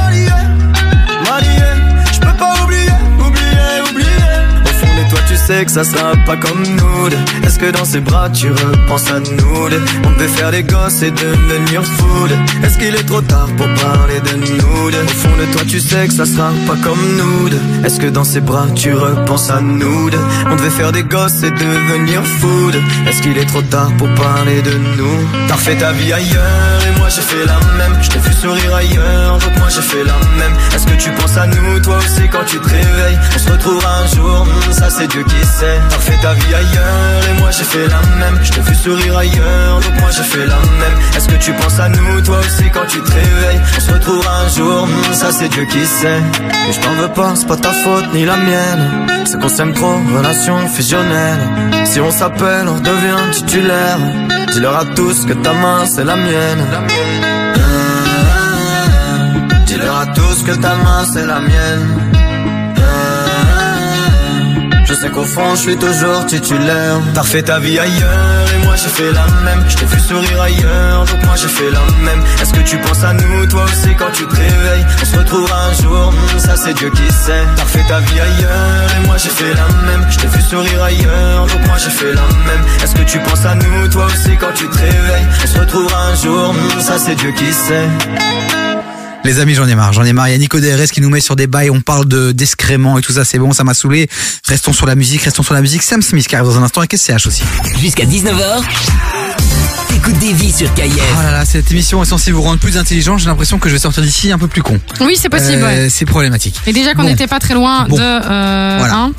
Speaker 34: Est-ce que dans ses bras tu repenses à nous On devait faire des gosses et devenir fou. Est-ce qu'il est trop tard pour parler de nous Au fond de toi, tu sais que ça sera pas comme nous. Est-ce que dans ses bras tu repenses à nous On devait faire des gosses et devenir fou. Est-ce qu'il est trop tard pour parler de nous? T'as refait ta vie ailleurs et moi j'ai fait la même. Je t'ai vu sourire ailleurs, donc moi j'ai fait la même. Est-ce que tu penses à nous, toi aussi, quand tu te réveilles? On se retrouvera un jour, hmm, ça c'est Dieu qui T'as refait ta vie ailleurs et moi j'ai fait la même. Je t'ai vu sourire ailleurs, donc moi j'ai fait la même. Est-ce que tu penses à nous, toi aussi, quand tu te réveilles? On se retrouvera un jour, ça c'est Dieu qui sait. Et je t'en veux pas, c'est pas ta faute ni la mienne. C'est qu'on s'aime trop, relation fusionnelle. Si on s'appelle, on redevient titulaire. Dis-leur à tous que ta main c'est la mienne. Dis-leur à tous que ta main c'est la mienne. Je sais qu'au fond je suis toujours titulaire. T'as refait ta vie ailleurs et moi j'ai fait la même. Je t'ai vu sourire ailleurs donc moi j'ai fait la même. Est-ce que tu penses à nous toi aussi quand tu te réveilles? On se retrouvera un jour, hmm, ça c'est Dieu qui sait. T'as refait ta vie ailleurs et moi j'ai fait la même. Je t'ai vu sourire ailleurs donc moi j'ai fait la même. Est-ce que tu penses à nous toi aussi quand tu te réveilles? On se retrouvera un jour, hmm, ça c'est Dieu qui sait
Speaker 2: Les amis, j'en ai marre, j'en ai marre. Il y a Nico DRS qui nous met sur des bails, on parle de et tout ça, c'est bon, ça m'a saoulé. Restons sur la musique, restons sur la musique. Sam Smith qui arrive dans un instant et KCH aussi.
Speaker 1: Jusqu'à 19h, écoute des vies sur.
Speaker 2: Oh là là, cette émission est censée vous rendre plus intelligent. J'ai l'impression que je vais sortir d'ici un peu plus con.
Speaker 3: Oui, c'est possible.
Speaker 2: Euh,
Speaker 3: ouais.
Speaker 2: C'est problématique.
Speaker 3: Et déjà qu'on
Speaker 2: Bon.
Speaker 3: n'était pas très loin
Speaker 2: Bon.
Speaker 3: de. Euh,
Speaker 2: Voilà.
Speaker 3: hein,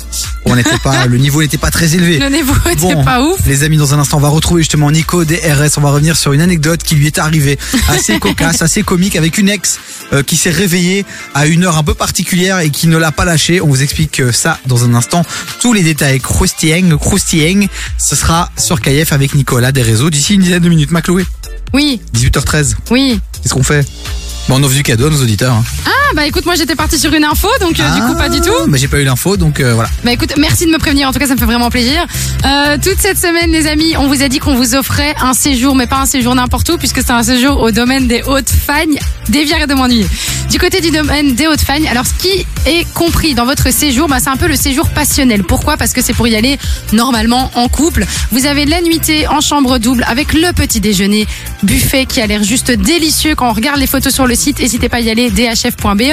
Speaker 2: On n'était pas, le niveau n'était pas très élevé.
Speaker 3: le niveau était
Speaker 2: Bon,
Speaker 3: pas ouf.
Speaker 2: les amis, dans un instant, on va retrouver justement Nico DRS. On va revenir sur une anecdote qui lui est arrivée, assez cocasse, assez comique, avec une ex euh, qui s'est réveillée à une heure un peu particulière et qui ne l'a pas lâché. On vous explique euh, ça dans un instant. Tous les détails croustilling, croustilling, ce sera sur KF avec Nicolas des réseaux d'ici une dizaine de minutes. Macloé,
Speaker 3: Oui,
Speaker 2: 18h13.
Speaker 3: oui.
Speaker 2: Qu'est-ce qu'on fait? Bon, on offre du cadeau à nos auditeurs. hein.
Speaker 3: Ah, bah écoute, moi j'étais partie sur une info, donc euh, du coup pas du tout.
Speaker 2: Mais j'ai pas eu l'info, donc euh, voilà.
Speaker 3: Bah écoute, merci de me prévenir, en tout cas ça me fait vraiment plaisir. Euh, toute cette semaine les amis, on vous a dit qu'on vous offrait un séjour, mais pas un séjour n'importe où, puisque c'est un séjour au domaine des Hautes-Fagnes, dévier de m'ennuyer. Du côté du domaine des Hautes-Fagnes, alors ce qui est compris dans votre séjour, bah, c'est un peu le séjour passionnel. Pourquoi? Parce que c'est pour y aller normalement en couple. Vous avez la nuitée en chambre double avec le petit déjeuner buffet qui a l'air juste délicieux quand on regarde les photos sur le site. N'hésitez pas à y aller, dhf.be.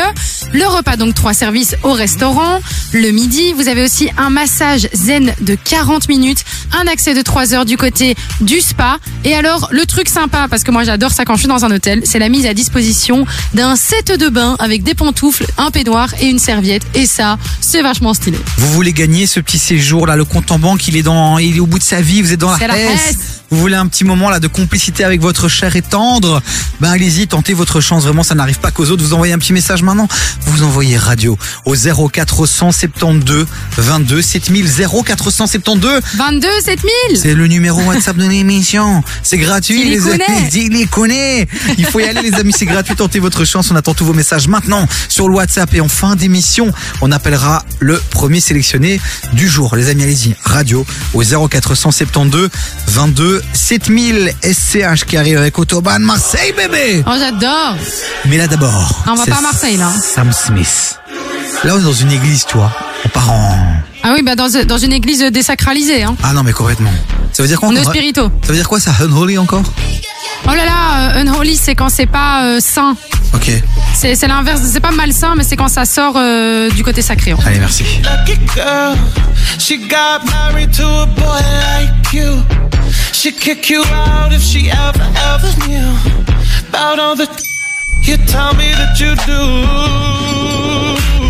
Speaker 3: Le repas, donc trois services au restaurant. Le midi, vous avez aussi un massage zen de 40 minutes, un accès de 3 heures du côté du spa. Et alors, le truc sympa, parce que moi j'adore ça quand je suis dans un hôtel, c'est la mise à disposition d'un set de bain avec des pantoufles, un peignoir et une serviette. Et ça, c'est vachement stylé.
Speaker 2: Vous voulez gagner ce petit séjour là, le compte en banque, il est dans, il est au bout de sa vie, vous êtes dans la
Speaker 3: la.
Speaker 2: Vous voulez un petit moment là de complicité avec votre cher et tendre? Ben allez-y, tentez votre chance. Vraiment, ça n'arrive pas qu'aux autres. Vous envoyez un petit message maintenant. Vous envoyez radio au 0472 22 7000 0472.
Speaker 3: 22 7000
Speaker 2: C'est le numéro WhatsApp de l'émission. C'est gratuit,
Speaker 3: les
Speaker 2: amis. Il les connaît. Il faut y aller, les amis. C'est gratuit. Tentez votre chance. On attend tous vos messages maintenant sur le WhatsApp. Et en fin d'émission, on appellera le premier sélectionné du jour. Les amis, allez-y. Radio au 0472 22 7000 SCH qui arrive avec Autobahn Marseille, bébé.
Speaker 3: Oh, j'adore.
Speaker 2: Mais là d'abord.
Speaker 3: On va pas à Marseille, là.
Speaker 2: Sam Smith. Là, on est dans une église, tu vois. On part en.
Speaker 3: Ah oui, bah dans, dans une église désacralisée. Hein.
Speaker 2: Ah non, mais complètement. Ça veut dire quoi
Speaker 3: On est
Speaker 2: encore
Speaker 3: spirito.
Speaker 2: Ça veut dire quoi ça Unholy encore?
Speaker 3: Oh là là, euh, unholy, c'est quand c'est pas euh, saint.
Speaker 2: Ok.
Speaker 3: C'est c'est l'inverse, c'est pas malsain, mais c'est quand ça sort euh, du côté sacré. en fait.
Speaker 2: Allez, merci.
Speaker 22: Lucky girl, she got married to a boy like you. She'd kick you out if she ever, ever knew about all the you tell me that you do.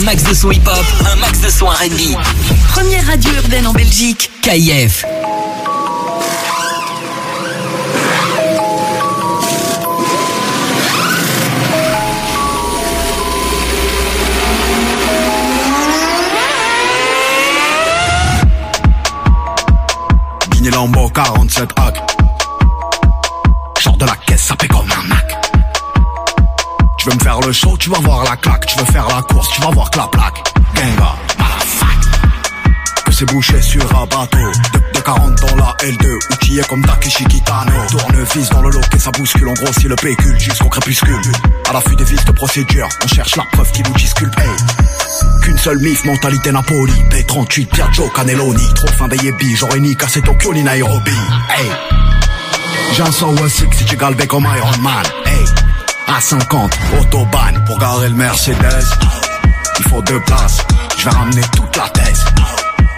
Speaker 1: un max de son hip-hop, un max de son R&B.
Speaker 8: Première radio urbaine en Belgique,
Speaker 1: KIF.
Speaker 44: Guinée Lambo 47 hack. Genre de la caisse, ça fait comme un faire le show, tu vas voir la claque. Tu veux faire la course, tu vas voir que la plaque. Ganga. Que c'est bouché sur un bateau. De, de 40 dans la L2, outillé comme Takeshi Kitano. Tournevis dans le lot et ça bouscule. On grossit le pécule jusqu'au crépuscule. À l'affût des vis de procédure, on cherche la preuve qui vous disculpe. Qu'une seule mif, mentalité Napoli. P38, Piaggio, Cannelloni. Trop fin baby, j'aurais ni cassé Tokyo ni Nairobi. Hey. J'ai un 106 si tu galbé comme Iron Man. Hey. À 50, autobahn pour garer le Mercedes. Il faut deux places, je vais ramener toute la thèse.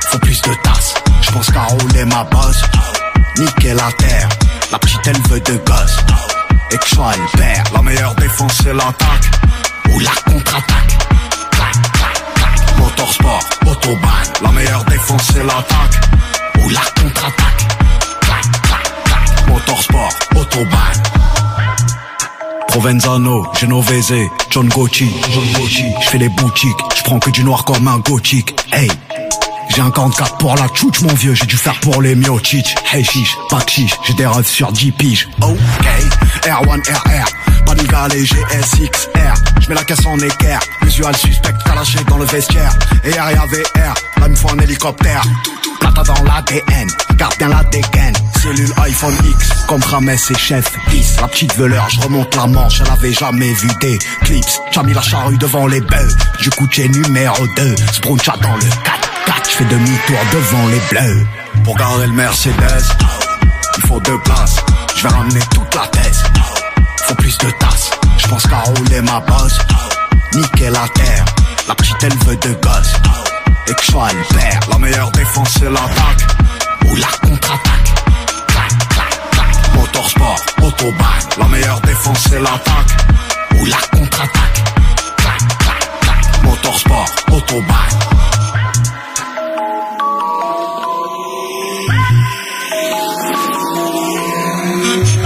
Speaker 44: Faut plus de tasses, je pense qu'à rouler ma bosse. Niquer la terre, la petite elle veut de gosse. Et que je sois le père, la meilleure défense c'est l'attaque. Ou la contre-attaque. Clac, clac, clac. Motorsport, autobahn, la meilleure défense c'est l'attaque. Ou la contre-attaque. Clac, clac, clac. Motorsport, autobahn. Provenzano, Genovese, John Gucci, John Gucci. Je fais les boutiques, je prends que du noir comme un gothique. Hey, j'ai un 44 pour la tchouch mon vieux, j'ai dû faire pour les miochich. Hey chiche, pas chiche, j'ai des rêves sur 10 piges. Ok, R1 RR, de galé GSXR. Je mets la caisse en équerre, visual suspect calaché dans le vestiaire. Et RIA VR, là il me faut un hélicoptère. Plata dans l'ADN, garde bien la dégaine. Cellule iPhone X, comme Rames et Chef 10. La petite veleur, je remonte la manche, elle avait jamais vu des clips. J'ai mis la charrue devant les bœufs, du coup numéro 2. Spruncha dans le 4 4 je fais demi-tour devant les bleus. Pour garer le Mercedes, il faut deux places. Je vais ramener toute la thèse. Faut plus de tasses. Je pense qu'à rouler ma bosse. Niquer la terre. La petite elle veut de gosse. Et que je sois père. La meilleure défense c'est l'attaque. Ou la contre-attaque. Clac, clac, clac. Motorsport, autobahn. La meilleure défense c'est l'attaque. Ou la contre-attaque. Clac, clac, clac. Motorsport, autobahn. Beach.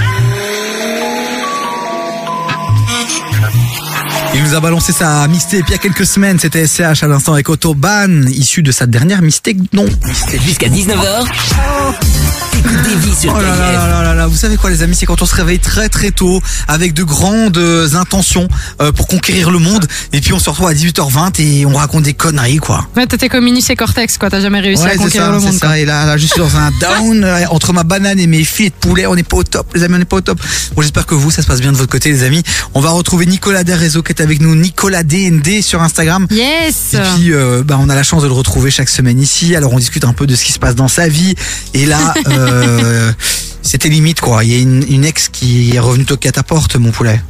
Speaker 2: Il nous a balancé sa mixtape il y a quelques semaines, c'était SCH à l'instant avec Autobahn, issu de sa dernière mixtape, non.
Speaker 1: Jusqu'à 19h. Écoute des vies sur
Speaker 2: Oh là là là là là là, vous savez quoi les amis, c'est quand on se réveille très très tôt avec de grandes euh, intentions euh, pour conquérir le monde et puis on se retrouve à 18h20 et on raconte des conneries quoi.
Speaker 3: Ouais, t'étais comme Minus et Cortex, quoi. T'as jamais réussi
Speaker 2: Ouais,
Speaker 3: à conquérir
Speaker 2: ça,
Speaker 3: le monde. quoi.
Speaker 2: ça. Et là, là, je suis dans un down euh, entre ma banane et mes filets de poulet. On n'est pas au top, les amis, on n'est pas au top. Bon, j'espère que vous, ça se passe bien de votre côté, les amis. On va retrouver Nicolas Desréseaux qui est avec nous, Nicolas DND sur Instagram.
Speaker 3: Yes.
Speaker 2: Et puis, euh, bah, on a la chance de le retrouver chaque semaine ici. Alors, on discute un peu de ce qui se passe dans sa vie. Et là, euh, c'était limite, quoi. Il y a une, une ex qui est revenue toquer à ta porte, mon poulet.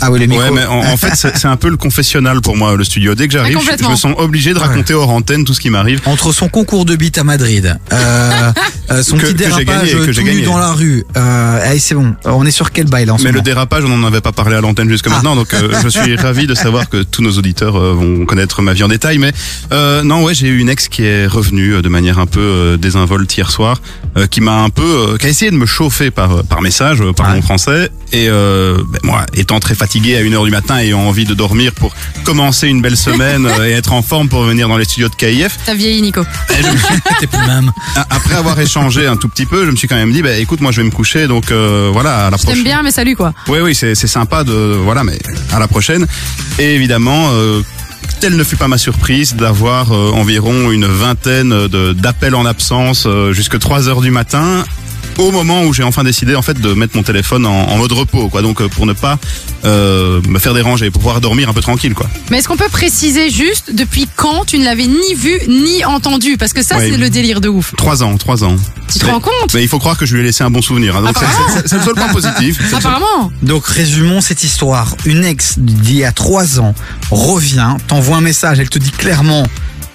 Speaker 2: Ah oui, le micro.
Speaker 39: Ouais, mais en, en fait, c'est un peu le confessionnal pour moi, le studio. Dès que j'arrive,
Speaker 2: Ah,
Speaker 39: je, me sens obligé de raconter hors antenne tout ce qui m'arrive.
Speaker 2: Entre son concours de beat à Madrid, euh, euh, son
Speaker 39: Que-
Speaker 2: petit
Speaker 39: que j'ai
Speaker 2: dérapage
Speaker 39: gagné, que
Speaker 2: tout
Speaker 39: j'ai
Speaker 2: nu
Speaker 39: gagné.
Speaker 2: dans la rue. Euh, allez, c'est bon. On est sur quel bail là en ce
Speaker 39: Mais le
Speaker 2: moment
Speaker 39: dérapage, on n'en avait pas parlé à l'antenne jusque
Speaker 2: Ah.
Speaker 39: maintenant, donc euh, je suis ravi de savoir que tous nos auditeurs euh, vont connaître ma vie en détail. Mais euh, non, ouais, j'ai eu une ex qui est revenue euh, de manière un peu euh, désinvolte hier soir, euh, qui m'a un peu, euh, qui a essayé de me chauffer par par message, par mon français. Et euh, ben, moi, étant très fatigué à une heure du matin et ayant envie de dormir pour commencer une belle semaine euh, et être en forme pour venir dans les studios de KIF,
Speaker 3: T'as vieilli, Nico.
Speaker 2: T'es plus même.
Speaker 39: après avoir échangé un tout petit peu, je me suis quand même dit, bah, écoute, moi je vais me coucher, donc euh, voilà, à la
Speaker 3: Je
Speaker 39: prochaine.
Speaker 3: bien, mais salut, quoi.
Speaker 39: Oui, oui, c'est sympa de voilà, mais à la prochaine. Et évidemment, euh, telle ne fut pas ma surprise d'avoir euh, environ une vingtaine de- d'appels en absence euh, jusque 3 heures du matin. Au moment où j'ai enfin décidé en fait de mettre mon téléphone en, en mode repos, quoi. Donc euh, pour ne pas euh, me faire déranger, pour pouvoir dormir un peu tranquille, quoi.
Speaker 3: Mais est-ce qu'on peut préciser juste depuis quand tu ne l'avais ni vu ni entendu? Parce que ça,
Speaker 39: Ouais.
Speaker 3: c'est le délire de ouf.
Speaker 39: Trois ans, trois ans.
Speaker 3: Tu te
Speaker 39: Mais-
Speaker 3: rends compte?
Speaker 39: Mais il faut croire que je lui ai laissé un bon souvenir. hein. Donc c'est- le seul point positif.
Speaker 3: Apparemment.
Speaker 2: Donc résumons cette histoire. Une ex d'il y a trois ans revient, t'envoie un message, elle te dit clairement,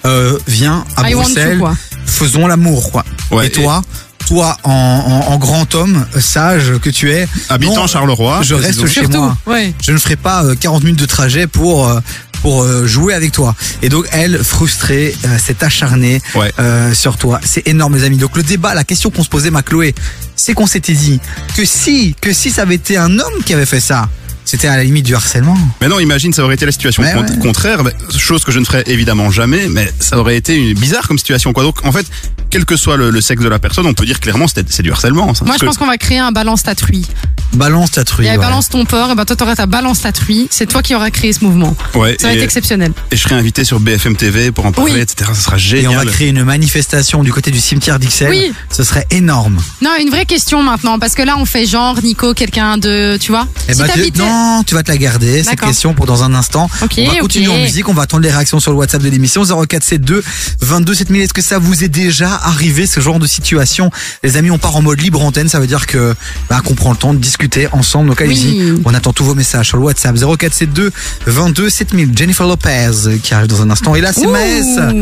Speaker 2: euh, viens à
Speaker 3: I
Speaker 2: Bruxelles,
Speaker 3: you, quoi.
Speaker 2: faisons l'amour, quoi.
Speaker 39: Ouais,
Speaker 2: et toi, toi en, en- en grand homme euh, sage que tu es,
Speaker 39: Habitant
Speaker 2: non,
Speaker 39: Charleroi,
Speaker 2: je reste chez
Speaker 39: Surtout,
Speaker 2: moi.
Speaker 3: ouais.
Speaker 2: Je ne ferai pas euh, 40 minutes de trajet pour euh, pour euh, jouer avec toi. Et donc elle, frustrée, euh, s'est acharnée euh, sur toi. C'est énorme, les amis. Donc le débat, la question qu'on se posait, ma Chloé, c'est qu'on s'était dit que si que si ça avait été un homme qui avait fait ça, c'était à la limite du harcèlement.
Speaker 39: Mais non, imagine, ça aurait été la situation
Speaker 2: Ouais,
Speaker 39: con-
Speaker 2: ouais.
Speaker 39: contraire, mais, chose que je ne ferais évidemment jamais, mais ça aurait été une bizarre comme situation, quoi. Donc, en fait, quel que soit le, le sexe de la personne, on peut dire clairement c'est c'est du harcèlement. ça.
Speaker 3: Moi, je
Speaker 39: que-
Speaker 3: pense qu'on va créer un balance ta truie.
Speaker 2: Balance ta truie.
Speaker 3: Et
Speaker 2: ouais.
Speaker 3: balance ton porc, et ben toi, t'auras ta balance ta truie. C'est toi qui auras créé ce mouvement.
Speaker 39: Ouais,
Speaker 3: Ça va
Speaker 39: et-
Speaker 3: être exceptionnel.
Speaker 39: Et je serai invité sur BFM TV pour en parler,
Speaker 3: Oui.
Speaker 39: etc. Ça sera
Speaker 2: Et
Speaker 39: génial.
Speaker 2: on va créer une manifestation du côté du cimetière d'Ixelles.
Speaker 3: Oui.
Speaker 2: Ce serait énorme.
Speaker 3: Non, une vraie question maintenant, parce que là, on fait genre, Nico, quelqu'un de, tu vois.
Speaker 2: Eh
Speaker 3: si
Speaker 2: ben, tu- non, tu vas te la garder, cette question pour dans un instant.
Speaker 3: Ok,
Speaker 2: on va continuer en musique, on va attendre les réactions sur le WhatsApp de l'émission 0472 22 7000. Est-ce que ça vous est déjà arrivé ce genre de situation Les amis, on part en mode libre antenne, ça veut dire que bah, qu'on prend le temps de discuter ensemble. Donc allez-y,
Speaker 3: Oui.
Speaker 2: on attend tous vos messages sur le WhatsApp 0472 22 7000. Jennifer Lopez qui arrive dans un instant. Et là, c'est. Maes.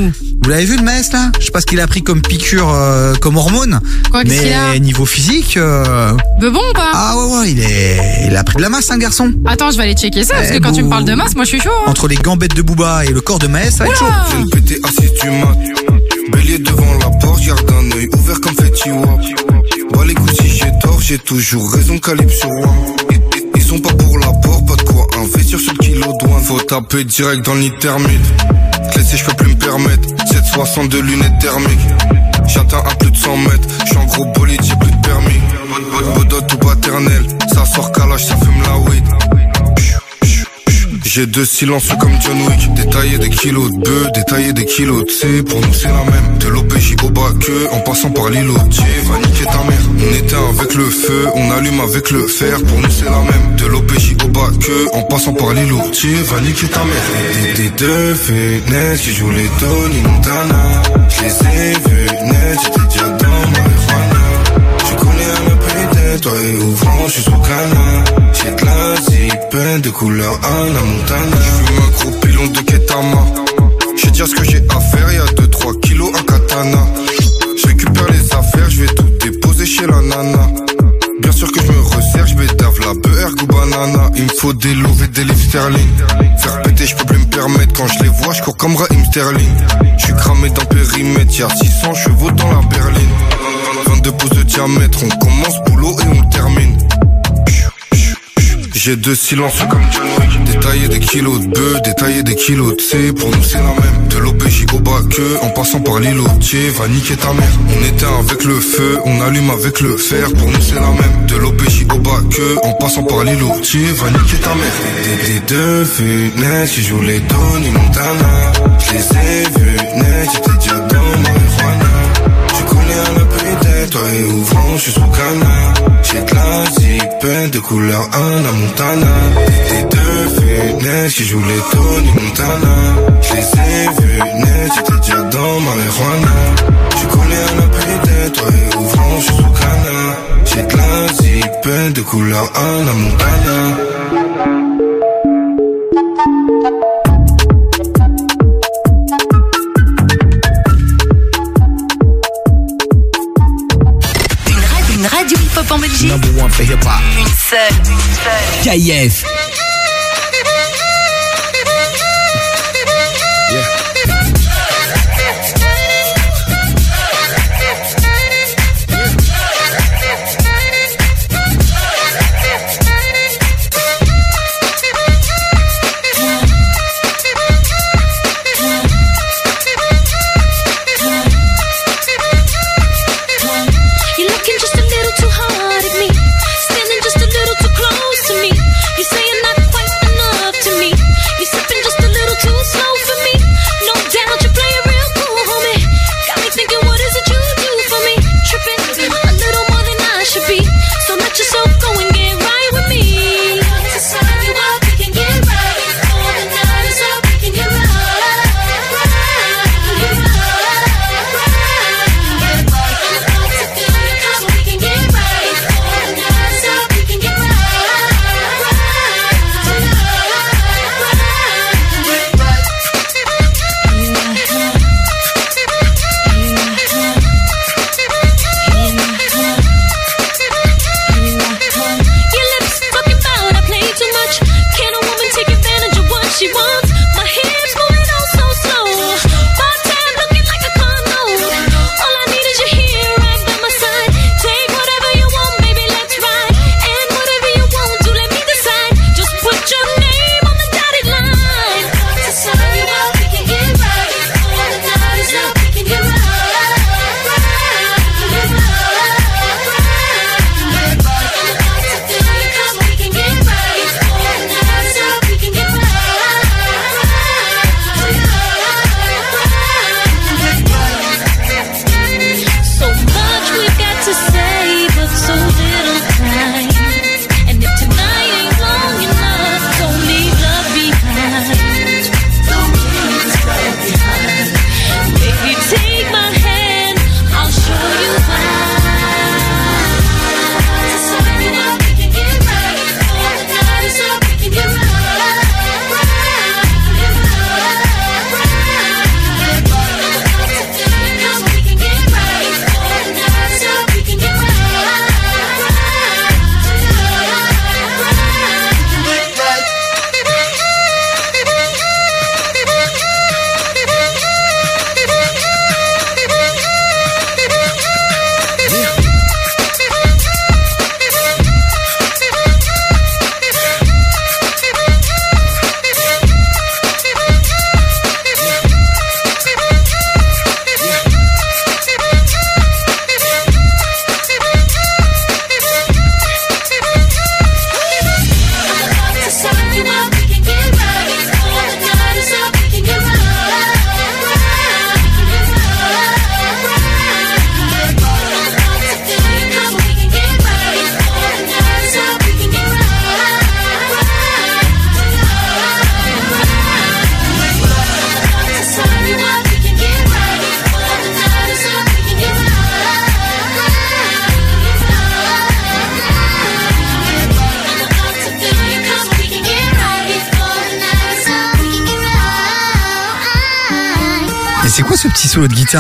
Speaker 2: Vous l'avez vu le Maes là? Je sais pas ce qu'il a pris comme piqûre, euh, comme hormone.
Speaker 3: Quoi,
Speaker 2: mais
Speaker 3: a?
Speaker 2: niveau physique. euh,
Speaker 3: De bon ou pas?
Speaker 2: Ah ouais, ouais, il, est... il a pris de la masse, un garçon.
Speaker 3: Attends, je vais aller checker ça, parce
Speaker 2: Eh,
Speaker 3: que quand tu me parles de masse, moi, je suis chaud. hein.
Speaker 2: Entre les gambettes de Booba et le corps de Maes, ça va être chaud.
Speaker 45: Je viens de péter assis du mat. Bélier devant la porte, garde un œil ouvert comme Fetty Wap. Bah les couilles si j'ai tort, j'ai toujours raison, calibre sur Wam. Ils, sont pas pour la porte, pas de quoi investir sur le kilo douane. Faut taper direct dans l'intermite. Clé je peux plus me permettre. 762 lunettes thermiques. J'atteins à plus de 100 mètres. J'suis en gros bolide, j'ai plus de permis. Bodot ou paternel. Ça sort calage, ça fume la weed. J'ai deux silences comme John Wick. Détailler des kilos de bœufs, détailler des kilos de C. Pour nous c'est la même. De l'OPJ au bas que En passant par l'îlotier Va niquer ta mère. On éteint avec le feu On allume avec le fer. Pour nous c'est la même. De l'OPJ au bas que En passant par l'îlotier Va niquer ta mère. Des, deux fenêtres Qui jouent les Tony Montana. Je les ai vus J'étais déjà toi et ouvrant, je suis sous canard. J'ai de la zipette de couleur Anna Montana. Je fume un gros pilon de Ketama. Je sais dire ce que j'ai à faire, y'a 2-3 kilos à katana. Je récupère les affaires, je vais tout déposer chez la nana. Bien sûr que je me resserre, je vais dave la beurre ou banana. Il me faut des louvres et des livres sterling. Faire péter, je peux plus me permettre. Quand je les vois, je cours comme Raheem Sterling. Je suis cramé dans périmètre, y'a 600 chevaux dans la berline. 22 pouces de diamètre, on commence boulot et on termine. J'ai deux silences comme John Détailler des kilos de bœufs, détailler des kilos de C. Pour nous c'est la même. De l'OPJ au bas que En passant par l'îlotier Va niquer ta mère. On éteint avec le feu On allume avec le fer. Pour nous c'est la même. De l'OPJ au bas que En passant par l'îlotier Va niquer ta mère. Des, des deux fenêtres Qui jouent les Tony Montana. Je les ai vus toi et ouvrant, je suis sous canard. J'ai de la zipette de couleur Anna Montana. Des deux fenêtres qui jouent les Tony Montana. Je les ai vus net, j'étais déjà dans marijuana. Je connais un peu toi et ouvrant, je suis sous canard. J'ai de la zipette de couleur Anna Montana.
Speaker 8: En Belgique.
Speaker 13: Number one for hip hop.
Speaker 8: Une seule, une seule.
Speaker 1: KIF.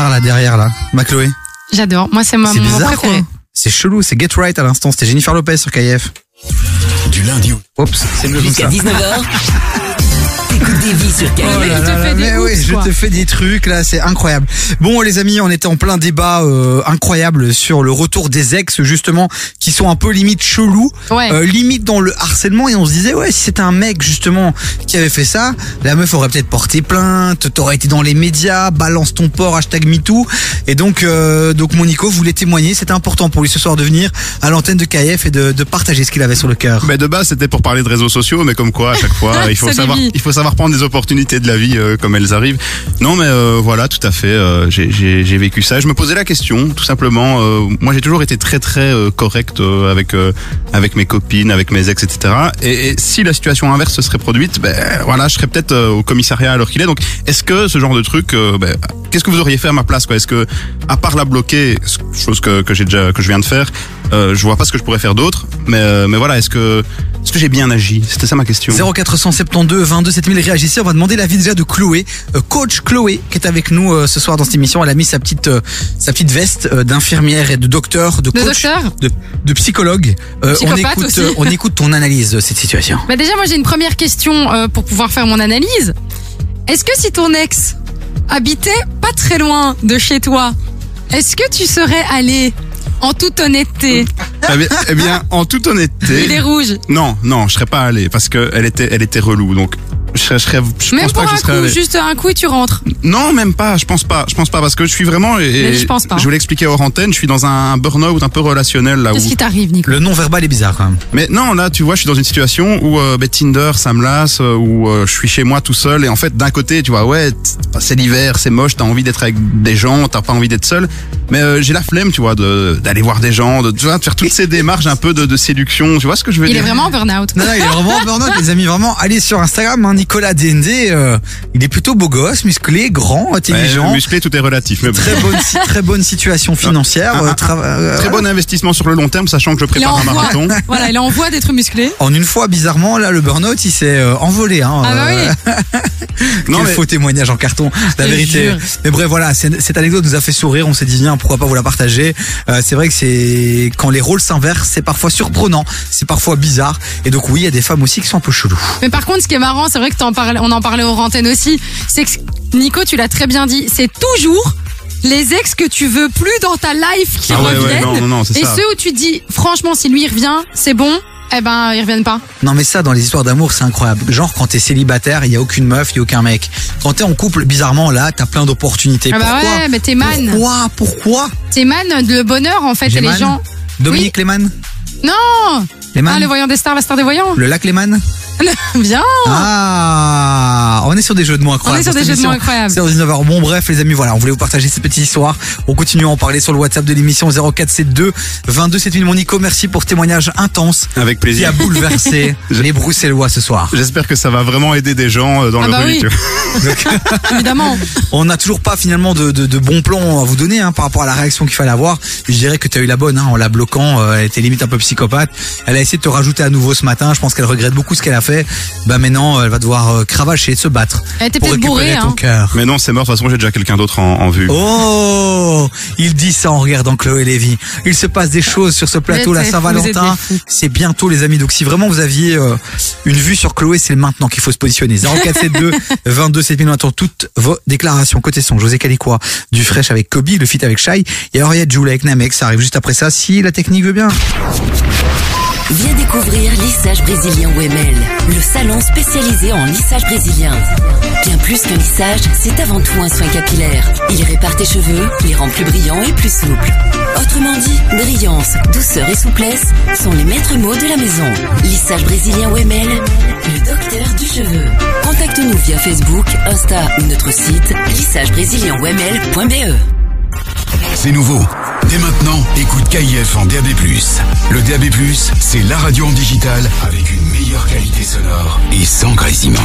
Speaker 2: Là derrière là, ma Chloé
Speaker 3: J'adore. Moi, c'est ma-
Speaker 2: C'est
Speaker 3: mon
Speaker 2: bizarre
Speaker 3: préféré.
Speaker 2: quoi. C'est chelou, c'est Get Right à l'instant. C'était Jennifer Lopez sur KF.
Speaker 13: Du lundi au...
Speaker 2: Oups, c'est mieux comme
Speaker 1: Jusqu'à
Speaker 2: ça.
Speaker 1: 19h, t'écoutes des vies sur
Speaker 2: Oh
Speaker 1: KIF.
Speaker 2: là là là, mais oui, je te fais des trucs là, c'est incroyable. Bon les amis, on était en plein débat euh, incroyable sur le retour des ex justement qui sont un peu limite chelous,
Speaker 3: Ouais.
Speaker 2: euh, limite dans le harcèlement et on se disait ouais si c'était un mec justement qui avait fait ça, la meuf aurait peut-être porté plainte, t'aurais été dans les médias, balance ton port hashtag MeToo et donc euh, donc mon Nico voulait témoigner, c'était important pour lui ce soir de venir à l'antenne de KF et de, de partager ce qu'il avait sur le cœur.
Speaker 39: Mais de base, c'était pour parler de réseaux sociaux, mais comme quoi, à chaque fois, il faut savoir, il faut savoir prendre des opportunités de la vie euh, comme elles arrivent. Non, mais euh, voilà, tout à fait. euh, j'ai- vécu ça. Je me posais la question, tout simplement. euh, moi, j'ai toujours été très très euh, correct avec avec mes copines, avec mes ex, etc. Et, si la situation inverse se serait produite, ben voilà, je serais peut-être au commissariat à l'heure qu'il est. Donc, est-ce que ce genre de truc, ben, qu'est-ce que vous auriez fait à ma place, Est-ce que, à part la bloquer, chose que, que j'ai déjà que je viens de faire, euh, je vois pas ce que je pourrais faire d'autre. Mais euh, mais voilà, est-ce que est-ce que j'ai bien agi? C'était ça ma question.
Speaker 2: 0472 22 7000 réagissez. On va demander l'avis déjà de Chloé, euh, coach Chloé, qui est avec nous euh, ce soir dans cette émission. Elle a mis sa petite euh, sa petite veste euh, d'infirmière et de docteur, de
Speaker 3: De
Speaker 2: coach,
Speaker 3: docteur
Speaker 2: de, de psychologue. Euh, on écoute
Speaker 3: aussi.
Speaker 2: euh, on écoute ton analyse de cette situation.
Speaker 3: Bah déjà, moi j'ai une première question euh, pour pouvoir faire mon analyse. Est-ce que si ton ex habitait pas très loin de chez toi, est-ce que tu serais allé en toute honnêteté
Speaker 39: Eh bien, eh bien, en toute honnêteté.
Speaker 3: Il est rouge.
Speaker 39: Non, non, je serais pas allé parce que elle était, elle était relou. Donc, je serais, je serais, je
Speaker 3: Même
Speaker 39: pense
Speaker 3: pour
Speaker 39: pas que
Speaker 3: un
Speaker 39: je serais
Speaker 3: coup,
Speaker 39: allé.
Speaker 3: juste un coup et tu rentres.
Speaker 39: Non, même pas. Je pense pas. Je pense pas parce que je suis vraiment. Et,
Speaker 3: Mais je pense pas.
Speaker 39: Je vous l'expliquer hors antenne. Je suis dans un burn-out un peu relationnel là où.
Speaker 3: Qu'est-ce qui t'arrive, Nico?
Speaker 2: Le non verbal est bizarre quand même.
Speaker 39: Mais non, là, tu vois, je suis dans une situation où euh, ben, Tinder, ça me lasse, euh, où euh, je suis chez moi tout seul. Et en fait, d'un côté, tu vois, ouais, t- c'est l'hiver, c'est moche, t'as envie d'être avec des gens, t'as pas envie d'être seul. Mais euh, j'ai la flemme, tu vois, de- d'aller voir des gens, de, tu vois, de faire toutes ces démarches un peu de, de séduction. Tu vois ce que je veux
Speaker 3: Il
Speaker 39: dire
Speaker 3: est vraiment en burn-out.
Speaker 2: Non, non, il est vraiment en burn-out, les amis. Vraiment, allez sur Instagram, hein, Nicolas DND. euh, il est plutôt beau gosse, musclé, grand, intelligent.
Speaker 39: Ouais, musclé, tout est relatif. Mais bon.
Speaker 2: Très bonne, si- très bonne situation financière.
Speaker 39: Un-
Speaker 2: euh,
Speaker 39: un-
Speaker 2: tra- euh,
Speaker 39: Très bon investissement sur le long terme, sachant que je
Speaker 3: Il
Speaker 39: prépare
Speaker 3: en
Speaker 39: un marathon.
Speaker 3: Voilà, il est en voie d'être musclé.
Speaker 2: En une fois, bizarrement, là, le burn-out, il s'est euh, envolé. Hein,
Speaker 3: Ah bah
Speaker 2: euh,
Speaker 39: Non,
Speaker 2: Quel
Speaker 39: mais-
Speaker 2: faux témoignage en carton, la vérité.
Speaker 3: jure.
Speaker 2: Mais bref, voilà, cette anecdote nous a fait sourire. On s'est dit, viens, pourquoi pas vous la partager. Euh, c'est vrai que c'est quand les rôles s'inversent, c'est parfois surprenant, c'est parfois bizarre. Et donc oui, il y a des femmes aussi qui sont un peu cheloues.
Speaker 3: Mais par contre, ce qui est marrant, c'est vrai que parlais, on en parlait aux antennes aussi, c'est que Nico, tu l'as très bien dit, c'est toujours les ex que tu veux plus dans ta life qui
Speaker 39: Ah ouais, ouais,
Speaker 3: reviennent.
Speaker 39: non, non, non, c'est
Speaker 3: et
Speaker 39: ça.
Speaker 3: ceux où tu te dis, franchement, si lui il revient, c'est bon, eh ben, ils reviennent pas.
Speaker 2: Non mais ça, dans les histoires d'amour, c'est incroyable. Genre quand t'es célibataire, il y a aucune meuf, il y a aucun mec. Quand t'es en couple, bizarrement là, t'as plein d'opportunités.
Speaker 3: Ah bah
Speaker 2: Pourquoi
Speaker 3: ouais, mais t'es man.
Speaker 2: Pourquoi Pourquoi
Speaker 3: T'es man de le bonheur, en fait, et les gens.
Speaker 2: Dominique Lehmann
Speaker 3: Non!
Speaker 2: Lehmann
Speaker 3: Ah, le voyant des stars, la star des voyants.
Speaker 2: Le lac Lehmann
Speaker 3: Viens!
Speaker 2: Ah, on est sur des jeux de mots incroyables.
Speaker 3: On est sur des
Speaker 2: cette
Speaker 3: jeux de mots incroyables.
Speaker 2: C'est au 19h. Bon, bref, les amis, voilà, on voulait vous partager ces petites histoires. On continue à en parler sur le WhatsApp de l'émission 0472 22 7000. Mon Nico, merci pour ce témoignage intense
Speaker 39: Avec
Speaker 2: qui
Speaker 39: plaisir.
Speaker 2: a bouleversé les Bruxellois ce soir.
Speaker 39: J'espère que ça va vraiment aider des gens euh, dans
Speaker 3: Ah
Speaker 39: le
Speaker 3: bah
Speaker 39: rue.
Speaker 3: oui. Évidemment.
Speaker 2: On n'a toujours pas finalement de, de, de bons plans à vous donner hein, par rapport à la réaction qu'il fallait avoir. Je dirais que tu as eu la bonne hein, en la bloquant. euh, elle était limite un peu psychopathe. Elle a essayé de te rajouter à nouveau ce matin. Je pense qu'elle regrette beaucoup ce qu'elle a fait. Bah maintenant, elle va devoir euh, cravacher, se battre
Speaker 3: Elle était
Speaker 2: pour
Speaker 3: peut-être
Speaker 2: récupérer
Speaker 3: bourrée,
Speaker 2: ton
Speaker 3: hein.
Speaker 2: cœur.
Speaker 39: Mais non, c'est mort. De toute façon, j'ai déjà quelqu'un d'autre en, en vue.
Speaker 2: Oh, il dit ça en regardant Chloé Lévy. Il se passe des choses sur ce plateau, la Saint-Valentin.
Speaker 3: vous êtes des fous.
Speaker 2: C'est bientôt, les amis. Donc, si vraiment vous aviez euh, une vue sur Chloé, c'est maintenant qu'il faut se positionner. 0472 22 7000. On attend toutes vos déclarations. Côté son, José Calicois, du Fresh avec Kobe, le feat avec Shai. Et alors, il y a Jules avec Namek. Ça arrive juste après ça, si la technique veut bien.
Speaker 8: Viens découvrir Lissage Brésilien OML, le salon spécialisé en lissage brésilien. Bien plus que lissage, c'est avant tout un soin capillaire. Il répare tes cheveux, les rend plus brillants et plus souples. Autrement dit, brillance, douceur et souplesse sont les maîtres mots de la maison. Lissage Brésilien OML, le docteur du cheveu. Contacte-nous via Facebook, Insta ou notre site lissagebrésilien-oml.be.
Speaker 13: C'est nouveau. Dès maintenant, écoute KIF en DAB+. Le DAB+, c'est la radio en digital avec une meilleure qualité sonore et sans grésillement.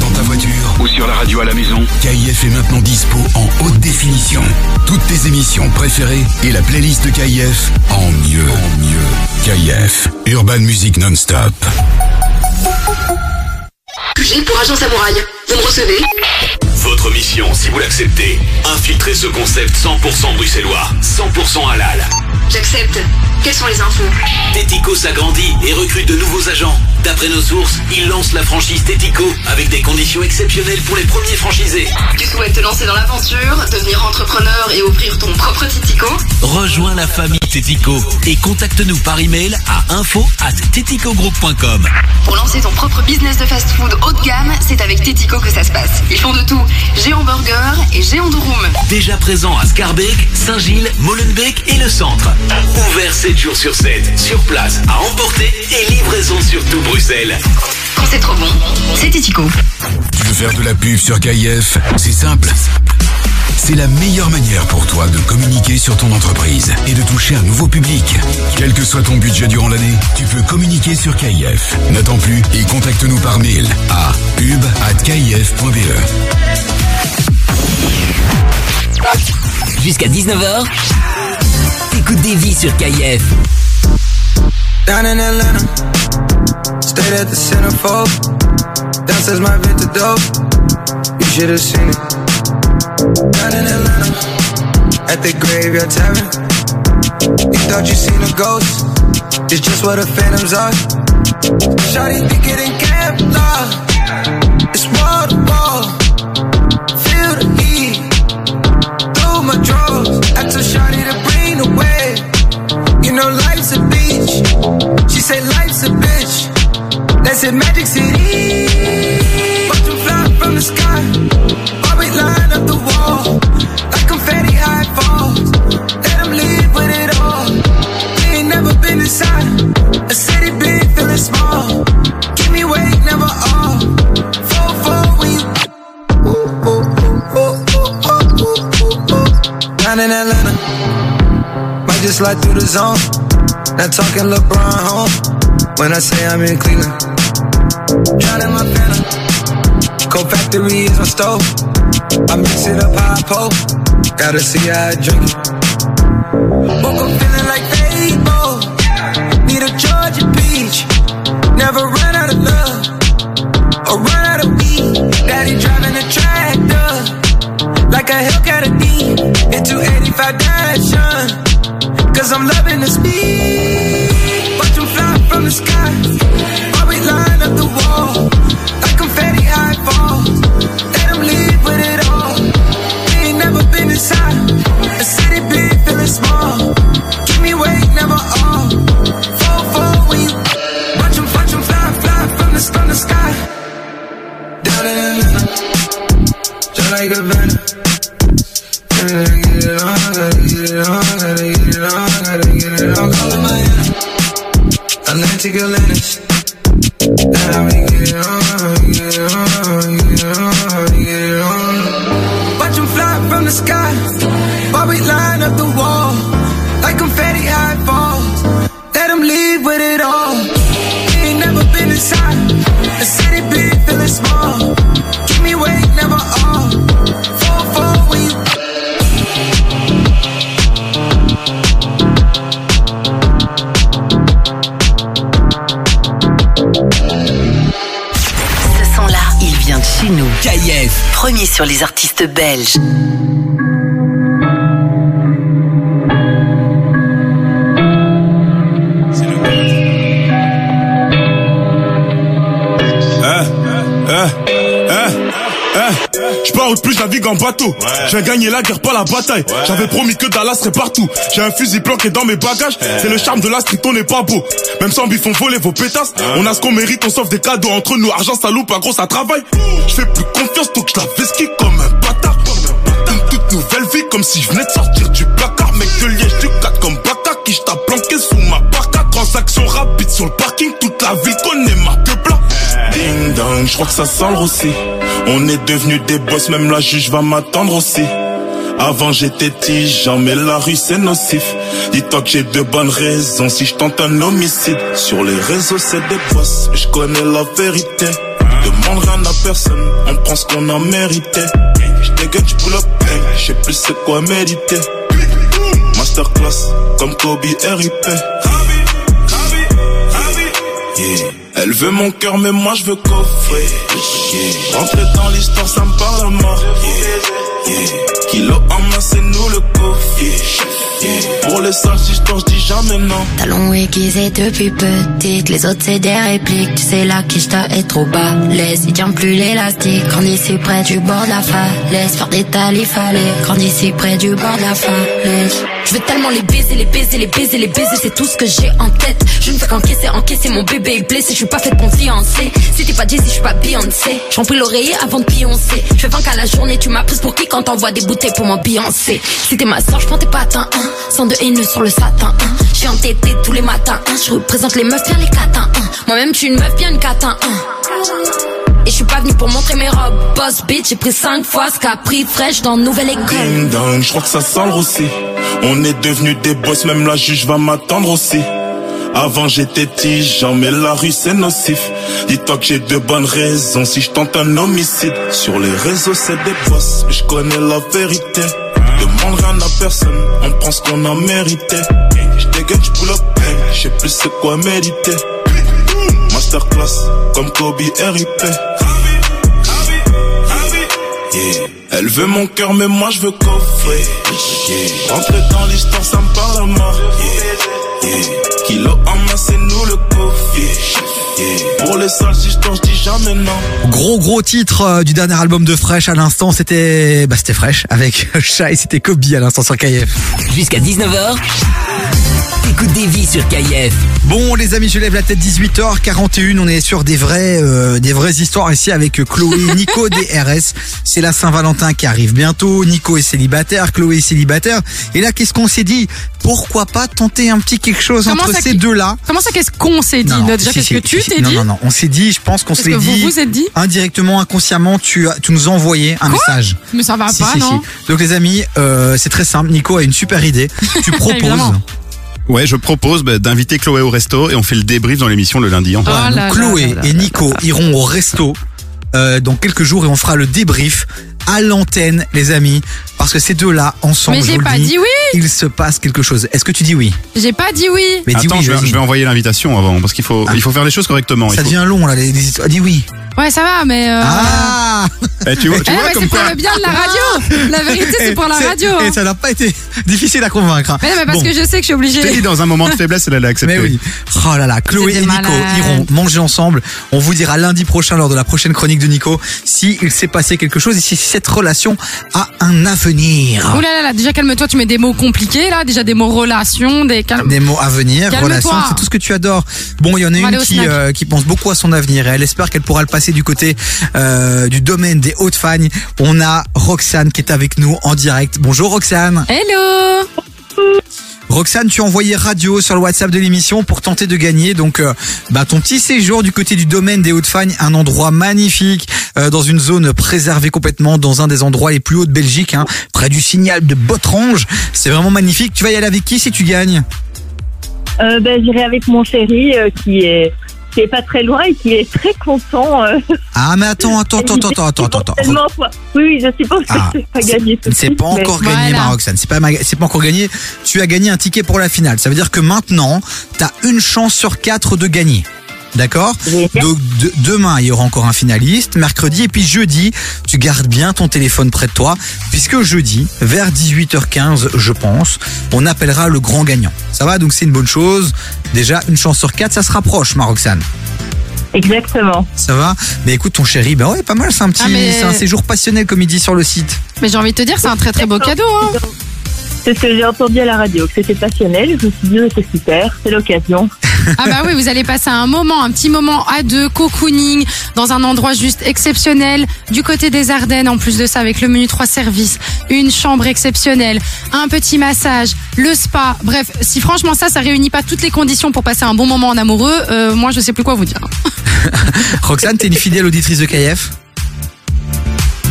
Speaker 13: Dans ta voiture ou sur la radio à la maison, KIF est maintenant dispo en haute définition. Toutes tes émissions préférées et la playlist de KIF en mieux. En mieux. KIF, Urban Music Non-Stop.
Speaker 12: J'ai pour agent samouraï. Vous me recevez?
Speaker 1: Votre mission, si vous l'acceptez, infiltrer ce concept 100% bruxellois, 100% halal.
Speaker 46: J'accepte. Quelles sont les infos
Speaker 1: Tético s'agrandit et recrute de nouveaux agents. D'après nos sources, il lance la franchise Tético avec des conditions exceptionnelles pour les premiers franchisés.
Speaker 46: Tu souhaites te lancer dans l'aventure, devenir entrepreneur et ouvrir ton propre Titico
Speaker 1: Rejoins la famille Tético et contacte-nous par email à info at teticogroup.com.
Speaker 46: Pour lancer ton propre business de fast-food haut de gamme, c'est avec Tetico que ça se passe. Ils font de tout. Géant Burger et Géant de Room.
Speaker 1: Déjà présent à Scarbeck, Saint-Gilles, Molenbeek et le centre. Ouvert 7 jours sur 7, sur place, à emporter et livraison sur tout Bruxelles.
Speaker 46: Quand c'est trop bon, c'est Tetico.
Speaker 13: Tu veux faire de la pub sur KIF C'est simple. C'est la meilleure manière pour toi de communiquer sur ton entreprise et de toucher un nouveau public. Quel que soit ton budget durant l'année, tu peux communiquer sur KIF. N'attends plus et contacte-nous par mail à pub@kif.be.
Speaker 47: Jusqu'à 19h, t'écoutes des vies sur KIF.
Speaker 17: Down in Atlanta, stayed at the centerfold. Downstairs my vintage dope, you should have seen it. Down in Atlanta, at the graveyard tavern. You thought you seen a ghost, it's just what the phantoms are. Shawty think it in camp, nah. It's wall to wall, feel the heat through my drawers. I told Shawty to bring the wave. You know life's a beach. She say life's a bitch. That's in Magic City. Watch fly from the sky. Down in Atlanta. Might just slide through the zone. Not talking LeBron home. When I say I'm in Cleveland. Drowning my phantom. Cold factory is my stove. I mix it up high pole. Gotta see how I drink it. Woke up feeling like Fable. Need a Georgia peach. Never run out of love. Or run out of weed. Daddy driving a tractor. Like a Hellcat. Into 85 Dashin. Cause I'm loving the speed. Watch them fly from the sky. While we line up the wall.
Speaker 23: Sur les artistes belges.
Speaker 15: Je pars au plus, je navigue en bateau. J'ai gagné la guerre, pas la bataille. J'avais promis que Dallas serait partout. J'ai un fusil planqué dans mes bagages. C'est le charme de la street, on n'est pas beau. Même sans bif, on volait vos pétasses. On a ce qu'on mérite, on sauve des cadeaux entre nous. Argent, ça loupe, pas gros, ça travaille. Je fais plus confiance, donc je la vesquille comme un bâtard. Une toute nouvelle vie, comme si je venais de sortir du placard. Mec de liège, du 4 comme Baka, qui je planqué sous ma barca. Transaction rapide sur le parking, toute la ville connaît ma que plat. Ding dong, je crois que ça sent le roussi. On est devenus des boss, même la juge va m'attendre aussi. Avant j'étais tigeant, mais la rue c'est nocif. Dis-toi que j'ai de bonnes raisons si je tente un homicide. Sur les réseaux c'est des boss, je connais la vérité. Demande rien à personne, on prend ce qu'on a mérité. Je dégaine, je pull up, je sais plus c'est quoi méditer. Masterclass, comme Kobe RIP. Elle veut mon cœur, mais moi je veux coffrer. Yeah. Rentrer dans l'histoire, ça me parle à mort. Kilo en main, c'est nous le coffre. Yeah. Pour les salles, si je dis jamais non.
Speaker 48: Talons aiguisés depuis petite, les autres c'est des répliques. Tu sais là qui j't'a est trop bas. Laisse, il tient plus l'élastique. Grandi ici près du bord de la falaise. Faire des talis fallait. Grandi ici près du bord de la falaise. Je veux tellement les baiser, les baiser, les baiser, les baiser, c'est tout ce que j'ai en tête. Je ne fais qu'encaisser, encaisser mon bébé est blessé. Je suis pas faite pour fiancer. Si t'es pas Jay-Z, je suis pas Beyoncé. J'en prie l'oreiller avant de pioncer. Je fais 20 à la journée, tu m'as prise pour qui quand t'envoies des bouteilles pour m'ambiancer. Si t'es ma soeur, je prends tes patins, hein. Sans de haineux sur le satin, hein. Je suis entêtée tous les matins, hein. Je représente les meufs bien les catins, hein. Moi-même, je suis une meuf bien une catin. Et je suis pas venue pour montrer mes robes. Boss bitch, j'ai pris 5 fois ce qu'a pris fraîche dans nouvelle école.
Speaker 15: Ding je crois que ça sent le. On est devenus des boss, même la juge va m'attendre aussi. Avant j'étais tigeant, mais la rue c'est nocif. Dis-toi que j'ai de bonnes raisons si je tente un homicide. Sur les réseaux c'est des boss, mais je connais la vérité. Demande rien à personne, on prend ce qu'on a mérité. Je dégaine, je pull je sais plus c'est quoi méditer. Masterclass, comme Kobe RIP. Elle veut mon cœur, mais moi je veux coffrer. Yeah. Dans l'histoire, ça me parle à mort. Yeah. Yeah. Kilo en main, c'est nous le coffre. Yeah. Yeah. Pour les salles, si je t'en, je dis jamais non.
Speaker 2: Gros gros titre euh, du dernier album de Fresh à l'instant, c'était bah c'était Fresh avec Shy, c'était Kobe à l'instant sur KF.
Speaker 1: Jusqu'à 19h, t'écoutes des vies sur KF.
Speaker 2: Bon les amis, je lève la tête 18h41, on est sur des vrais euh, des vraies histoires ici avec Chloé et Nico des RS. C'est la Saint-Valentin qui arrive bientôt, Nico est célibataire, Chloé est célibataire. Et là qu'est-ce qu'on s'est dit? Pourquoi pas tenter un petit quelque chose
Speaker 3: Comment
Speaker 2: entre
Speaker 3: ça
Speaker 2: ces deux-là
Speaker 3: Comment ça, qu'est-ce qu'on s'est dit
Speaker 2: Non,
Speaker 3: Déjà,
Speaker 2: si,
Speaker 3: qu'est-ce
Speaker 2: si,
Speaker 3: que tu
Speaker 2: si,
Speaker 3: t'es
Speaker 2: non,
Speaker 3: dit
Speaker 2: Non, non, on s'est dit, je pense qu'on
Speaker 3: Qu'est-ce
Speaker 2: s'est
Speaker 3: que
Speaker 2: dit.
Speaker 3: vous vous êtes dit
Speaker 2: Indirectement, inconsciemment, tu, tu nous as envoyé un message.
Speaker 3: Mais ça va
Speaker 2: Si,
Speaker 3: pas,
Speaker 2: si,
Speaker 3: non
Speaker 2: si. Donc les amis, euh, c'est très simple. Nico a une super idée. Tu proposes.
Speaker 39: Ouais, je propose bah, d'inviter Chloé au resto et on fait le débrief dans l'émission le lundi. En
Speaker 3: Oh
Speaker 2: Chloé et Nico iront au resto euh, dans quelques jours et on fera le débrief à l'antenne, les amis, parce que ces deux-là ensemble,
Speaker 3: Mais
Speaker 2: je
Speaker 3: j'ai
Speaker 2: vous le
Speaker 3: pas
Speaker 2: dis,
Speaker 3: dit oui.
Speaker 2: il se passe quelque chose. Est-ce que tu dis oui?
Speaker 3: J'ai pas dit oui.
Speaker 2: Mais dis
Speaker 39: Attends,
Speaker 2: oui,
Speaker 39: je, vais,
Speaker 2: vas-y.
Speaker 39: je vais envoyer l'invitation avant parce qu'il faut, il faut faire les choses correctement. Il
Speaker 2: Ça
Speaker 39: faut-
Speaker 2: devient long là, les, les histoires. Dis oui.
Speaker 3: Ouais, ça va, mais. Euh...
Speaker 2: Ah
Speaker 39: Eh, tu vois, tu
Speaker 3: Eh,
Speaker 39: vois
Speaker 3: mais
Speaker 39: comme
Speaker 3: c'est pour le bien de la radio. La vérité, c'est pour la radio.
Speaker 2: Et
Speaker 3: hein.
Speaker 2: ça n'a pas été difficile à convaincre. hein.
Speaker 3: Mais non, mais parce
Speaker 2: Bon.
Speaker 3: que je sais que je suis
Speaker 39: Je t'ai dit
Speaker 3: obligée.
Speaker 39: dans un moment de faiblesse, elle allait accepter.
Speaker 2: Mais oui. Oh là là, Chloé et Nico
Speaker 3: malades.
Speaker 2: iront manger ensemble. On vous dira lundi prochain lors de la prochaine chronique de Nico si il s'est passé quelque chose et si cette relation a un avenir.
Speaker 3: Ouh là là là, déjà calme-toi, tu mets des mots compliqués là, déjà des mots relations, des calme.
Speaker 2: Des mots à venir,
Speaker 3: Calme-toi.
Speaker 2: relations, c'est tout ce que tu adores. Bon, il y en a
Speaker 3: On
Speaker 2: une qui, euh, qui pense beaucoup à son avenir et elle espère qu'elle pourra le passer du côté euh, du domaine des Hautes-Fagnes. On a Roxane qui est avec nous en direct. Bonjour Roxane.
Speaker 3: Hello
Speaker 2: Roxane, tu as envoyé radio sur le WhatsApp de l'émission pour tenter de gagner donc euh, bah, ton petit séjour du côté du domaine des Hauts-de-Fagne, un endroit magnifique euh, dans une zone préservée complètement, dans un des endroits les plus hauts de Belgique, hein, près du signal de Botrange. C'est vraiment magnifique. Tu vas y aller avec qui si tu gagnes?
Speaker 49: Euh, ben, j'irai avec mon chéri euh, qui est qui est pas très loin et qui est très content. euh.
Speaker 2: Ah mais attends, attends, attends, attends, attends, attends, attends.
Speaker 49: Tellement fois- Oui, oui, je suppose que
Speaker 2: Ah,
Speaker 49: c'est pas gagné.
Speaker 2: C'est pas
Speaker 49: mais-
Speaker 2: encore gagné, ma Roxane. C'est pas, ma- c'est pas encore gagné. Tu as gagné un ticket pour la finale. Ça veut dire que maintenant, t'as une chance sur quatre de gagner. D'accord Donc de- demain, il y aura encore un finaliste, mercredi et puis jeudi, tu gardes bien ton téléphone près de toi puisque jeudi, vers 18h15, je pense, on appellera le grand gagnant. Ça va Donc c'est une bonne chose. Déjà, une chance sur quatre, ça se rapproche, ma Roxane.
Speaker 49: Exactement.
Speaker 2: Ça va Mais écoute, ton chéri, ben ouais, pas mal, c'est un petit,
Speaker 3: Ah, mais-
Speaker 2: c'est un séjour passionnel comme il dit sur le site.
Speaker 3: Mais j'ai envie de te dire, c'est un très très beau cadeau. Hein.
Speaker 49: C'est ce que j'ai entendu à la radio, que c'était passionnel. Je me suis dit, oh, c'est super, c'est l'occasion.
Speaker 3: Ah bah oui, vous allez passer un moment, un petit moment à deux, cocooning, dans un endroit juste exceptionnel, du côté des Ardennes, en plus de ça, avec le menu 3 services, une chambre exceptionnelle, un petit massage, le spa, bref, si franchement ça, ça réunit pas toutes les conditions pour passer un bon moment en amoureux, euh, moi je sais plus quoi vous dire.
Speaker 2: Roxane, t'es une fidèle auditrice de KF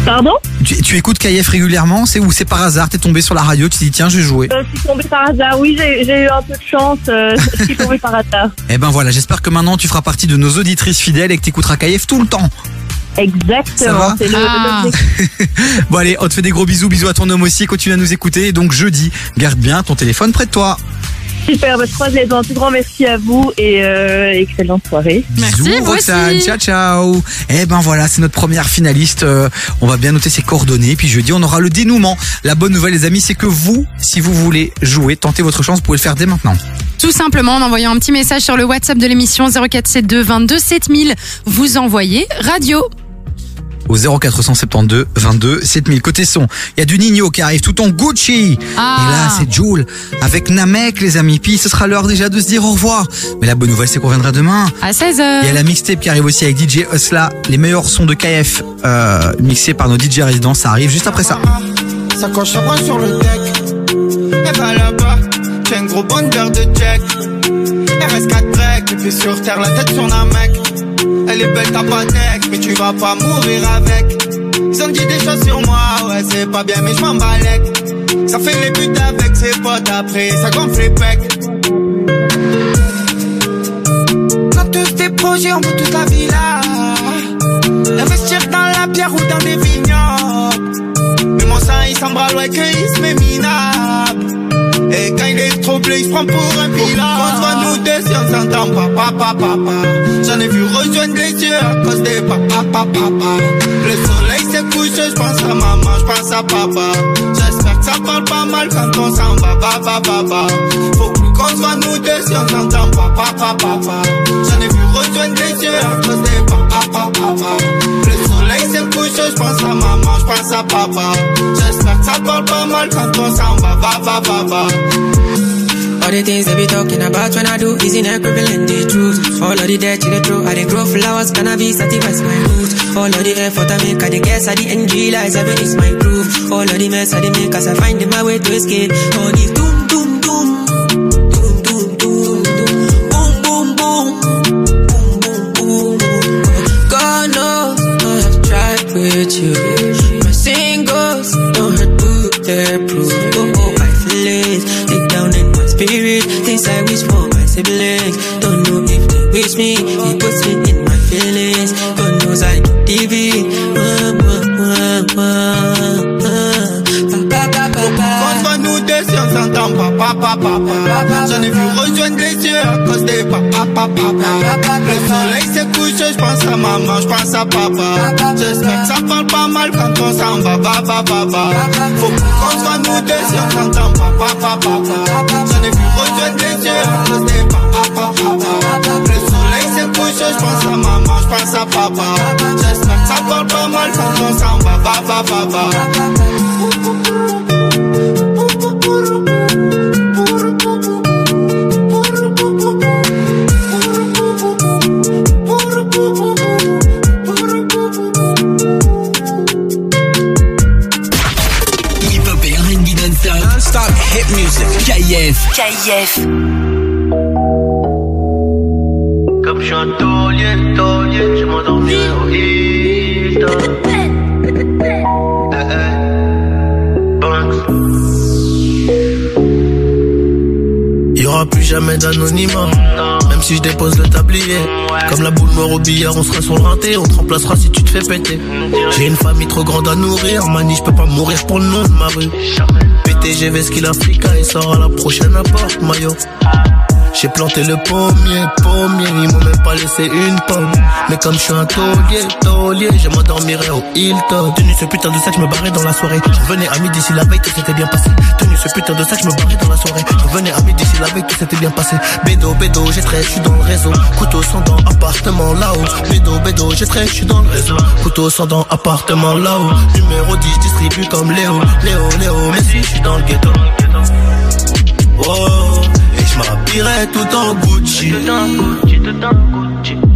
Speaker 49: Pardon
Speaker 2: tu, tu écoutes KF régulièrement C'est où? C'est par hasard T'es tombé sur la radio, tu t'es dit tiens, je vais jouer.
Speaker 49: Euh, je suis tombée par hasard. Oui, j'ai eu un peu de chance. euh, je suis tombée par hasard.
Speaker 2: Eh ben voilà, j'espère que maintenant tu feras partie de nos auditrices fidèles et que t'écouteras KF tout le temps. Ça
Speaker 49: Exactement. le-
Speaker 3: Ah.
Speaker 49: l'objectif.
Speaker 2: Bon allez, on te fait des gros bisous, bisous à ton homme aussi, continue à nous écouter. Et donc jeudi, garde bien ton téléphone près de toi.
Speaker 49: Super, bah, je croise les doigts. Un tout grand merci à vous et euh, excellente soirée.
Speaker 2: Bisous Roxane, ciao ciao. Eh ben voilà, c'est notre première finaliste. Euh, on va bien noter ses coordonnées. Puis jeudi, on aura le dénouement. La bonne nouvelle, les amis, c'est que vous, si vous voulez jouer, tentez votre chance, vous pouvez le faire dès maintenant.
Speaker 3: Tout simplement en envoyant un petit message sur le WhatsApp de l'émission 0472 22 7000. Vous envoyez radio.
Speaker 2: Au 0472 22 7000. Côté son, il y a du Nino qui arrive tout en Gucci.
Speaker 3: Ah.
Speaker 2: Et là, c'est Joule avec Namek, les amis. Puis ce sera l'heure déjà de se dire au revoir. Mais la bonne nouvelle, c'est qu'on reviendra demain.
Speaker 3: À 16h.
Speaker 2: Il y a la mixtape qui arrive aussi avec DJ Usla, les meilleurs sons de KF euh, mixés par nos DJ résidents. Ça arrive juste après ça.
Speaker 50: Ça coche à sur le deck. Elle va là-bas, j'ai un gros bonheur de check. RS4 break, et puis sur terre, la tête sur mec. Elle est belle, t'as mais tu vas pas mourir avec. Ils ont dit des choses sur moi, ouais, c'est pas bien, mais je m'en balèque. Ça fait les buts avec ses potes après, ça gonfle les pecs. A tous des projets, on veut toute la villa. Investir dans la pierre ou dans des vignobles. Mais mon sang il s'embralle, ouais, qu'il se met minable. Et quand il est troublé, il se prend pour un pilote. On se voit nous deux si on s'entend pas, papa, papa. J'en ai vu rejoindre les yeux à cause des papa, papa, papa. Le soleil s'est couché, je pense à maman, je pense à papa. J'espère que ça parle pas mal quand on s'en va, va, va. Faut qu'on se voit nous deux si on s'entend pas, papa, papa. J'en ai vu rejoindre les yeux à cause des papa, papa, papa. Soleil s'est couché, je pense à maman, je pense à papa. J'espère que ça parle pas mal quand on s'en va, va, va, va, va.
Speaker 41: All the things they be talking about when I do is in equivalent the truth. All of the dirt in the throat, I dey grow flowers, cannabis, satisfies my roots. All of the effort I make, I dey guess, I the end realize heaven is my proof. All of the mess I dey make, as I find my way to escape. All the doom, tried you. My singles don't hurt bulletproof. Oh, oh, I feel it deep down in my spirit. Things I wish for my siblings. Don't know if they wish me. It puts me in my feelings. God knows I can leave
Speaker 50: s'entend pas, papa, papa. J'en ai vu rejoindre les yeux à cause des papa, papa, papa. Le soleil s'est couché, je pense à maman, je pense à papa. J'espère que ça parle pas mal quand on s'en va, va, va, va, va. Faut qu'on se voit nous deux si on s'entend pas, papa, papa. J'en ai vu rejoindre les yeux à cause des papa, papa. Le soleil s'est couché, je pense à maman, je pense à papa. J'espère que ça parle pas mal quand on s'en va, va, va.
Speaker 1: KIF.
Speaker 51: Comme je suis un taulier, taulier, je m'endormis au Hilton. Eh, eh. Banks.
Speaker 5: Y aura plus jamais d'anonymat. Même si je dépose le tablier. Comme la boule noire au billard, on sera sur le rinté. On te remplacera si tu te fais péter. J'ai une famille trop grande à nourrir. Mani, je peux pas mourir pour le nom de ma rue. PTGV skill Africa et sort à la prochaine apporte maillot. J'ai planté le pommier, pommier, ils m'ont même pas laissé une pomme. Mais comme je suis un taulier, taulier, je m'endormirai au Hilton. Tenu ce putain de sac, je me barrais dans la soirée. Je revenais à midi si la veille tout s'était bien passé. Tenu ce putain de sac, je me barrais dans la soirée. Je revenais à midi si la veille tout s'était bien passé. Bédo, bédo, j'ai trait, je suis dans le réseau. Couteau sans dents, appartement là-haut. Bédo, bédo, j'ai trait, je suis dans le réseau. Couteau sans dents, appartement là-haut. Numéro 10, distribue comme Léo. Léo, Léo, mais si je suis dans le ghetto. Oh, m'habillerai tout en Gucci.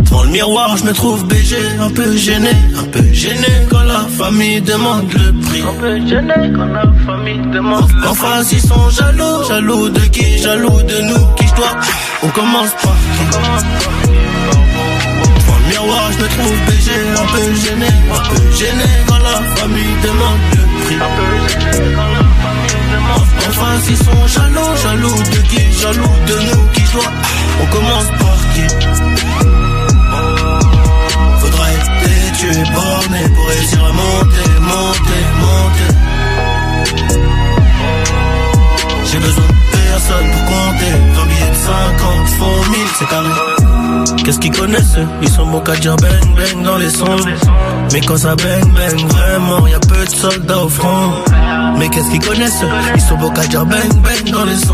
Speaker 5: Devant le miroir, je me trouve BG, un peu gêné, un peu gêné quand la famille demande le prix.
Speaker 51: Un peu gêné quand la famille demande le
Speaker 5: En face, ils sont jaloux, jaloux de qui, jaloux de nous, qui je dois? On commence qui Devant le miroir, je me trouve BG, un peu gêné, un peu gêné quand la famille demande le prix.
Speaker 51: Un peu gêné quand la famille
Speaker 5: Enfin s'ils sont jaloux, jaloux de qui? Jaloux de nous qui doit On commence par qui? Faudrait être tu es borné pour réussir à monter, monter, monter. J'ai besoin de personne pour compter. 20 billets de 50 font 1000 c'est carré qu'est-ce qu'ils connaissent Ils sont bons qu'à bang bang dans les sons. Mais quand ça bang bang, vraiment, y a peu de soldats au front. Mais qu'est-ce qu'ils connaissent Ils sont bons bang bang dans les sons.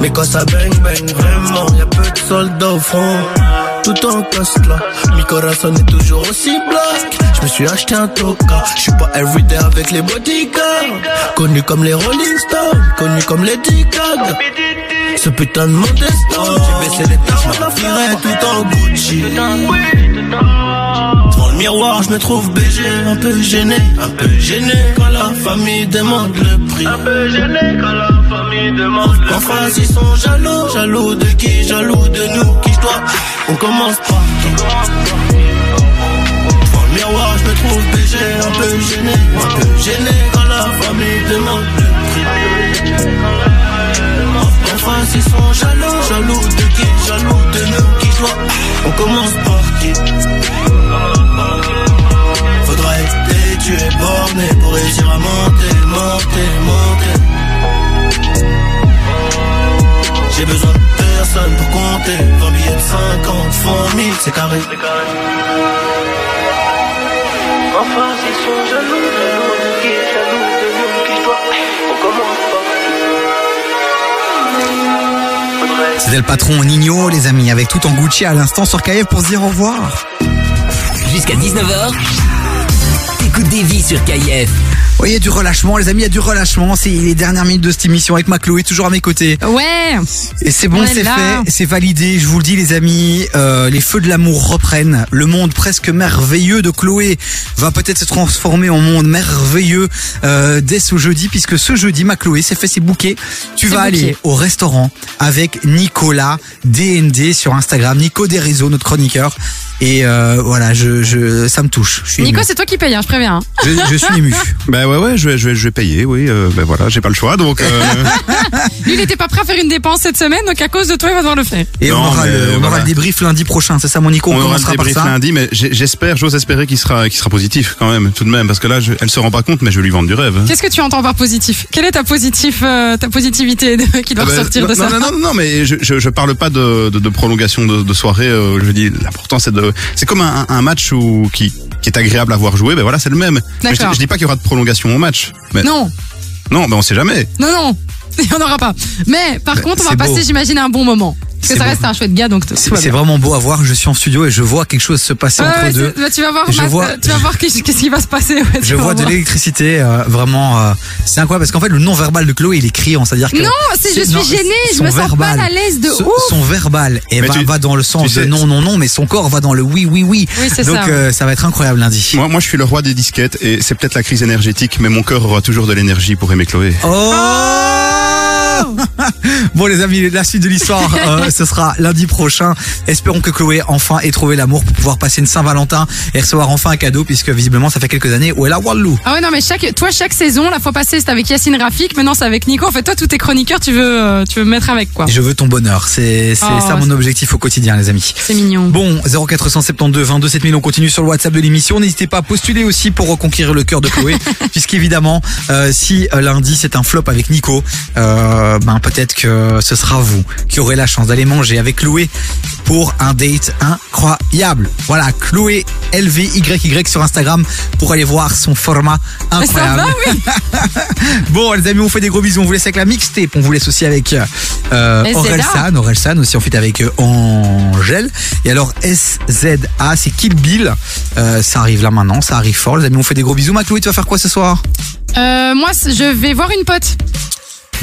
Speaker 5: Mais quand ça bang bang, vraiment, y a peu de soldats au front. Tout en poste là, mi corazon est toujours aussi black. Je me suis acheté un toka, je suis pas everyday avec les bodyguards. Connu comme les Rolling Stones, connu comme les Gaga. Ce putain de modeste, j'ai baissé les taches, je m'enfuirais tout en Gucci. Devant le miroir, je me trouve BG, un peu gêné, un peu gêné quand la famille demande le prix. Un peu gêné quand la famille demande le prix. En face, ils sont jaloux, jaloux de qui, jaloux de nous, qui je dois. On commence qui Devant le miroir, je me trouve BG, un peu gêné, un peu gêné quand la famille demande le prix. Face, ils sont jaloux, jaloux de qui, jaloux de nous, qui dois. On commence par qui? Faudrait être tu es borné pour réussir à monter, monter, monter. J'ai besoin de personne pour compter 20 billets de 50 font 1000, c'est carré. Enfin, ils sont jaloux, jaloux de qui, jaloux
Speaker 2: C'était le patron Nino, les amis, avec tout en Gucci à l'instant sur KF pour se dire au revoir.
Speaker 1: Jusqu'à 19h, t'écoutes des vies sur KIF.
Speaker 2: Oui, il y a du relâchement, les amis, il y a du relâchement. C'est les dernières minutes de cette émission avec ma Chloé, toujours à mes côtés.
Speaker 3: Ouais.
Speaker 2: Et c'est bon,
Speaker 3: On est
Speaker 2: c'est fait, c'est validé. Je vous le dis, les amis, euh, les feux de l'amour reprennent. Le monde presque merveilleux de Chloé va peut-être se transformer en monde merveilleux euh, dès ce jeudi, puisque ce jeudi, ma Chloé s'est fait ses bouquets. Tu vas aller au restaurant avec Nicolas DND sur Instagram, Nico des réseaux, notre chroniqueur. Et euh, voilà, je, je, ça me touche. Je suis
Speaker 3: Nico, c'est toi qui payes, hein, je préviens. hein.
Speaker 2: je, je suis ému.
Speaker 39: Bah ouais ouais, je vais je vais je vais payer, oui. euh, ben voilà, j'ai pas le choix donc. euh,
Speaker 3: Lui, il n'était pas prêt à faire une dépense cette semaine, donc à cause de toi, il va devoir le faire.
Speaker 2: Et on aura,
Speaker 39: mais
Speaker 2: le, on aura
Speaker 39: voilà.
Speaker 2: le débrief lundi prochain, c'est ça mon Nico On,
Speaker 39: on aura le
Speaker 2: commencera par
Speaker 39: débrief
Speaker 2: ça.
Speaker 39: lundi, mais j'ai- j'espère, j'ose espérer qu'il sera, qu'il sera positif quand même, tout de même, parce que là, je, elle se rend pas compte, mais je vais lui vendre du rêve. hein.
Speaker 3: Qu'est-ce que tu entends par positif? Quelle est ta, positif, euh, ta positivité de- qui doit
Speaker 39: Ah ben,
Speaker 3: ressortir de
Speaker 39: non,
Speaker 3: ça?
Speaker 39: non, non, non, non, mais je, je, je parle pas de, de, de prolongation de, de soirée. euh, je dis, l'important c'est de, c'est comme un, un match où qui, qui est agréable à voir jouer. Ben voilà, c'est le même. Mais je,
Speaker 3: D'accord.
Speaker 39: je dis pas qu'il y aura de prolongation au match. Mais,
Speaker 3: Non,
Speaker 39: non, ben on sait jamais.
Speaker 3: non, non, il n'y en aura pas. Mais par
Speaker 2: Mais
Speaker 3: contre, on va
Speaker 2: c'est beau.
Speaker 3: passer, j'imagine, un bon moment. Parce que
Speaker 2: C'est
Speaker 3: ça
Speaker 2: beau.
Speaker 3: reste un chouette gars, donc
Speaker 2: C'est vraiment beau à voir. Je suis en studio et je vois quelque chose se passer
Speaker 3: Ouais,
Speaker 2: entre
Speaker 3: ouais,
Speaker 2: deux.
Speaker 3: bah, tu vas voir, Matt,
Speaker 2: vois-
Speaker 3: tu vas voir qu'est-ce qui va se passer. ouais,
Speaker 2: Je vois de l'électricité, euh, vraiment. euh, c'est incroyable parce qu'en fait le non verbal de Chloé il est criant, c'est-à-dire que
Speaker 3: Non, c'est- je suis
Speaker 2: non,
Speaker 3: gênée, je me sens pas à l'aise de
Speaker 2: ce-
Speaker 3: ouf.
Speaker 2: Son verbal et
Speaker 39: Mais
Speaker 2: va,
Speaker 39: tu-
Speaker 2: va dans le sens
Speaker 39: tu sais-
Speaker 2: de non non non, mais son corps va dans le oui oui oui.
Speaker 3: Oui, c'est
Speaker 2: Donc
Speaker 3: ça.
Speaker 2: euh, ça va être incroyable lundi.
Speaker 39: Moi, moi, je suis le roi des disquettes et c'est peut-être la crise énergétique, mais mon cœur aura toujours de l'énergie pour aimer Chloé.
Speaker 2: Oh Bon les amis, la suite de l'histoire, euh, ce sera lundi prochain. Espérons que Chloé enfin ait trouvé l'amour pour pouvoir passer une Saint-Valentin et recevoir enfin un cadeau puisque visiblement ça fait quelques années où elle a Wallou.
Speaker 3: Ah ouais non mais chaque toi chaque saison la fois passée c'était avec Yacine Rafik maintenant c'est avec Nico en fait toi tous tes chroniqueurs tu veux euh, tu veux me mettre avec quoi
Speaker 2: Je veux ton bonheur, c'est c'est
Speaker 3: Oh,
Speaker 2: ça mon objectif au quotidien les amis.
Speaker 3: c'est mignon
Speaker 2: Bon, 0472 22 7000, on continue sur le WhatsApp de l'émission. N'hésitez pas à postuler aussi pour reconquérir le cœur de Chloé, puisqu'évidemment, euh, si euh, lundi c'est un flop avec Nico, euh, ben peut-être que ce sera vous qui aurez la chance d'aller manger avec Chloé pour un date incroyable. Voilà, Chloé LVYY sur Instagram pour aller voir son format
Speaker 3: ça
Speaker 2: incroyable.
Speaker 3: va oui
Speaker 2: Bon, les amis, on fait des gros bisous. On vous laisse avec la mixtape. On vous laisse aussi avec euh. Orelsan. Orelsan aussi, on fait avec euh, Angèle. Et alors, SZA, c'est Kill Bill. Euh, ça arrive là maintenant. Ça arrive fort. Les amis, on fait des gros bisous. Ma Chloé, tu vas faire quoi ce soir?
Speaker 3: Euh, moi je vais voir une pote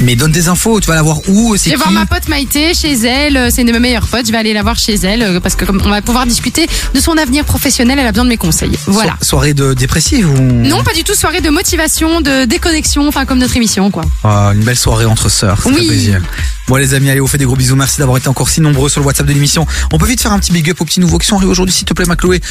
Speaker 2: Mais donne des infos. Tu vas la voir où
Speaker 3: je vais voir ma pote Maïté chez elle euh, c'est une de mes meilleures potes je vais aller la voir chez elle euh, parce que comme on va pouvoir discuter de son avenir professionnel elle a besoin de mes conseils voilà
Speaker 2: So- soirée de dépressive ou?
Speaker 3: Non pas du tout soirée de motivation de déconnexion enfin comme notre émission quoi
Speaker 2: Ah, Une belle soirée entre sœurs. Ça
Speaker 3: Oui.
Speaker 2: fait plaisir. Bon, les amis, allez, on fait des gros bisous. Merci d'avoir été encore si nombreux sur le WhatsApp de l'émission. On peut vite faire un petit big up aux petits nouveaux qui sont arrivés aujourd'hui, s'il te plaît, ma Chloé.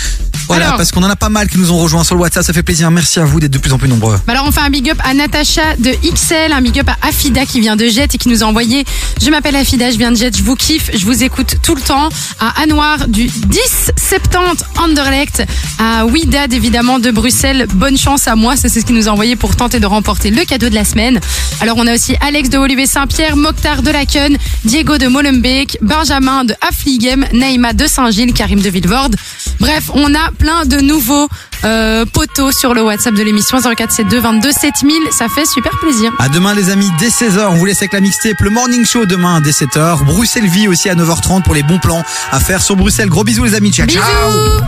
Speaker 2: Voilà,
Speaker 3: Alors.
Speaker 2: parce qu'on en a pas mal qui nous ont rejoints sur le WhatsApp. Ça fait plaisir. Merci à vous d'être de plus en plus nombreux.
Speaker 3: Bah alors on fait un big up à Natacha de XL, un big up à Afida qui vient de Jet et qui nous a envoyé Je m'appelle Afida, je viens de Jet, je vous kiffe, je vous écoute tout le temps. À Anouar du 10 70 Anderlecht, à Widad évidemment de Bruxelles, bonne chance à moi, ça, c'est ce qu'il nous a envoyé pour tenter de remporter le cadeau de la semaine. Alors on a aussi Alex de Olivier Saint-Pierre, Mokhtar de la Laken, Diego de Molenbeek, Benjamin de Affligem, Naïma de Saint-Gilles, Karim de Villevorde. Bref, on a plein de nouveaux euh, poteaux sur le WhatsApp de l'émission 0472 22 7000. Ça fait super plaisir.
Speaker 2: À demain les amis, dès 16h, on vous laisse avec la mixtape, le morning show demain dès 7h. Bruxelles Vie aussi à 9h30 pour les bons plans à faire sur Bruxelles. Gros bisous les amis, ciao ciao